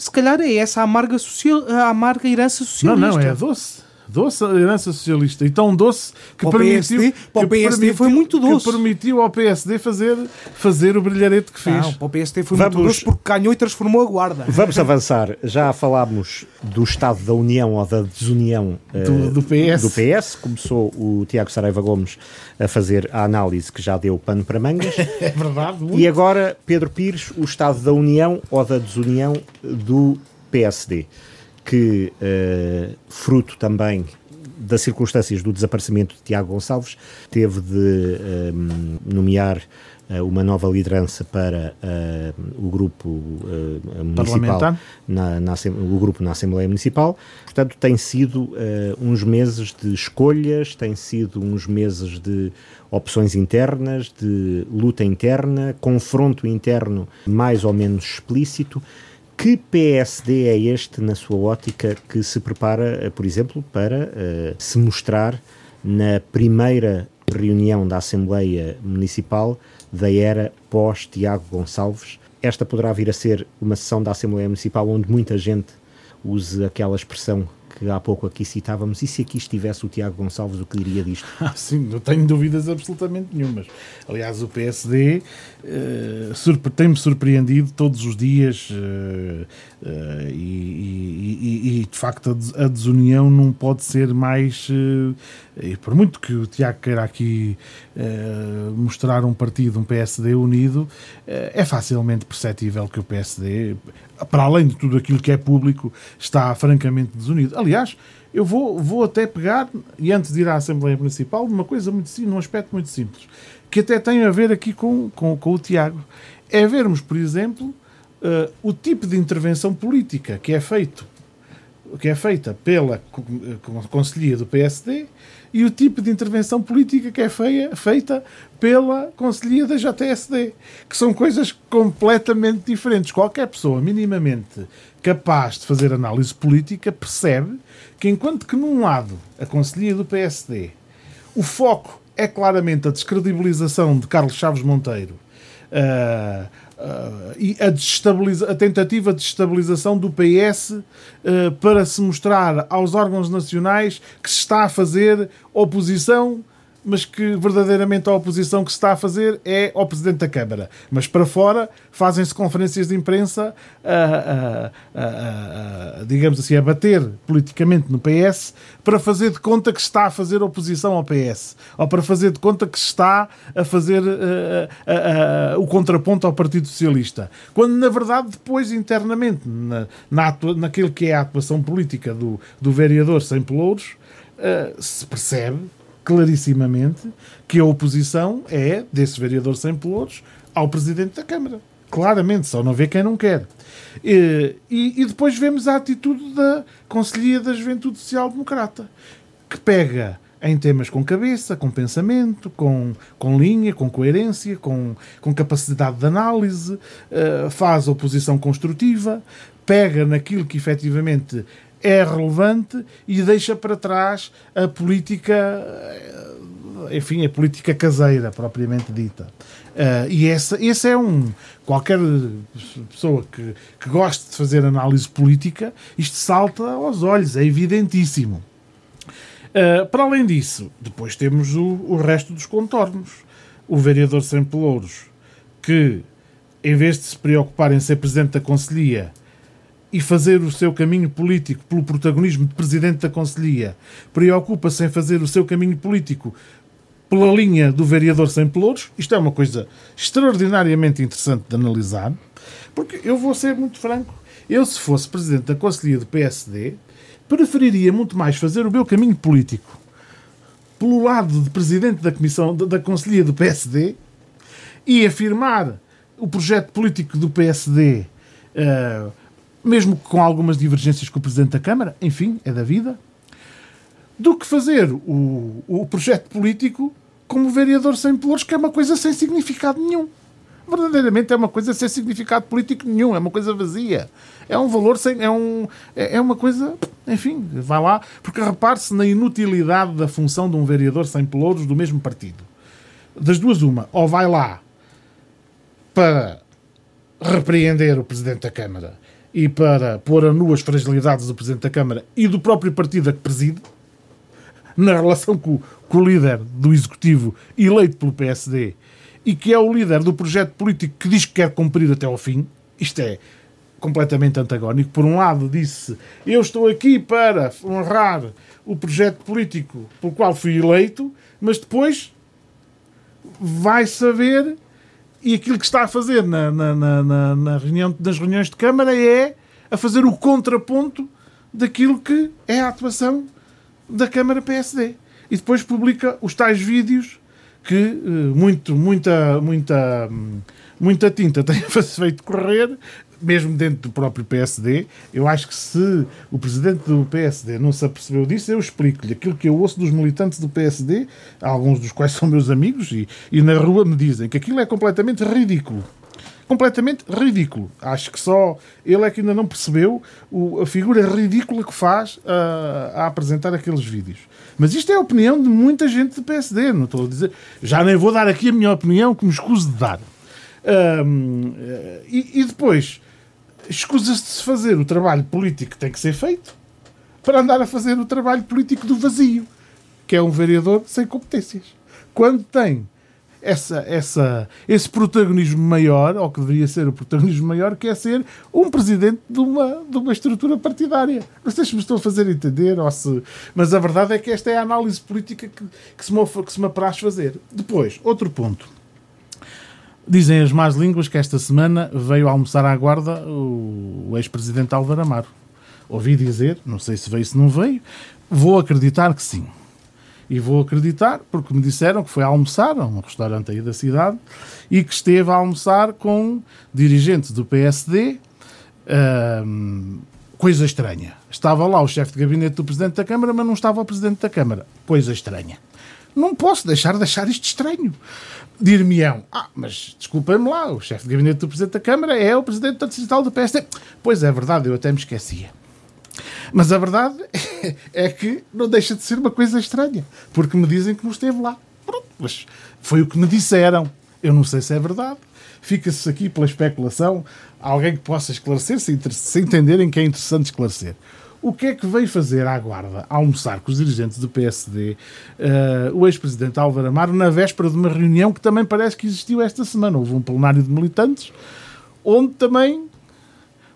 se calhar é essa a amarga, social, a amarga herança Não, socialista. não, é doce. Doce a herança socialista. E tão doce que Para permitiu... PSD para o que PSD foi muito doce. Que permitiu ao PSD fazer, fazer o brilharete que fez. Não, para o PST foi Vamos- muito doce porque ganhou e transformou a guarda. Vamos avançar. Já falámos do estado da união ou da desunião eh, Do- do PS. do PS. Começou o Tiago Saraiva Gomes a fazer a análise que já deu pano para mangas. <laughs> É verdade. E agora, Pedro Pires, o estado da união ou da desunião do PSD, que, eh, fruto também das circunstâncias do desaparecimento de Tiago Gonçalves, teve de eh, nomear eh, uma nova liderança para eh, o grupo eh, municipal, na, na o grupo na Assembleia Municipal. Portanto, tem sido eh, uns meses de escolhas, tem sido uns meses de opções internas, de luta interna, confronto interno mais ou menos explícito. Que PSD é este, na sua ótica, que se prepara, eh, por exemplo, para eh, se mostrar na primeira reunião da Assembleia Municipal da era pós-Tiago Gonçalves? Esta poderá vir a ser uma sessão da Assembleia Municipal onde muita gente use aquela expressão que há pouco aqui citávamos. E se aqui estivesse o Tiago Gonçalves, o que diria disto? Ah, <laughs> sim, não tenho dúvidas absolutamente nenhumas. Aliás, o PSD surpre- tem-me surpreendido todos os dias eh, eh, e, e- e- de facto a des- a desunião não pode ser mais. e por muito que o Tiago queira aqui mostrar um partido, um PSD unido, é facilmente perceptível que o PSD, para além de tudo aquilo que é público, está francamente desunido. Aliás, eu vou, vou até pegar, e antes de ir à Assembleia Municipal, uma coisa muito simples, num aspecto muito simples, que até tem a ver aqui com, com, com o Tiago. É vermos, por exemplo, uh, o tipo de intervenção política que é feito que é feita pela Conselhia do PSD e o tipo de intervenção política que é feia, feita pela Conselhia da JSD, que são coisas completamente diferentes. Qualquer pessoa minimamente capaz de fazer análise política percebe que, enquanto que num lado, a Conselhia do PSD, o foco é claramente a descredibilização de Carlos Chaves Monteiro, uh, Uh, e a, a, tentativa de desestabilização do PS uh, para se mostrar aos órgãos nacionais que se está a fazer oposição mas que verdadeiramente a oposição que se está a fazer é ao Presidente da Câmara. Mas para fora fazem-se conferências de imprensa a, a, a, digamos assim, a bater politicamente no PS para fazer de conta que está a fazer oposição ao PS ou para fazer de conta que está a fazer o contraponto ao Partido Socialista. Quando, na verdade, depois, internamente, na, na naquilo que é a atuação política do, do vereador sem pelouros, uh, se percebe clarissimamente que a oposição é desse vereador sem pelouros ao Presidente da Câmara. Claramente, só não vê quem não quer. E, e, e depois vemos a atitude da Conselhia da Juventude Social Democrata, que pega em temas com cabeça, com pensamento, com, com linha, com coerência, com, com capacidade de análise, uh, faz oposição construtiva, pega naquilo que efetivamente é relevante e deixa para trás a política, eh, enfim, a política caseira, propriamente dita. Uh, e essa, esse é um. Qualquer pessoa que, que goste de fazer análise política, isto salta aos olhos, é evidentíssimo. Uh, para além disso, depois temos o, o resto dos contornos. O vereador sem pelouros, que em vez de se preocupar em ser presidente da Conselhia, e fazer o seu caminho político pelo protagonismo de presidente da Conselhia, preocupa-se em fazer o seu caminho político pela linha do vereador sem pelouros, isto é uma coisa extraordinariamente interessante de analisar, porque eu vou ser muito franco, eu se fosse presidente da Conselhia do PSD, preferiria muito mais fazer o meu caminho político pelo lado de presidente da comissão da, Conselhia do PSD e afirmar o projeto político do PSD uh, mesmo com algumas divergências com o Presidente da Câmara, enfim, é da vida, do que fazer o, o projeto político como vereador sem pelouros, que é uma coisa sem significado nenhum. Verdadeiramente é uma coisa sem significado político nenhum, é uma coisa vazia. É um valor sem. É, um, é, é uma coisa. Enfim, vai lá. Porque repare-se na inutilidade da função de um vereador sem pelouros do mesmo partido. Das duas, uma. Ou vai lá para repreender o Presidente da Câmara e para pôr a nu as fragilidades do Presidente da Câmara e do próprio partido a que preside, na relação com, com o líder do Executivo eleito pelo PSD e que é o líder do projeto político que diz que quer cumprir até ao fim, isto é completamente antagónico. Por um lado, disse: Eu estou aqui para honrar o projeto político pelo qual fui eleito, mas depois vai saber e aquilo que está a fazer na, na, na, na reunião, nas reuniões de Câmara é a fazer o contraponto daquilo que é a atuação da Câmara PSD. E depois publica os tais vídeos que eh, muito, muita, muita, hum, muita tinta <laughs> tem feito correr mesmo dentro do próprio PSD, eu acho que se o presidente do PSD não se apercebeu disso, eu explico-lhe aquilo que eu ouço dos militantes do PSD, alguns dos quais <laughs> são meus amigos, e, e na rua me dizem que aquilo é completamente ridículo. Completamente ridículo. Acho que só ele é que ainda não percebeu o, a figura ridícula que faz a, apresentar aqueles vídeos. Mas isto é a opinião de muita gente do PSD, não estou a dizer. Já nem vou dar aqui a minha opinião, que me escuso de dar. Um, e, e, depois, escusa-se de fazer o trabalho político que tem que ser feito para andar a fazer o trabalho político do vazio, que é um vereador sem competências. Quando tem essa, essa, esse protagonismo maior, ou que deveria ser o protagonismo maior, que é ser um presidente de uma, de uma estrutura partidária. Não sei se me estou a fazer entender, ou se... mas a verdade é que esta é a análise política que, que, se, me, que se me apraz fazer. Depois, outro ponto. Dizem as más línguas que esta semana veio almoçar à guarda o, ex-presidente Álvaro Amaro. ouvi dizer, não sei se veio, se não veio, vou acreditar que sim. E vou acreditar porque me disseram que foi almoçar a um restaurante aí da cidade e que esteve a almoçar com dirigentes do PSD. Hum, coisa estranha. Estava lá o chefe de gabinete do Presidente da Câmara, mas não estava o Presidente da Câmara. Coisa estranha. Não posso deixar de achar isto estranho. Dir-me-ão, ah, mas desculpem-me lá, o chefe de gabinete do Presidente da Câmara é o Presidente da Distrital do PSD. Pois é verdade, eu até me esquecia. Mas a verdade <laughs> é que não deixa de ser uma coisa estranha, porque me dizem que não esteve lá. Pronto, mas foi o que me disseram. Eu não sei se é verdade. Fica-se aqui pela especulação alguém que possa esclarecer, se, se entenderem que é interessante esclarecer. O que é que veio fazer à Guarda, almoçar com os dirigentes do PSD, uh, eh, o ex-presidente Álvaro Amaro, na véspera de uma reunião que também parece que existiu esta semana? Houve um plenário de militantes, onde também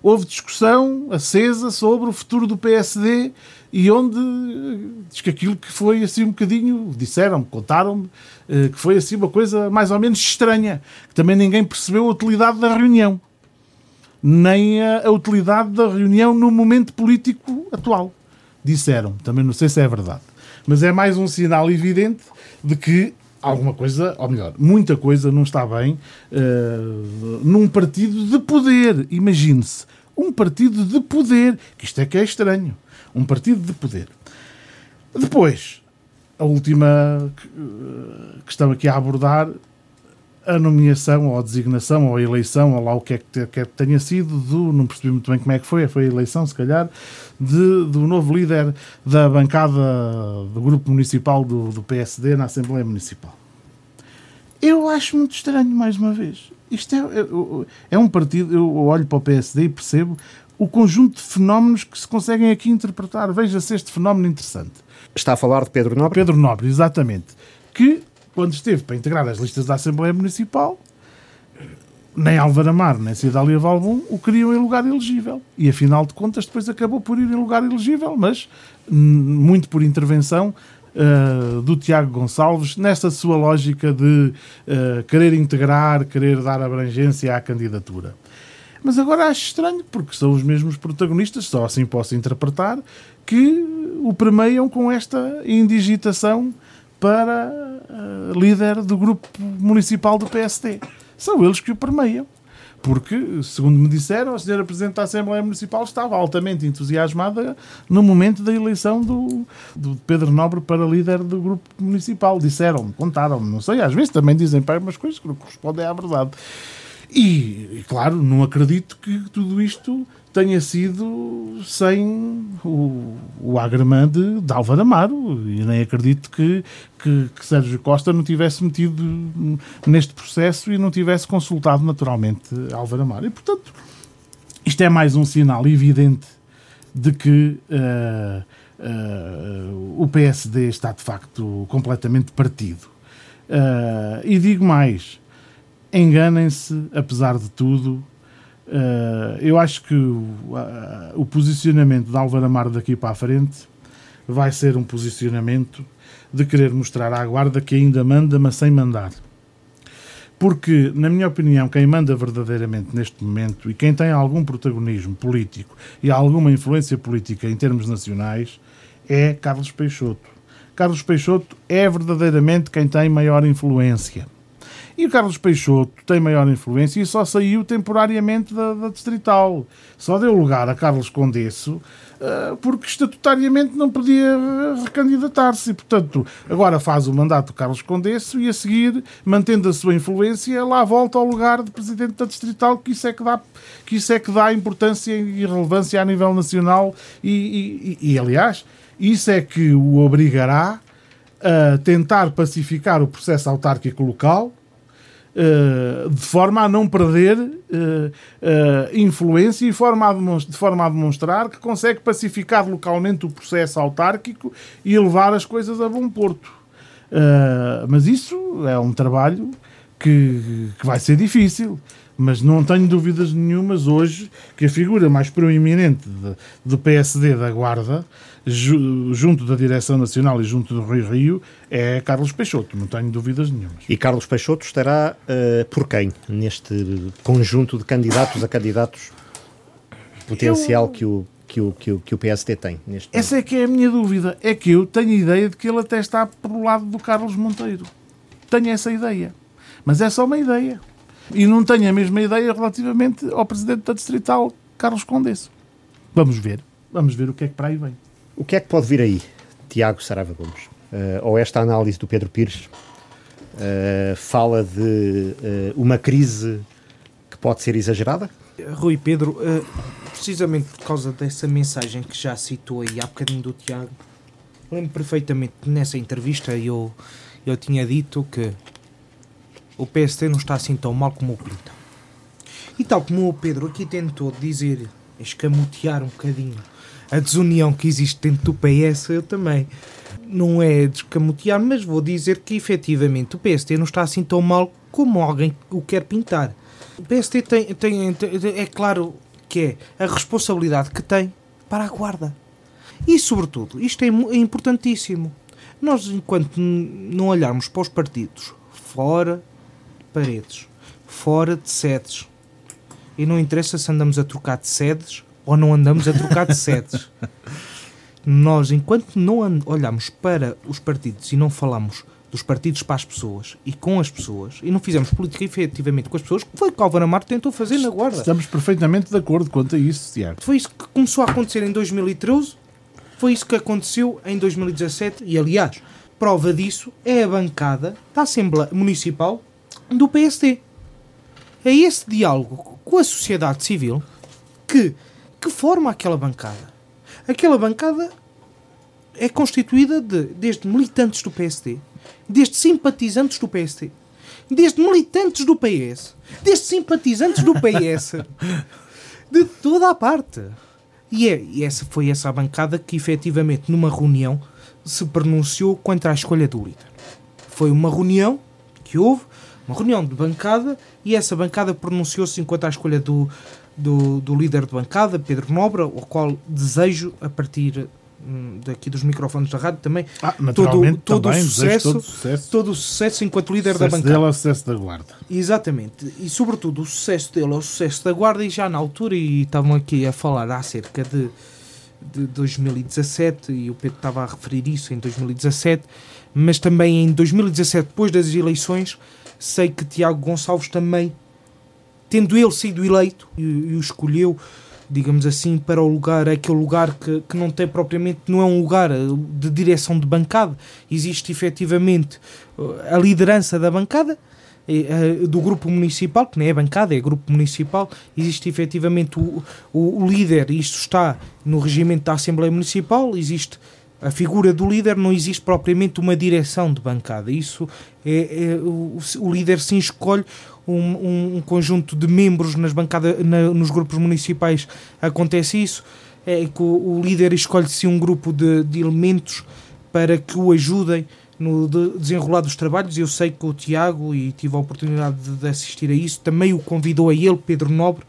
houve discussão acesa sobre o futuro do PSD e onde eh, diz que aquilo que foi assim um bocadinho, disseram-me, contaram-me, eh, que foi assim uma coisa mais ou menos estranha, que também ninguém percebeu a utilidade da reunião, nem a, a utilidade da reunião no momento político atual. Disseram, também não sei se é verdade. Mas é mais um sinal evidente de que alguma coisa, ou melhor, muita coisa não está bem uh, num partido de poder. Imagine-se, um partido de poder, que isto é que é estranho, um partido de poder. Depois, a última eh, questão aqui a abordar, a nomeação ou a designação ou a eleição, ou lá o que é que, que tenha sido, do, não percebi muito bem como é que foi, foi a eleição, se calhar, de, do novo líder da bancada do grupo municipal do, do PSD na Assembleia Municipal. Eu acho muito estranho, mais uma vez. Isto é, é, é um partido, eu olho para o PSD e percebo o conjunto de fenómenos que se conseguem aqui interpretar. Veja-se este fenómeno interessante. Está a falar de Pedro Nobre? Pedro Nobre, exatamente. Que, quando esteve para integrar as listas da Assembleia Municipal, nem Álvaro Amar, nem Cidália Valbon o queriam em lugar elegível. E, afinal de contas, depois acabou por ir em lugar elegível, mas muito por intervenção uh, do Tiago Gonçalves nesta sua lógica de uh, querer integrar, querer dar abrangência à candidatura. Mas agora acho estranho, porque são os mesmos protagonistas, só assim posso interpretar, que o premiam com esta indigitação para uh, líder do grupo municipal do PSD. São eles que o permeiam porque, segundo me disseram, a senhora Presidente da Assembleia Municipal estava altamente entusiasmada no momento da eleição do, do Pedro Nobre para líder do grupo municipal. Disseram-me, contaram-me, não sei, às vezes também dizem para umas coisas que não correspondem à verdade. E, claro, não acredito que tudo isto tenha sido sem o, o agremã de, de Álvaro Amaro. E nem acredito que, que, que, Sérgio Costa não tivesse metido neste processo e não tivesse consultado naturalmente Álvaro Amaro. E, portanto, isto é mais um sinal evidente de que uh, uh, o PSD está, de facto, completamente partido. Uh, e digo mais enganem-se, apesar de tudo. Uh, eu acho que o, uh, o posicionamento de Álvaro Amaro daqui para a frente vai ser um posicionamento de querer mostrar à guarda que ainda manda, mas sem mandar. Porque, na minha opinião, quem manda verdadeiramente neste momento e quem tem algum protagonismo político e alguma influência política em termos nacionais é Carlos Peixoto. Carlos Peixoto é verdadeiramente quem tem maior influência. E o Carlos Peixoto tem maior influência e só saiu temporariamente da, da Distrital. Só deu lugar a Carlos Condesso uh, porque estatutariamente não podia recandidatar-se. E, portanto, agora faz o mandato do Carlos Condesso e a seguir, mantendo a sua influência, lá volta ao lugar de Presidente da Distrital, que isso é que dá, que isso é que dá importância e relevância a nível nacional e, e, e aliás, isso é que o obrigará a tentar pacificar o processo autárquico local Uh, de forma a não perder uh, uh, influência e de forma a demonstrar que consegue pacificar localmente o processo autárquico e levar as coisas a bom porto. mas isso é um trabalho que vai ser difícil mas não tenho dúvidas nenhumas hoje que a figura mais proeminente de, do PSD da Guarda, ju, junto da Direção Nacional e junto do Rio Rio, é Carlos Peixoto, não tenho dúvidas nenhumas. E Carlos Peixoto estará uh, por quem neste conjunto de candidatos a candidatos potencial Eu... que o que o, que o, que o PSD tem neste Essa é que é a minha dúvida. É que eu tenho a ideia de que ele até está pelo lado do Carlos Monteiro. Tenho essa ideia. Mas é só uma ideia. E não tenho a mesma ideia relativamente ao Presidente da Distrital, Carlos Condesso. Vamos ver. Vamos ver o que é que para aí vem. O que é que pode vir aí, Tiago Sarava Gomes? Uh, ou esta análise do Pedro Pires uh, fala de uh, uma crise que pode ser exagerada? Rui Pedro, precisamente por causa dessa mensagem que já citou aí há bocadinho do Tiago, lembro perfeitamente nessa entrevista eu, eu tinha dito que o PST não está assim tão mal como o pinta. E tal como o Pedro aqui tentou dizer, escamotear um bocadinho a desunião que existe dentro do PS, eu também. Não é descamotear, mas vou dizer que efetivamente o PST não está assim tão mal como alguém o quer pintar. O PST tem, tem, é claro que é a responsabilidade que tem para a guarda. E, sobretudo, isto é, é importantíssimo. Nós, enquanto não olharmos para os partidos fora paredes, fora de sedes, e não interessa se andamos a trocar de sedes ou não andamos a trocar de sedes. <laughs> Nós, enquanto não olhamos para os partidos e não falamos dos partidos para as pessoas e com as pessoas e não fizemos política efetivamente com as pessoas, foi o que Álvaro Amaro tentou fazer na Guarda. Estamos perfeitamente de acordo quanto a isso, Tiago. Foi isso que começou a acontecer em 2013, foi isso que aconteceu em 2017 e, aliás, prova disso é a bancada da Assembleia Municipal do PSD. É esse diálogo com a sociedade civil que, que forma aquela bancada. Aquela bancada é constituída de, desde militantes do PSD, desde simpatizantes do PSD, desde militantes do PS, desde simpatizantes do PS, de toda a parte. E, é, e essa foi essa bancada que efetivamente numa reunião se pronunciou contra a escolha do líder. Foi uma reunião que houve, uma reunião de bancada, e essa bancada pronunciou-se contra a escolha do, do, do líder de bancada, Pedro Nobre, ao qual desejo, a partir Hum, daqui dos microfones da rádio também ah, todo, todo, também, o sucesso, todo, sucesso, todo o sucesso enquanto líder da bancada. Dele é o sucesso da guarda. Exatamente. E sobretudo o sucesso dele é o sucesso da guarda e já na altura, e estavam aqui a falar acerca de, de 2017, e o Pedro estava a referir isso em 2017, mas também em 2017, depois das eleições, sei que Tiago Gonçalves também, tendo ele sido eleito e, o escolheu digamos assim, para o lugar, aquele lugar que, que não tem propriamente, não é um lugar de direção de bancada, existe efetivamente eh, a liderança da bancada, eh, do grupo municipal, que nem é bancada, é grupo municipal, existe efetivamente o, o, o líder, isto está no regimento da Assembleia Municipal, existe a figura do líder, não existe propriamente uma direção de bancada. Isso é, é o, o líder sim escolhe um, um, conjunto de membros nas bancadas, na, nos grupos municipais acontece isso, é que o, o líder escolhe-se um grupo de, de, elementos para que o ajudem no de desenrolar dos trabalhos. Eu sei que o Tiago, e tive a oportunidade de, de assistir a isso, também o convidou a ele, Pedro Nobre,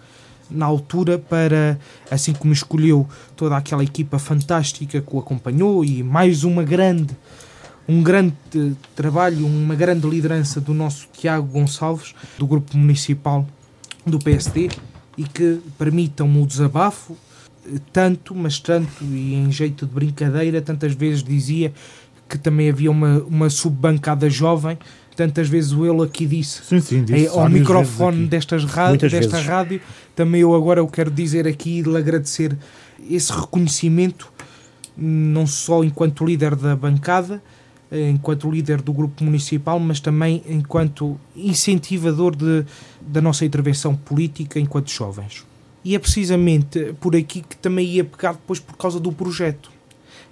na altura para, assim como escolheu toda aquela equipa fantástica que o acompanhou e mais uma grande um grande trabalho, uma grande liderança do nosso Tiago Gonçalves, do grupo municipal do PSD, e que permitam o desabafo, tanto, mas tanto, e em jeito de brincadeira, tantas vezes dizia que também havia uma, uma subbancada jovem, tantas vezes o ele aqui disse, sim, sim, disse ao microfone destas rádio, desta vezes. rádio, também eu agora eu quero dizer aqui e lhe agradecer esse reconhecimento, não só enquanto líder da bancada, enquanto líder do grupo municipal, mas também enquanto incentivador de, da nossa intervenção política enquanto jovens. E é precisamente por aqui que também ia pegar depois por causa do projeto.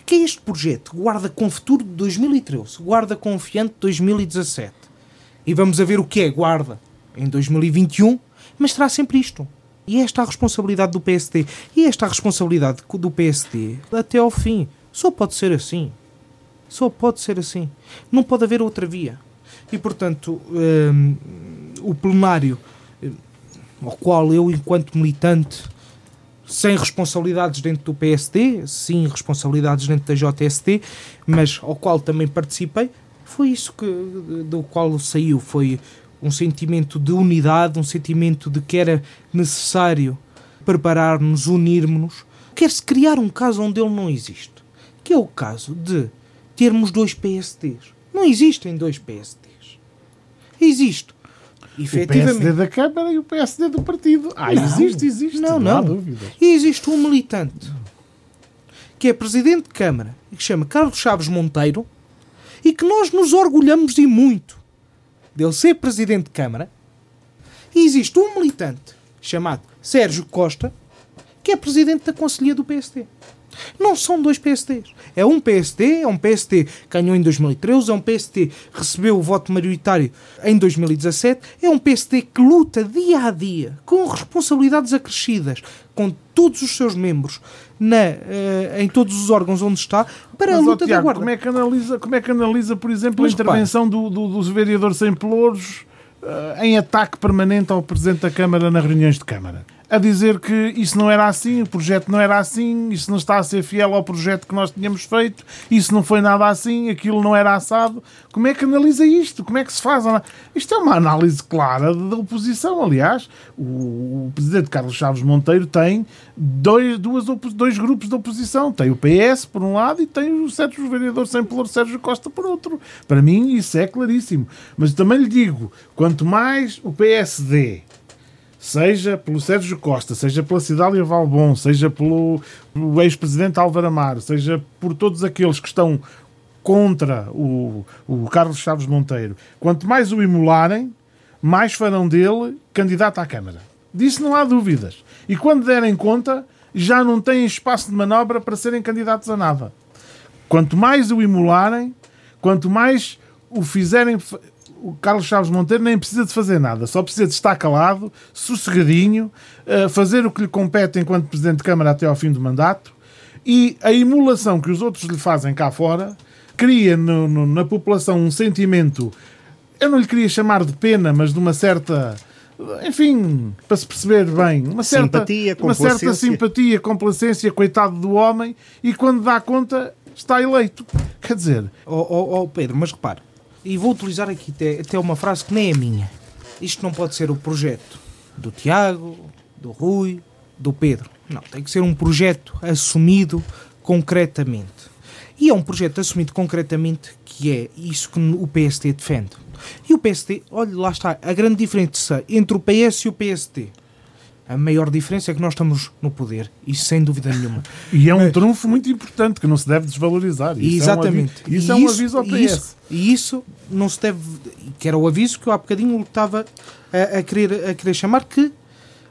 Que é este projeto? Guarda com Futuro de 2013, Guarda Confiante de 2017. E vamos a ver o que é Guarda em 2021, mas terá sempre isto. E esta é a responsabilidade do PSD. E esta é a responsabilidade do PSD até ao fim. Só pode ser assim. Só pode ser assim. Não pode haver outra via. E, portanto, um, o plenário, hum, ao qual eu, enquanto militante, sem responsabilidades dentro do PSD, sim responsabilidades dentro da JST, mas ao qual também participei, foi isso que, do qual saiu. Foi um sentimento de unidade, um sentimento de que era necessário preparar-nos, unirmos-nos Quer-se criar um caso onde ele não existe, que é o caso de termos dois PSDs. Não existem dois PSDs. Existe. O PSD da Câmara e o PSD do partido. Ah, não, existe, existe. Não, não. não. Há E existe um militante que é presidente de Câmara e que chama Carlos Chaves Monteiro e que nós nos orgulhamos e muito dele ser presidente de Câmara. E existe um militante chamado Sérgio Costa que é presidente da Conselhia do PSD. Não são dois PSTs. É um PST, é um PST que ganhou em 2013, é um PST que recebeu o voto maioritário em 2017, é um PST que luta dia a dia, com responsabilidades acrescidas, com todos os seus membros, na, uh, em todos os órgãos onde está, para Mas, a luta Tiago, da guarda. Como é que analisa, como é que analisa por exemplo, Mas, a intervenção do, do, dos vereadores sem pelouros uh, em ataque permanente ao Presidente da Câmara nas reuniões de Câmara? A dizer que isso não era assim, o projeto não era assim, isso não está a ser fiel ao projeto que nós tínhamos feito, isso não foi nada assim, aquilo não era assado. Como é que analisa isto? Como é que se faz? Isto é uma análise clara da oposição. Aliás, o, presidente Carlos Chaves Monteiro tem dois, duas, dois grupos de oposição. Tem o PS por um lado e tem o Sérgio Vereador sem pluro Sérgio Costa por outro. Para mim isso é claríssimo. Mas também lhe digo, quanto mais o PSD seja pelo Sérgio Costa, seja pela Cidália Valbon, seja pelo, ex-presidente Álvaro Amar, seja por todos aqueles que estão contra o, o Carlos Chaves Monteiro, quanto mais o imularem, mais farão dele candidato à Câmara. Disso não há dúvidas. E quando derem conta, já não têm espaço de manobra para serem candidatos a nada. Quanto mais o imularem, quanto mais o fizerem o Carlos Chaves Monteiro nem precisa de fazer nada, só precisa de estar calado, sossegadinho, uh, fazer o que lhe compete enquanto Presidente de Câmara até ao fim do mandato e a emulação que os outros lhe fazem cá fora cria no, no, na população um sentimento, eu não lhe queria chamar de pena, mas de uma certa enfim, para se perceber bem, uma certa simpatia, uma certa simpatia, complacência, coitado do homem, e quando dá conta está eleito. Quer dizer, oh, oh, oh Pedro, mas repare, e vou utilizar aqui até, até uma frase que nem é minha. Isto não pode ser o projeto do Tiago, do Rui, do Pedro. Não, tem que ser um projeto assumido concretamente. E é um projeto assumido concretamente que é isso que o PST defende. E o PST, olha, lá está, a grande diferença entre o PS e o PST a maior diferença é que nós estamos no poder, isso sem dúvida nenhuma. <laughs> e é um trunfo muito importante que não se deve desvalorizar. Isso exatamente. É um isso, é um aviso ao PS. Isso, e isso não se deve. que era o aviso que eu há bocadinho estava a, a, querer, a querer chamar que.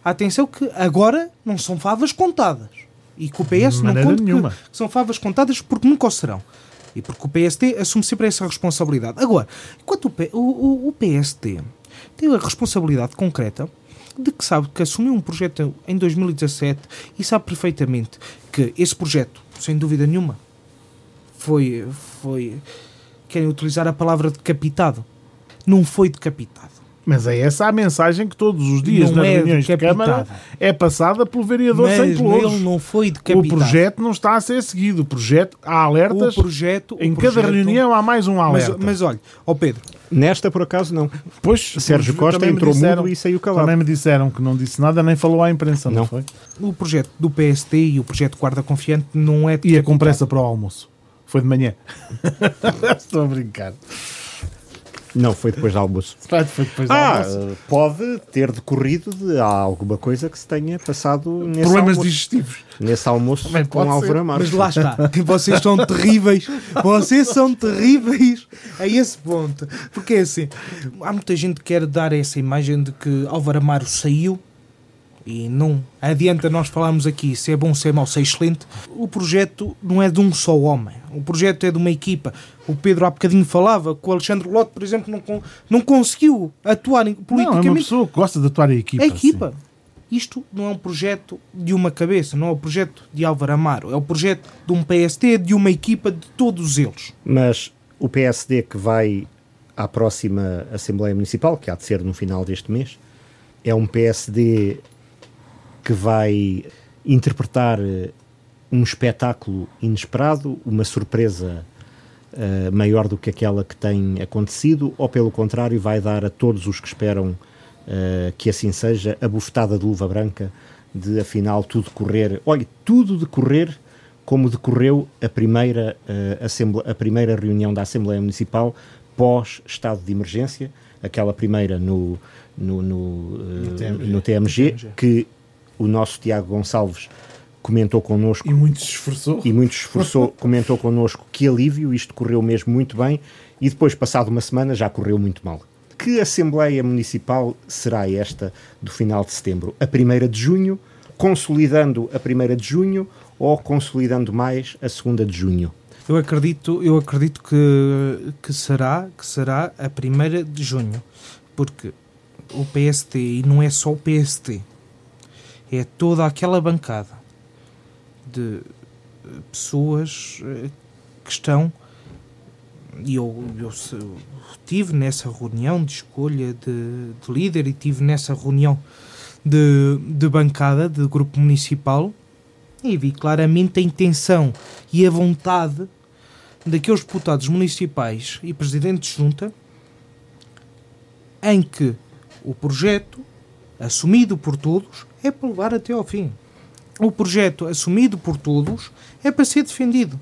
Atenção, que agora não são favas contadas. E que o PS não conta nenhuma. que, que são favas contadas porque nunca o serão. E porque o PST assume sempre essa responsabilidade. Agora, enquanto o, o, o PST tem a responsabilidade concreta de que sabe que assumiu um projeto em 2017 e sabe perfeitamente que esse projeto, sem dúvida nenhuma, foi. foi querem utilizar a palavra decapitado. Não foi decapitado. Mas é essa a mensagem que todos os dias não nas é reuniões de Câmara é passada pelo vereador Mas sem pelouros. ele não foi decapitado. O projeto não está a ser seguido. O projeto, há alertas. O projeto, em o cada projeto, reunião há mais um alerta. Mas, mas olha, ó Pedro, Nesta, por acaso, não. Pois, Sérgio Costa entrou disseram, mudo e saiu calado. Também me disseram que não disse nada, nem falou à imprensa, não, não foi? O projeto do PST e o projeto Guarda Confiante não é... Ia com pressa para o almoço. Foi de manhã. <laughs> Estou a brincar. Não, foi depois do almoço. Foi depois do ah, almoço. pode ter decorrido de alguma coisa que se tenha passado nesse Problemas almoço. digestivos. Nesse almoço Também com Álvaro Amaro. Mas lá está. <laughs> Vocês são terríveis. Vocês são terríveis a esse ponto. Porque é assim, há muita gente que quer dar essa imagem de que Álvaro Amaro saiu e não adianta nós falarmos aqui se é bom, se é mau, se é excelente. O projeto não é de um só homem. O projeto é de uma equipa. O Pedro há bocadinho falava que o Alexandre Lote, por exemplo, não, não conseguiu atuar politicamente. Não, é uma pessoa que gosta de atuar a equipa. A equipa. Assim. Isto não é um projeto de uma cabeça, não é o um projeto de Álvaro Amaro, é o um projeto de um PSD, de uma equipa de todos eles. Mas o PSD que vai à próxima Assembleia Municipal, que há de ser no final deste mês, é um PSD que vai interpretar eh, um espetáculo inesperado, uma surpresa uh, maior do que aquela que tem acontecido, ou pelo contrário, vai dar a todos os que esperam uh, que assim seja a bufetada de luva branca de afinal tudo correr, olha, tudo decorrer como decorreu a primeira, uh, a primeira reunião da Assembleia Municipal pós-estado de emergência, aquela primeira no, no, no, no, TMG. no TMG, que o nosso Tiago Gonçalves comentou connosco. E muito se esforçou. E muito se esforçou, <laughs> comentou connosco que alívio, isto correu mesmo muito bem, e depois, passado uma semana, já correu muito mal. Que Assembleia Municipal será esta do final de setembro? A primeira de junho, consolidando a primeira de junho ou consolidando mais a segunda de junho? Eu acredito, eu acredito que, que, será, que será a primeira de junho, porque o PST, e não é só o PST, é toda aquela bancada de pessoas eh, que estão e eu, eu, eu, tive nessa reunião de escolha de, de, líder e tive nessa reunião de, de bancada de grupo municipal e vi claramente a intenção e a vontade daqueles deputados municipais e presidentes de junta em que o projeto assumido por todos é para levar até ao fim. O projeto assumido por todos é para ser defendido.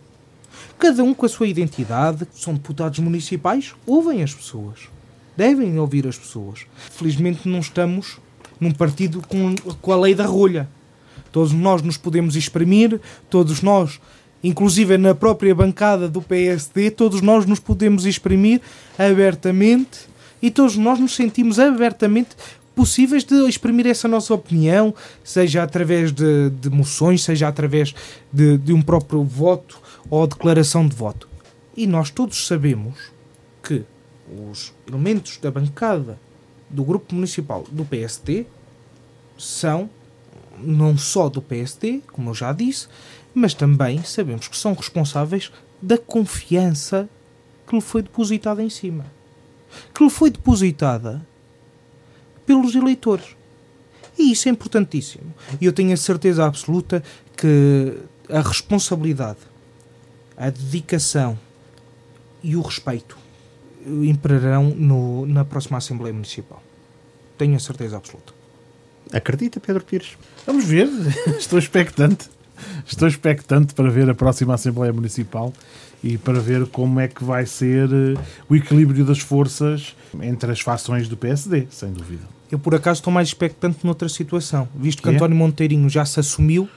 Cada um com a sua identidade, são deputados municipais, ouvem as pessoas. Devem ouvir as pessoas. Felizmente não estamos num partido com, com a lei da rolha. Todos nós nos podemos exprimir, todos nós, inclusive na própria bancada do PSD, todos nós nos podemos exprimir abertamente e todos nós nos sentimos abertamente possíveis de exprimir essa nossa opinião, seja através de, de moções, seja através de, de um próprio voto ou declaração de voto. E nós todos sabemos que os elementos da bancada do grupo municipal do PSD são não só do PSD, como eu já disse, mas também sabemos que são responsáveis da confiança que lhe foi depositada em cima. Que lhe foi depositada pelos eleitores. E isso é importantíssimo. E eu tenho a certeza absoluta que a responsabilidade, a dedicação e o respeito imperarão no, na próxima Assembleia Municipal. Tenho a certeza absoluta. Acredita, Pedro Pires? Vamos ver. <laughs> Estou expectante. Estou expectante para ver a próxima Assembleia Municipal e para ver como é que vai ser eh, o equilíbrio das forças entre as fações do PSD, sem dúvida. Eu, por acaso, estou mais expectante noutra situação, visto que é? António Monteirinho já se assumiu.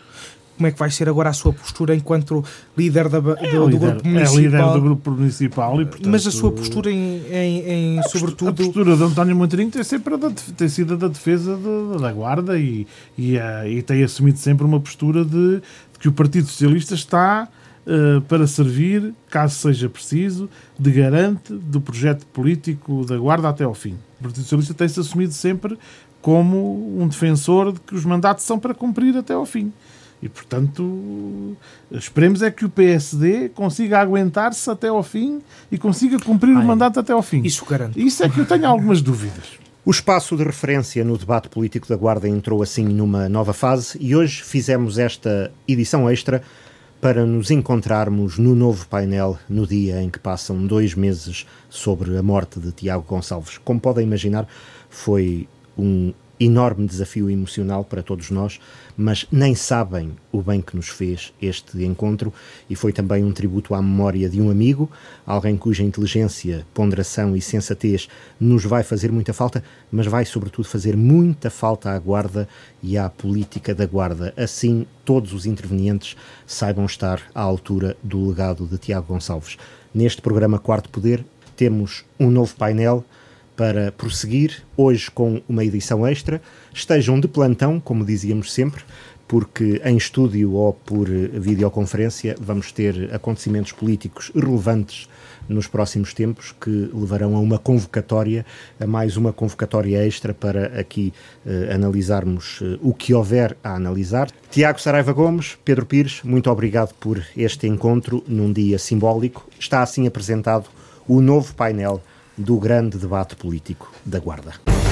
Como é que vai ser agora a sua postura enquanto líder, da, do, é do líder, grupo municipal? É líder do grupo municipal e, portanto, Mas a sua postura em, em, em a sobretudo... A postura de António Monteirinho tem, sempre da, tem sido da defesa de, da guarda e, e, uh, e tem assumido sempre uma postura de, de que o Partido Socialista está uh, para servir, caso seja preciso, de garante do projeto político da guarda até ao fim. O Partido Socialista tem-se assumido sempre como um defensor de que os mandatos são para cumprir até ao fim. E, portanto, esperemos é que o PSD consiga aguentar-se até ao fim e consiga cumprir Ai, o mandato até ao fim. Isso garanto. Isso é que eu tenho algumas dúvidas. O espaço de referência no debate político da Guarda entrou assim numa nova fase e hoje fizemos esta edição extra para nos encontrarmos no novo painel no dia em que passam dois meses sobre a morte de Tiago Gonçalves. Como podem imaginar, foi um enorme desafio emocional para todos nós, mas nem sabem o bem que nos fez este encontro e foi também um tributo à memória de um amigo, alguém cuja inteligência, ponderação e sensatez nos vai fazer muita falta, mas vai sobretudo fazer muita falta à Guarda e à política da Guarda. Assim, todos os intervenientes saibam estar à altura do legado de Tiago Gonçalves. Neste programa Quarto Poder, temos um novo painel para prosseguir, hoje com uma edição extra. Estejam de plantão, como dizíamos sempre, porque em estúdio ou por videoconferência vamos ter acontecimentos políticos relevantes nos próximos tempos que levarão a uma convocatória, a mais uma convocatória extra para aqui eh, analisarmos eh, o que houver a analisar. Tiago Saraiva Gomes, Pedro Pires, muito obrigado por este encontro num dia simbólico. Está assim apresentado o novo painel do grande debate político da Guarda.